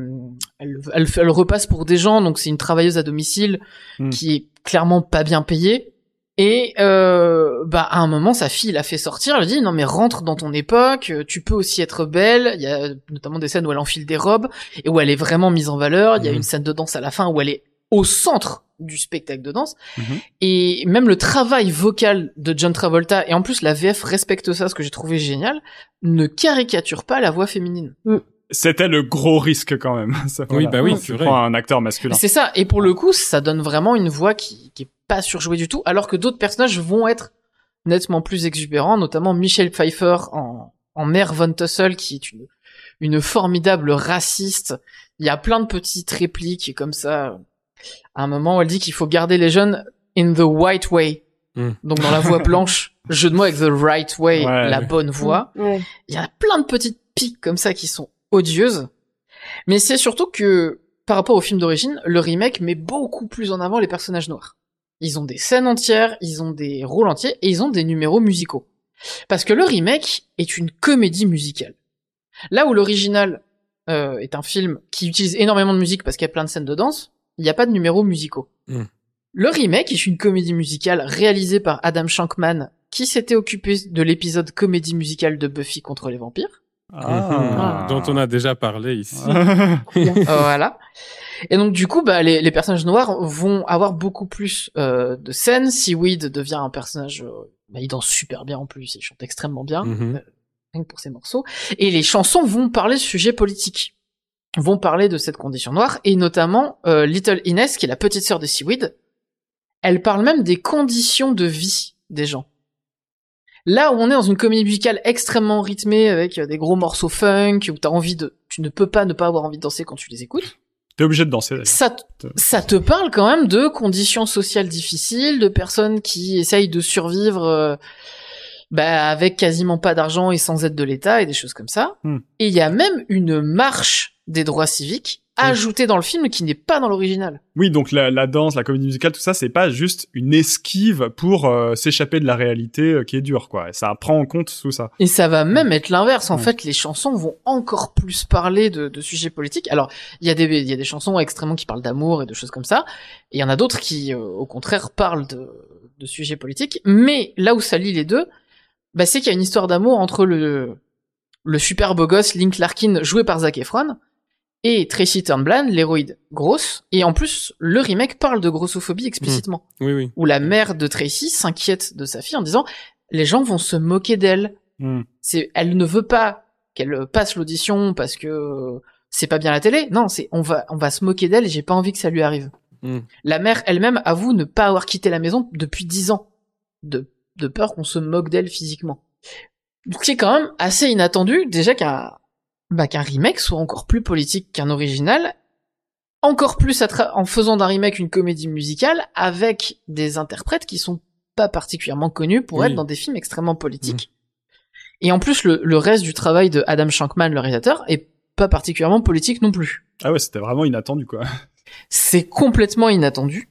elle, elle, elle repasse pour des gens, donc c'est une travailleuse à domicile Hmm. qui est clairement pas bien payée. Et euh, bah à un moment, sa fille l'a fait sortir. Elle lui dit non mais rentre dans ton époque. euh, Tu peux aussi être belle. Il y a notamment des scènes où elle enfile des robes et où elle est vraiment mise en valeur. Il y a Mhm. une scène de danse à la fin où elle est au centre du spectacle de danse. Mhm. Et même le travail vocal de John Travolta et en plus la VF respecte ça, ce que j'ai trouvé génial, ne caricature pas la voix féminine. C'était le gros risque quand même. Ça, Oui, voilà. bah oui, Tu c'est vrai. prends un acteur masculin. C'est ça. Et pour le coup, ça donne vraiment une voix qui, qui est pas surjouée du tout, alors que d'autres personnages vont être nettement plus exubérants, notamment Michelle Pfeiffer en, en mère Von Tussle, qui est une, une formidable raciste. Il y a plein de petites répliques comme ça. À un moment, elle dit qu'il faut garder les jeunes in the white way. Hmm. Donc dans la voie blanche, jeu de mots avec the right way, Ouais. la bonne voie. Ouais. Il y a plein de petites piques comme ça qui sont odieuses. Mais c'est surtout que, par rapport au film d'origine, le remake met beaucoup plus en avant les personnages noirs. Ils ont des scènes entières, ils ont des rôles entiers, et ils ont des numéros musicaux. Parce que le remake est une comédie musicale. Là où l'original euh, est un film qui utilise énormément de musique parce qu'il y a plein de scènes de danse, il n'y a pas de numéros musicaux. Hmm. Le remake est une comédie musicale réalisée par Adam Shankman, qui s'était occupé de l'épisode comédie musicale de Buffy contre les vampires. Ah. Mhm. Dont on a déjà parlé ici. Euh, voilà. Et donc du coup, bah, les, les personnages noirs vont avoir beaucoup plus euh, de scènes. Seaweed devient un personnage, euh, bah, il danse super bien en plus, il chante extrêmement bien, euh, rien que pour ses morceaux. Et les chansons vont parler de sujets politiques, vont parler de cette condition noire, et notamment euh, Little Inès, qui est la petite sœur de Seaweed, elle parle même des conditions de vie des gens. Là où on est dans une comédie musicale extrêmement rythmée avec euh, des gros morceaux funk où t'as envie de, tu ne peux pas ne pas avoir envie de danser quand tu les écoutes. T'es obligé de danser. Ça, ça te parle quand même de conditions sociales difficiles, de personnes qui essayent de survivre euh, bah, avec quasiment pas d'argent et sans aide de l'État et des choses comme ça. Hmm. Et il y a même une marche des droits civiques ajoutée dans le film qui n'est pas dans l'original. Oui, donc la, la danse, la comédie musicale, tout ça, c'est pas juste une esquive pour euh, s'échapper de la réalité euh, qui est dure, quoi. Ça prend en compte tout ça. Et ça va même être l'inverse. En Ouais. fait, les chansons vont encore plus parler de, de sujets politiques. Alors, il y a des, il y a des chansons extrêmement qui parlent d'amour et de choses comme ça. Et il y en a d'autres qui, euh, au contraire, parlent de, de sujets politiques. Mais là où ça lie les deux, bah, c'est qu'il y a une histoire d'amour entre le, le super beau gosse Link Larkin, joué par Zac Efron, et Tracy Turnblad, l'héroïde grosse. Et en plus, le remake parle de grossophobie explicitement Oui, oui. où la mère de Tracy s'inquiète de sa fille en disant les gens vont se moquer d'elle. Hmm. C'est, elle ne veut pas qu'elle passe l'audition parce que c'est pas bien la télé. Non, c'est on va on va se moquer d'elle et j'ai pas envie que ça lui arrive. Hmm. La mère elle-même avoue ne pas avoir quitté la maison depuis dix ans de de peur qu'on se moque d'elle physiquement. Ce qui est quand même assez inattendu déjà qu'un bah, qu'un remake soit encore plus politique qu'un original encore plus en faisant d'un remake une comédie musicale avec des interprètes qui sont pas particulièrement connus pour Oui. être dans des films extrêmement politiques. Et en plus, le, le reste du travail de Adam Shankman, le réalisateur, est pas particulièrement politique non plus. Ah ouais, c'était vraiment inattendu, quoi. C'est complètement inattendu.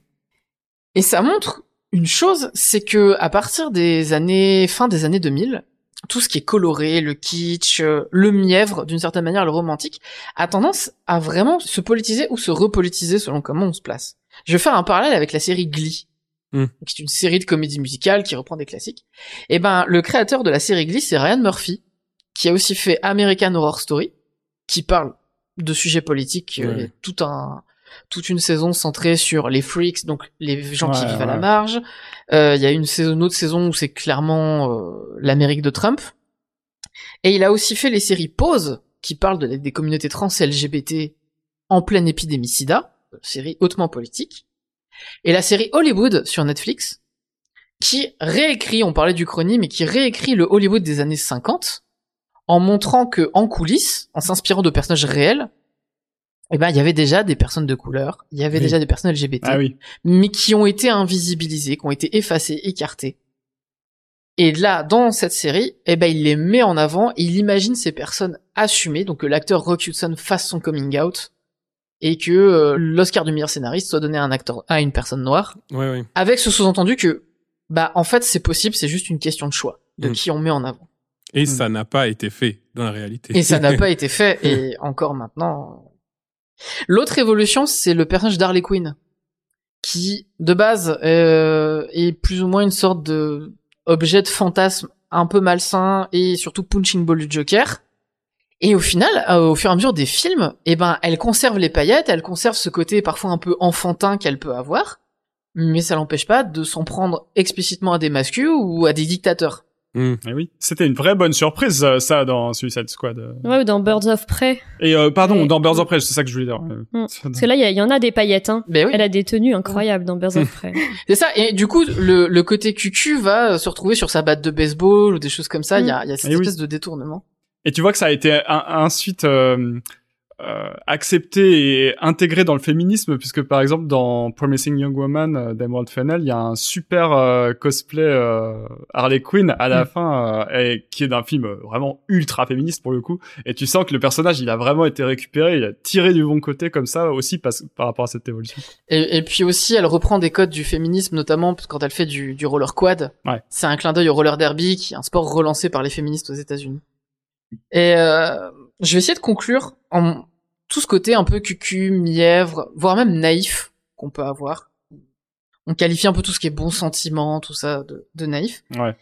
Et ça montre une chose, c'est que à partir des années, fin des années 2000, tout ce qui est coloré, le kitsch, euh, le mièvre, d'une certaine manière, le romantique, a tendance à vraiment se politiser ou se repolitiser selon comment on se place. Je vais faire un parallèle avec la série Glee. Hmm. qui est une série de comédies musicales qui reprend des classiques. Et ben, le créateur de la série Glee, c'est Ryan Murphy, qui a aussi fait American Horror Story, qui parle de sujets politiques, euh, Ouais. a tout un, toute une saison centrée sur les freaks, donc les gens qui Ouais, vivent à la marge. Euh, Il y a une saison, une autre saison où c'est clairement euh, l'Amérique de Trump. Et il a aussi fait les séries Pause, qui parlent de, des communautés trans et LGBT en pleine épidémie sida, série hautement politique. Et la série Hollywood sur Netflix, qui réécrit, on parlait du chrony, mais qui réécrit le Hollywood des années 50, en montrant que, en coulisses, en s'inspirant de personnages réels, eh ben il y avait déjà des personnes de couleur, il y avait Oui. déjà des personnes LGBT, Ah oui. mais qui ont été invisibilisées, qui ont été effacées, écartées. Et là, dans cette série, eh ben il les met en avant, il imagine ces personnes assumées, donc que l'acteur Rock Hudson fasse son coming out et que euh, l'Oscar du meilleur scénariste soit donné à un acteur à une personne noire, ouais. avec ce sous-entendu que bah en fait c'est possible, c'est juste une question de choix de Mm. qui on met en avant. Et Hmm. ça n'a pas été fait dans la réalité. Et ça n'a pas été fait, et encore maintenant. L'autre évolution, c'est le personnage d'Harley Quinn, qui, de base, euh, est plus ou moins une sorte de objet de fantasme un peu malsain et surtout punching ball du Joker. Et au final, euh, au fur et à mesure des films, eh ben, elle conserve les paillettes, elle conserve ce côté parfois un peu enfantin qu'elle peut avoir, mais ça l'empêche pas de s'en prendre explicitement à des masculins ou à des dictateurs. Hmm. Eh oui. C'était une vraie bonne surprise, euh, ça, dans Suicide Squad. euh. Ouais, ou dans Birds of Prey. Et euh, pardon, dans Birds of Prey, c'est ça que je voulais dire. Mm. Parce que là, il y, en a des paillettes. Hein. Ben oui. Elle a des tenues incroyables dans Birds of Prey. C'est ça, et du coup, le, le côté cucu va euh, se retrouver sur sa batte de baseball ou des choses comme ça. Il y a, il y a cette Eh oui. espèce de détournement. Et tu vois que ça a été un- ensuite euh, euh, accepté et intégré dans le féminisme, puisque par exemple dans Promising Young Woman euh, d'Emerald Fennell, il y a un super euh, cosplay euh, Harley Quinn à la Mm. fin, euh, et, qui est d'un film euh, vraiment ultra féministe pour le coup. Et tu sens que le personnage, il a vraiment été récupéré, il a tiré du bon côté comme ça aussi parce, par rapport à cette évolution. Et, et puis aussi, elle reprend des codes du féminisme, notamment quand elle fait du, du roller quad. Ouais. C'est un clin d'œil au roller derby, qui est un sport relancé par les féministes aux États-Unis. Et euh, je vais essayer de conclure en tout ce côté un peu cucu, mièvre, voire même naïf qu'on peut avoir. On qualifie un peu tout ce qui est bon sentiment, tout ça de, de naïf. Ouais.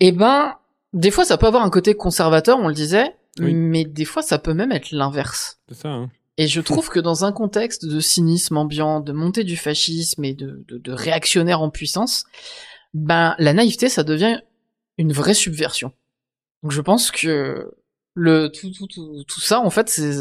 Eh ben, des fois, ça peut avoir un côté conservateur, on le disait, Oui. mais des fois, ça peut même être l'inverse. C'est ça, hein. Et je trouve que dans un contexte de cynisme ambiant, de montée du fascisme et de, de, de réactionnaire en puissance, ben la naïveté, ça devient une vraie subversion. Donc je pense que le tout tout tout, tout ça, en fait, c'est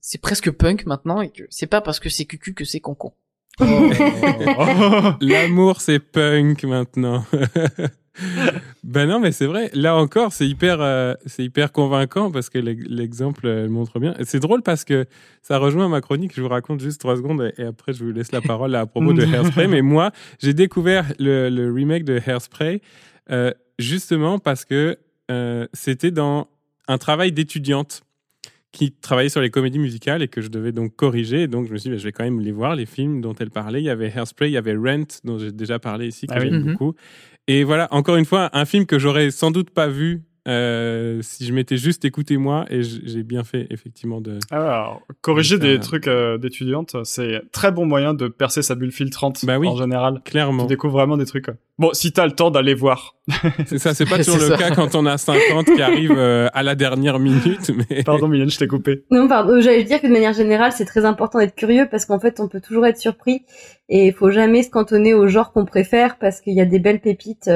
c'est presque punk maintenant et que c'est pas parce que c'est cucu que c'est concon. L'amour, c'est punk maintenant. ben non, mais c'est vrai. Là encore, c'est hyper, euh, c'est hyper convaincant parce que l'ex- l'exemple euh, montre bien. Et C'est drôle parce que ça rejoint ma chronique. Je vous raconte juste trois secondes et après je vous laisse la parole à propos de Hairspray. Mais moi, j'ai découvert le, le remake de Hairspray euh, justement parce que euh, c'était dans un travail d'étudiante qui travaillait sur les comédies musicales et que je devais donc corriger. Et donc, je me suis dit, bah, je vais quand même les voir, les films dont elle parlait. Il y avait Hairspray, il y avait Rent, dont j'ai déjà parlé ici, que Ah oui. j'aime Mhm. beaucoup. Et voilà, encore une fois, un film que j'aurais sans doute pas vu euh, si je m'étais juste écouté moi. Et j'ai bien fait, effectivement, de... Alors, corriger des trucs euh, d'étudiante, c'est très bon moyen de percer sa bulle filtrante Bah oui. en général. Tu Clairement. découvres vraiment des trucs. Bon, si t'as le temps d'aller voir. C'est ça, c'est pas toujours le ça. cas quand on a 50 qui arrivent euh, à la dernière minute. Mais... Pardon, Mylène, je t'ai coupé. Non, pardon, j'allais dire que de manière générale, c'est très important d'être curieux parce qu'en fait, on peut toujours être surpris et il faut jamais se cantonner au genre qu'on préfère parce qu'il y a des belles pépites.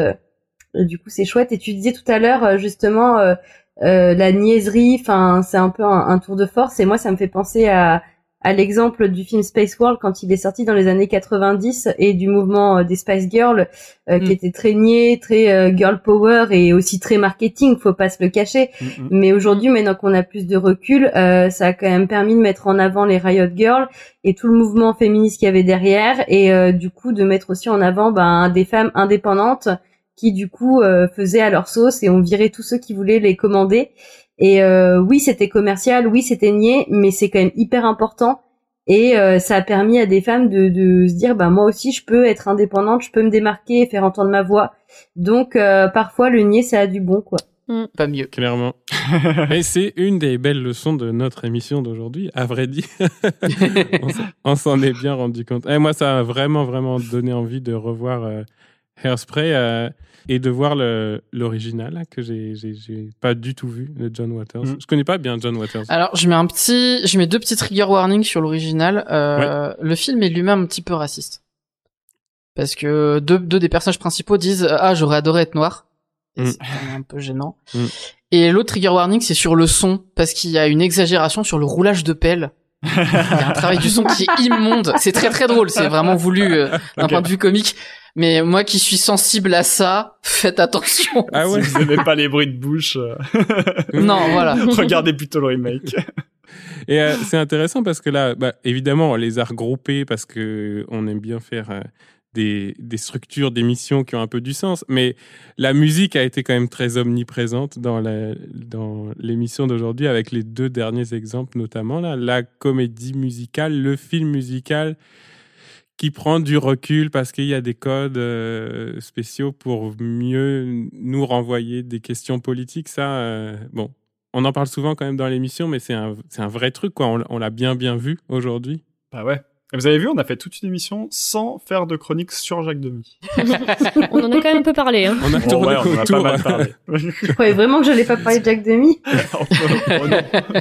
Euh, du coup, c'est chouette. Et tu disais tout à l'heure, euh, justement, euh, euh, la niaiserie, enfin, c'est un peu un, un tour de force. Et moi, ça me fait penser à, à l'exemple du film Space World quand il est sorti dans les années 90 et du mouvement euh, des Spice Girls euh, Mm. qui était très niais, très euh, girl power et aussi très marketing, faut pas se le cacher. Mm, mm. Mais aujourd'hui, maintenant qu'on a plus de recul, euh, ça a quand même permis de mettre en avant les Riot Girls et tout le mouvement féministe qu'il y avait derrière, et euh, du coup de mettre aussi en avant ben, des femmes indépendantes qui du coup euh, faisaient à leur sauce et ont viré tous ceux qui voulaient les commander. Et euh, oui, c'était commercial, oui, c'était niais, mais c'est quand même hyper important. Et euh, ça a permis à des femmes de, de se dire, bah moi aussi, je peux être indépendante, je peux me démarquer et faire entendre ma voix. Donc euh, parfois, le niais, ça a du bon, quoi. Pas mieux. Clairement. Et c'est une des belles leçons de notre émission d'aujourd'hui, à vrai dire. on on s'en est bien rendu compte. Et moi, ça a vraiment, vraiment donné envie de revoir euh, Hairspray euh, et de voir l'original là, que j'ai pas du tout vu, de John Waters. Mhm. Je connais pas bien John Waters. Alors, je mets un petit, je mets deux petits trigger warnings sur l'original. Euh, Le film est lui-même un petit peu raciste. Parce que deux, deux des personnages principaux disent Ah, j'aurais adoré être noir. Et Mm. C'est un peu gênant. Mm. Et l'autre trigger warning, c'est sur le son. Parce qu'il y a une exagération sur le roulage de pelle Il y a un travail du son qui est immonde. C'est très très drôle. C'est vraiment voulu euh, d'un point de vue comique. Mais moi qui suis sensible à ça, faites attention. Ah ouais. Si vous aimez pas les bruits de bouche, euh, Non, voilà. regardez plutôt le remake. Et euh, c'est intéressant parce que là, bah, évidemment, on les a regroupés parce que on aime bien faire euh, des, des structures d'émissions qui ont un peu du sens. Mais la musique a été quand même très omniprésente dans la- dans l'émission d'aujourd'hui avec les deux derniers exemples, notamment là, la comédie musicale, le film musical qui prend du recul parce qu'il y a des codes euh, spéciaux pour mieux nous renvoyer des questions politiques. Ça, euh, bon, on en parle souvent quand même dans l'émission, mais c'est un, c'est un vrai truc, quoi. On, on l'a bien, bien vu aujourd'hui. Bah ouais. Et vous avez vu, on a fait toute une émission sans faire de chronique sur Jacques Demy. On en a quand même un peu parlé. Hein. On a Bon, tourné ouais, on en a pas mal parlé. Je croyais vraiment que j'allais pas parler de. Oh non.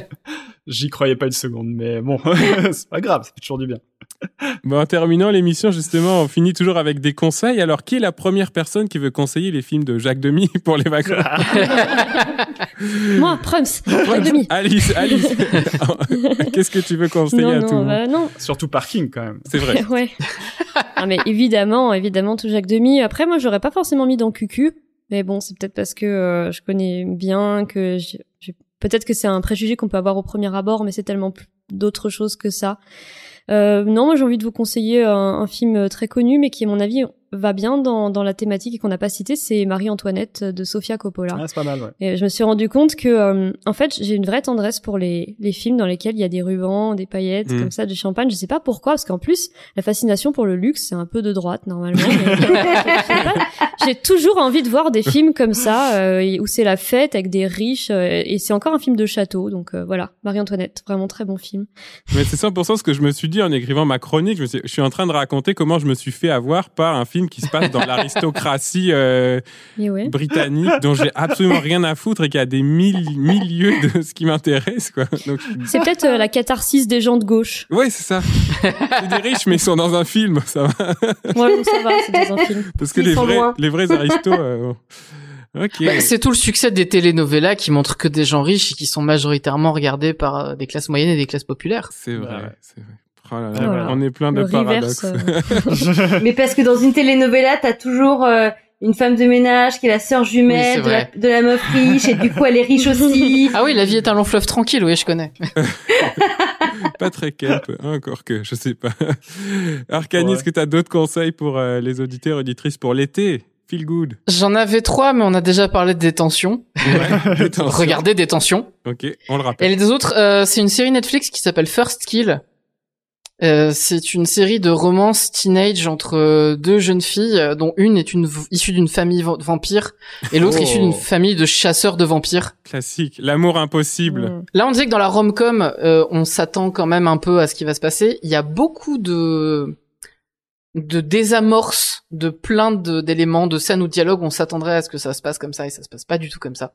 J'y croyais pas une seconde, mais bon, c'est pas grave, fait toujours du bien. Bon, en terminant l'émission, justement, on finit toujours avec des conseils. Alors, qui est la première personne qui veut conseiller les films de Jacques Demy pour les vacances Moi, Prums, la demi. Alice, Alice, qu'est-ce que tu veux conseiller Non, à tout le non, monde bah non. Surtout parking quand même. C'est vrai. ouais. Ah, mais évidemment, évidemment, tout Jacques Demi. Après, moi, j'aurais pas forcément mis dans QQ. Mais bon, c'est peut-être parce que euh, je connais bien, que j'ai- peut-être que c'est un préjugé qu'on peut avoir au premier abord, mais c'est tellement d'autres choses que ça. Euh, non, moi j'ai envie de vous conseiller un, film très connu, mais qui à mon avis va bien dans, dans la thématique et qu'on n'a pas cité, c'est Marie-Antoinette de Sofia Coppola. Ah, c'est pas mal, ouais. Et je me suis rendu compte que, euh, en fait, j'ai une vraie tendresse pour les, les films dans lesquels il y a des rubans, des paillettes, Mm. comme ça, du champagne. Je sais pas pourquoi, parce qu'en plus, la fascination pour le luxe, c'est un peu de droite normalement. j'ai toujours envie de voir des films comme ça, euh, où c'est la fête avec des riches, euh, et c'est encore un film de château. Donc voilà, Marie-Antoinette, vraiment très bon film. Mais c'est 100% ce que je me suis dit en écrivant ma chronique. Je, me suis, je suis en train de raconter comment je me suis fait avoir par un film qui se passe dans l'aristocratie euh, ouais. britannique dont j'ai absolument rien à foutre et qui a des mille, milieux de ce qui m'intéresse. quoi. Donc, C'est peut-être euh, la catharsis des gens de gauche. ouais, c'est ça. C'est des riches, mais ils sont dans un film, ça va. Ouais, donc ça va, c'est dans un film. Parce que Ils les sont vrais, loin. les vrais aristos. euh, bon. Bah, c'est tout le succès des telenovelas qui montrent que des gens riches et qui sont majoritairement regardés par des classes moyennes et des classes populaires. C'est vrai, ouais. c'est vrai. Oh là là, Et voilà. On est plein de Le reverse. paradoxes. euh, Mais parce que dans une telenovela, t'as toujours euh, une femme de ménage qui est la sœur Oui, jumelle de, la, vrai. de la meuf riche et du coup elle est riche aussi. Ah oui, la vie est un long fleuve tranquille, oui, je connais. pas très kelp, hein, encore que, je sais pas. Arcani, Ouais. est-ce que tu as d'autres conseils pour euh, les auditeurs et auditrices pour l'été? Feel good. J'en avais trois, mais on a déjà parlé de détention. Ouais, attention. Regardez détention. Ok, on le rappelle. Et les autres, euh, c'est une série Netflix qui s'appelle First Kill. Euh, c'est une série de romances teenage entre euh, deux jeunes filles, euh, dont une est une issue d'une famille va- vampire et l'autre Oh. issue d'une famille de chasseurs de vampires. Classique. L'amour impossible. mm. Là, on disait que dans la rom-com, euh, on s'attend quand même un peu à ce qui va se passer. Il y a beaucoup de de désamorces de plein de- d'éléments, de scènes ou de dialogues. On s'attendrait à ce que ça se passe comme ça et ça se passe pas du tout comme ça.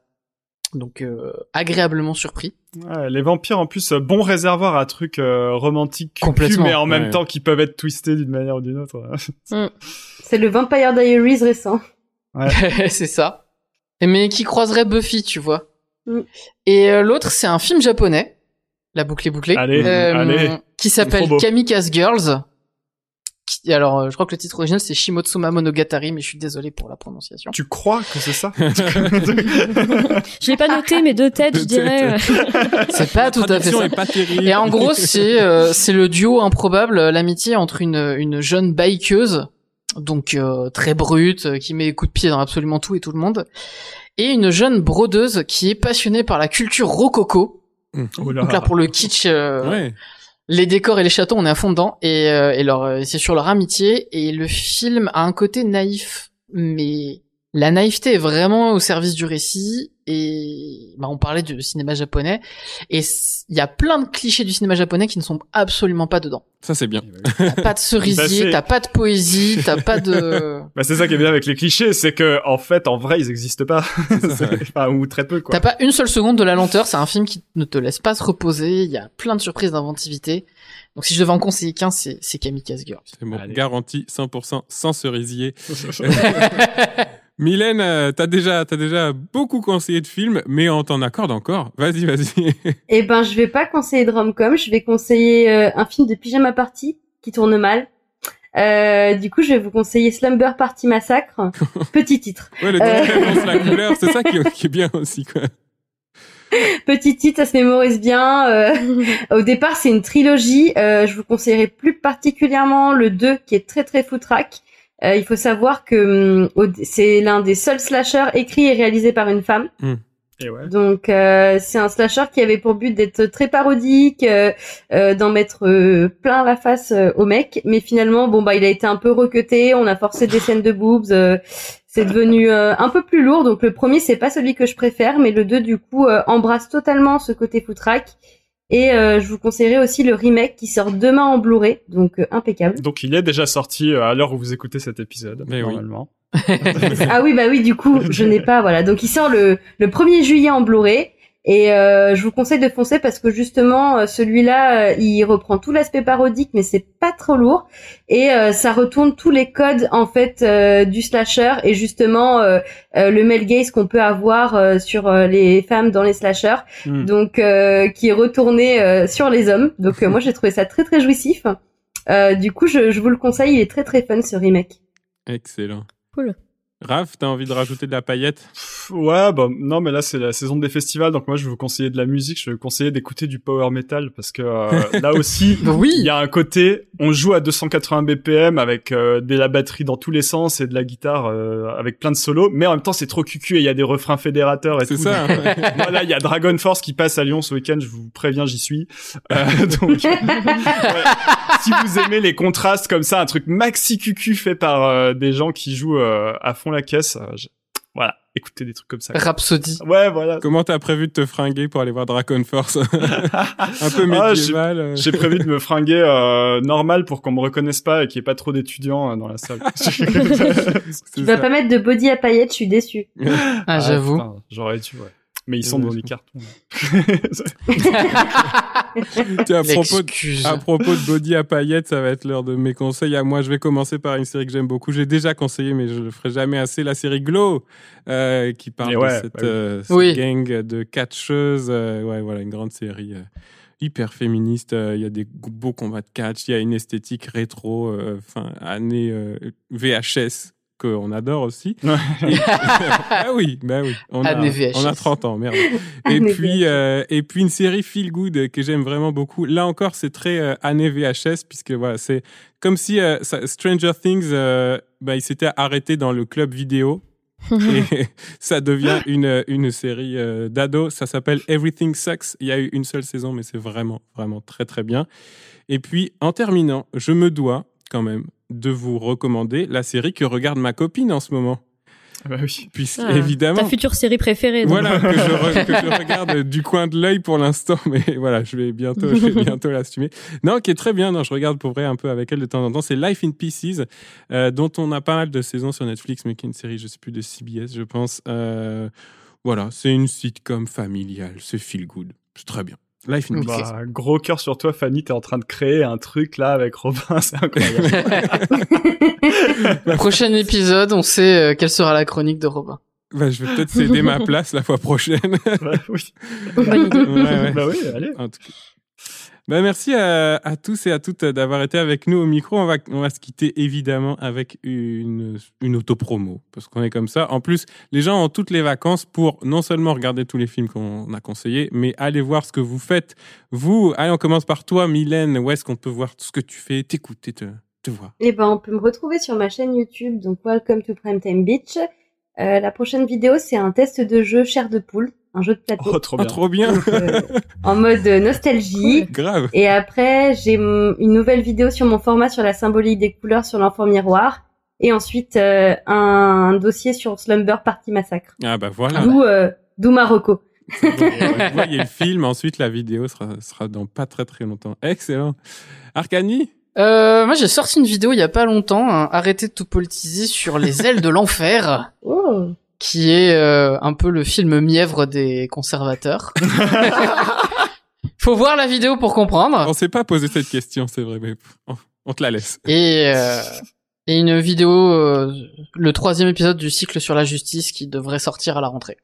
Donc euh, agréablement surpris. Ouais, les vampires, en plus, euh, bon réservoir à trucs euh, romantiques, Complètement, mais en même ouais. temps qui peuvent être twistés d'une manière ou d'une autre. C'est le Vampire Diaries récent. c'est ça. Mais qui croiserait Buffy, tu vois. Mm. Et euh, l'autre, c'est un film japonais. La boucle est bouclée. Allez, Euh, allez. Qui s'appelle. Kamikaze Girls. Qui- alors, euh, je crois que le titre original, c'est Shimotsuma Monogatari, mais je suis désolé pour la prononciation. Tu crois que c'est ça? Je l'ai pas noté, mais deux têtes, Deux je dirais. euh, C'est pas tout à fait ça. est pas terrible. Et en gros, c'est euh, c'est le duo improbable, euh, l'amitié entre une une jeune bikeuse, donc euh, très brute, qui met des coups de pied dans absolument tout et tout le monde, et une jeune brodeuse qui est passionnée par la culture rococo. Oh là. Donc là, pour le kitsch, euh, Ouais. Les décors et les châteaux, on est à fond dedans, et euh, leur euh, c'est sur leur amitié. Et le film a un côté naïf, mais la naïveté est vraiment au service du récit. Et bah, on parlait du cinéma japonais, et il y a plein de clichés du cinéma japonais qui ne sont absolument pas dedans. Ça, c'est bien. T'as pas de cerisier, Bah, t'as pas de poésie, t'as pas de, Bah, c'est ça qui est bien avec les clichés, c'est que en fait, en vrai, ils existent pas, enfin, ou très peu quoi. t'as pas une seule seconde de la lenteur. C'est un film qui ne te laisse pas se reposer. Il y a plein de surprises d'inventivité. Donc si je devais en conseiller qu'un, c'est Kamikaze Girl. C'est bon. Allez. Garantie 100% sans cerisier. Mylène, euh, t'as déjà, t'as déjà beaucoup conseillé de films, mais on t'en accorde encore. Vas-y, vas-y. Eh ben, je vais pas conseiller de rom-com, je vais conseiller euh, un film de pyjama party qui tourne mal. Euh, du coup, je vais vous conseiller Slumber Party Massacre. Petit titre. Ouais, le Euh. titre annonce la couleur, c'est ça qui, qui est bien aussi, quoi. Petit titre, ça se mémorise bien. Euh, au départ, c'est une trilogie. Euh, je vous conseillerais plus particulièrement le 2 qui est très très foutraque. Euh, il faut savoir que hum, au- c'est l'un des seuls slashers écrits et réalisés par une femme. Et ouais. Donc euh, c'est un slasher qui avait pour but d'être très parodique, euh, euh, d'en mettre euh, plein la face euh, au mec, mais finalement bon bah il a été un peu recuté, on a forcé des scènes de boobs, euh, c'est devenu euh, un peu plus lourd. Donc le premier c'est pas celui que je préfère, mais le 2 du coup euh, embrasse totalement ce côté foutraque. Et euh, je vous conseillerais aussi le remake qui sort demain en Blu-ray, donc euh, impeccable. Donc il est déjà sorti euh, à l'heure où vous écoutez cet épisode, Mais oui. normalement. Ah oui, bah oui, du coup, je n'ai pas, voilà. Donc il sort le, le 1er juillet en Blu-ray. Et euh, je vous conseille de foncer parce que justement, euh, celui-là, euh, il reprend tout l'aspect parodique, mais c'est pas trop lourd. Et euh, ça retourne tous les codes, en fait, euh, du slasher. Et justement, euh, euh, le male gaze qu'on peut avoir euh, sur les femmes dans les slashers. Hmm. Donc, euh, qui est retourné euh, sur les hommes. Donc euh, moi, j'ai trouvé ça très, très jouissif. Euh, du coup, je, je vous le conseille, il est très, très fun, ce remake. Excellent. Cool. Raph, t'as envie de rajouter de la paillette? Ouais, bah non, mais là c'est la saison des festivals, donc moi je vais vous conseiller de la musique, je vais vous conseiller d'écouter du power metal parce que euh, là aussi, Bah il oui. y a un côté, on joue à 280 BPM avec euh, de la batterie dans tous les sens et de la guitare euh, avec plein de solos, mais en même temps c'est trop cucu et il y a des refrains fédérateurs et C'est tout. ça. donc, hein. Voilà, il y a Dragon Force qui passe à Lyon ce week-end, je vous préviens, j'y suis. Euh, donc, ouais. si vous aimez les contrastes comme ça, un truc maxi cucu fait par euh, des gens qui jouent euh, à fond la caisse, euh, je- voilà, écoutez des trucs comme ça. Rhapsody. Ouais, voilà. Comment t'as prévu de te fringuer pour aller voir Dragon Force Un peu Ah, j'ai- médiéval. euh. J'ai prévu de me fringuer euh, normal pour qu'on me reconnaisse pas et qu'il y ait pas trop d'étudiants euh, dans la salle. Tu vas ça. pas mettre de body à paillettes, je suis déçu. Ah, j'avoue. putain, J'aurais dû, ouais. Mais ils sont dans des cartons. Tiens, à propos de L'excuse. À propos de body à paillettes, ça va être l'heure de mes conseils. À moi, je vais commencer par une série que j'aime beaucoup. J'ai déjà conseillé, mais je le ferai jamais assez. La série Glow, euh, qui parle de cette, bah oui. euh, cette Oui. gang de catcheuses. euh, ouais, voilà, une grande série euh, hyper féministe. Euh, Il y a des beaux combats de catch. Il y a une esthétique rétro, euh, année euh, VHS qu'on adore aussi. Ouais. Et- ah oui, bah oui. On a, on a 30 ans, merde. Et puis, euh, et puis une série feel good que j'aime vraiment beaucoup. Là encore, c'est très euh, année VHS puisque voilà, c'est comme si euh, ça- Stranger Things, euh, bah, il s'était arrêté dans le club vidéo et ça devient une une série euh, d'ados. Ça s'appelle Everything Sucks. Il y a eu une seule saison, mais c'est vraiment vraiment très très bien. Et puis en terminant, je me dois quand même de vous recommander la série que regarde ma copine en ce moment, bah oui. puisque Ah, évidemment. Ta future série préférée. donc. Voilà, que je, re- que je regarde du coin de l'œil pour l'instant, mais voilà, je vais bientôt, je vais bientôt l'assumer. Non, qui est très bien, non, je regarde pour vrai un peu avec elle de temps en temps. C'est Life in Pieces, euh, dont on a pas mal de saisons sur Netflix, mais qui est une série, je sais plus, de CBS, je pense. Euh, voilà, c'est une sitcom familiale, c'est feel good, c'est très bien. Life in. Pieces. Bah, gros cœur sur toi, Fanny. T'es en train de créer un truc là avec Robin, c'est incroyable. Prochain épisode, on sait euh, quelle sera la chronique de Robin. Bah, je vais peut-être céder ma place la fois prochaine. bah, oui. Ouais, ouais. bah oui, allez. En tout cas. Ben, merci à, tous et à toutes d'avoir été avec nous au micro. On va, on va se quitter évidemment avec une, une autopromo, parce qu'on est comme ça. En plus, les gens ont toutes les vacances pour non seulement regarder tous les films qu'on a conseillés, mais aller voir ce que vous faites. Vous, allez, on commence par toi, Mylène. Où est-ce qu'on peut voir tout ce que tu fais, t'écouter, te, te voir? Eh ben, on peut me retrouver sur ma chaîne YouTube, donc Welcome to Primetime Beach. Euh, la prochaine vidéo, c'est un test de jeu chair de poule, un jeu de plateau, Oh, trop bien. trop bien, Donc, euh, en mode nostalgie. grave. Et après, j'ai une nouvelle vidéo sur mon format sur la symbolique des couleurs sur l'enfant miroir. Et ensuite, euh, un dossier sur Slumber Party Massacre. Ah bah voilà. D'où euh, d'où Marocco. Vous voyez le film, ensuite la vidéo sera, sera dans pas très très longtemps. Excellent. Arcani Euh, moi, j'ai sorti une vidéo il y a pas longtemps, hein, arrêtez de tout politiser sur les ailes de l'enfer, Oh. Qui est euh, un peu le film mièvre des conservateurs. Faut voir la vidéo pour comprendre. On s'est pas posé cette question, c'est vrai, mais on, te la laisse. Et euh, Et une vidéo, euh, le troisième épisode du cycle sur la justice qui devrait sortir à la rentrée.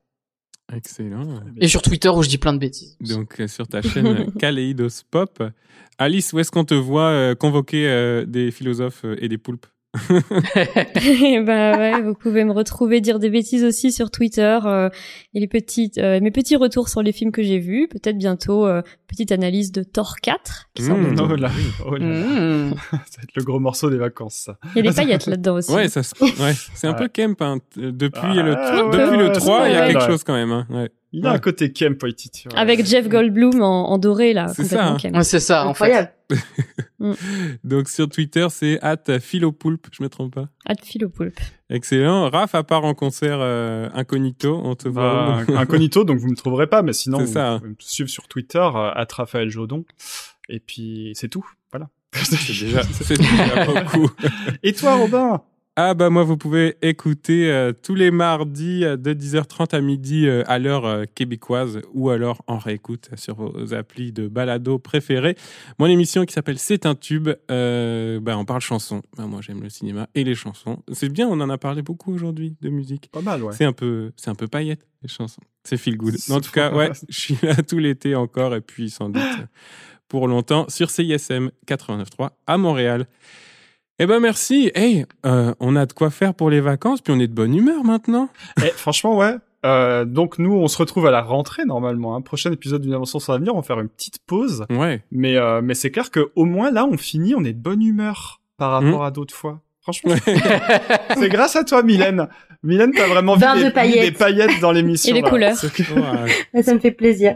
Excellent. Et sur Twitter où je dis plein de bêtises. Donc sur ta chaîne euh, Kaleidos-Pop. Alice, où est-ce qu'on te voit euh, convoquer euh, des philosophes et des poulpes? Et bah ouais, vous pouvez me retrouver dire des bêtises aussi sur Twitter euh, et les petites euh, mes petits retours sur les films que j'ai vus, peut-être bientôt euh, petite analyse de Thor 4 qui sort Mmh. bientôt. Oh là, oh là. Mmh. Ça va être le gros morceau des vacances, ça. Il y a des paillettes là-dedans aussi. Ouais, ça, se- ouais, c'est un peu Kemp. Hein. Depuis, Ah, le, ouais, depuis le ouais, 3, il y a quelque chose quand même. Hein. Ouais. Il a Ouais. un côté Kemp, Waititi. ouais. Avec Jeff Goldblum en, en doré là, C'est ça, hein. Ouais, c'est ça, en fait. Incroyable. Donc sur Twitter, c'est at philopoulpe, je me trompe pas. De Philopoulpe. Excellent. Raph, à part en concert euh, incognito, on te voit Bah, incognito, donc vous me trouverez pas, mais sinon, C'est vous ça. hein. pouvez me suivre sur Twitter, euh, at Raphaël Jodon. Et puis, c'est tout. Voilà. C'est déjà, c'est déjà beaucoup. Et toi, Robin? Ah bah moi vous pouvez écouter euh, tous les mardis euh, de 10h30 à midi euh, à l'heure euh, québécoise ou alors en réécoute sur vos applis de balado préférés. Mon émission qui s'appelle C'est un tube, bah on parle chansons. Bah, moi j'aime le cinéma et les chansons. C'est bien, on en a parlé beaucoup aujourd'hui de musique. Pas mal, ouais. C'est un peu c'est un peu paillette les chansons. C'est feel good. En tout cas, ouais, je suis là tout l'été encore et puis sans doute pour longtemps sur CISM 89.3 à Montréal. Eh ben merci. Hey, euh, on a de quoi faire pour les vacances, puis on est de bonne humeur maintenant. Eh, franchement, ouais. Euh, donc nous, on se retrouve à la rentrée normalement. Un prochain épisode d'une invention sur l'avenir, on va faire une petite pause. Ouais. Mais euh, mais c'est clair que au moins là, on finit, on est de bonne humeur par rapport à d'autres fois. Franchement, c'est grâce à toi, Mylène. Mylène, t'as vraiment vu des, paillettes. des paillettes dans l'émission. Et des là. couleurs. C'est que- Ouais. Ça me fait plaisir.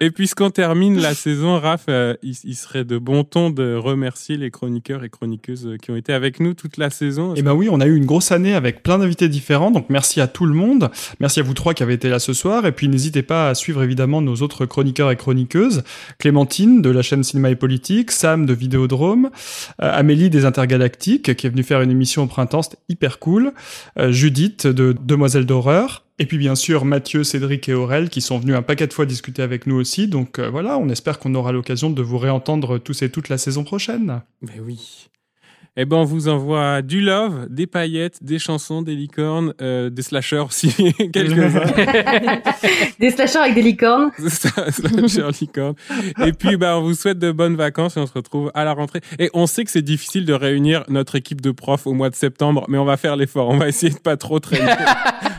Et puisqu'on termine la saison, Raph, euh, il, il serait de bon ton de remercier les chroniqueurs et chroniqueuses qui ont été avec nous toute la saison. Eh ben oui, on a eu une grosse année avec plein d'invités différents, donc merci à tout le monde. Merci à vous trois qui avez été là ce soir, et puis n'hésitez pas à suivre évidemment nos autres chroniqueurs et chroniqueuses. Clémentine de la chaîne Cinéma et Politique, Sam de Vidéodrome, euh, Amélie des Intergalactiques qui est venue faire une émission au printemps, c'était hyper cool, euh, Judith de Demoiselle d'horreur, et puis bien sûr Mathieu, Cédric et Aurel qui sont venus un paquet de fois discuter avec nous aussi. Donc euh, voilà, on espère qu'on aura l'occasion de vous réentendre tous et toutes la saison prochaine. Mais oui. Eh ben, on vous envoie du love, des paillettes, des chansons, des licornes, euh, des slashers aussi, quelques-uns. Des slashers avec des licornes. C'est ça, slasher licorne. Et puis, bah, on vous souhaite de bonnes vacances et on se retrouve à la rentrée. Et on sait que c'est difficile de réunir notre équipe de profs au mois de septembre, mais on va faire l'effort. On va essayer de pas trop traîner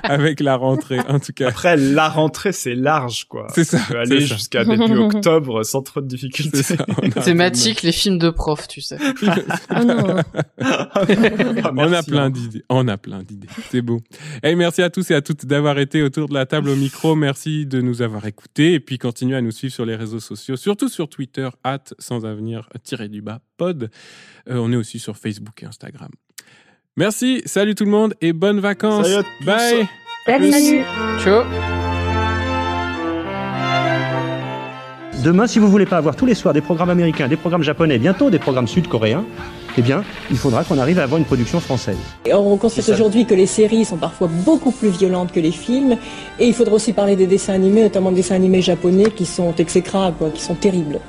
avec la rentrée, en tout cas. Après, la rentrée, c'est large, quoi. C'est ça. On peut aller jusqu'à début octobre sans trop de difficultés. Thématique, les films de profs, tu sais. Ah non. On a plein hein. d'idées. On a plein d'idées. C'est beau. Et merci à tous et à toutes d'avoir été autour de la table au micro. Merci de nous avoir écoutés et puis continuez à nous suivre sur les réseaux sociaux, surtout sur Twitter, at sans avenir tiré du bas pod. Euh, on est aussi sur Facebook et Instagram. Merci. Salut tout le monde et bonnes vacances. Salut à tous. Bye. Salut. Salut. Ciao. Demain, si vous voulez pas avoir tous les soirs des programmes américains, des programmes japonais, bientôt des programmes sud-coréens, eh bien, il faudra qu'on arrive à avoir une production française. Et on constate aujourd'hui que les séries sont parfois beaucoup plus violentes que les films. Et il faudra aussi parler des dessins animés, notamment des dessins animés japonais qui sont exécrables, quoi, qui sont terribles.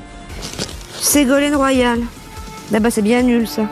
Ségolène Royal. Là-bas, c'est bien nul, ça.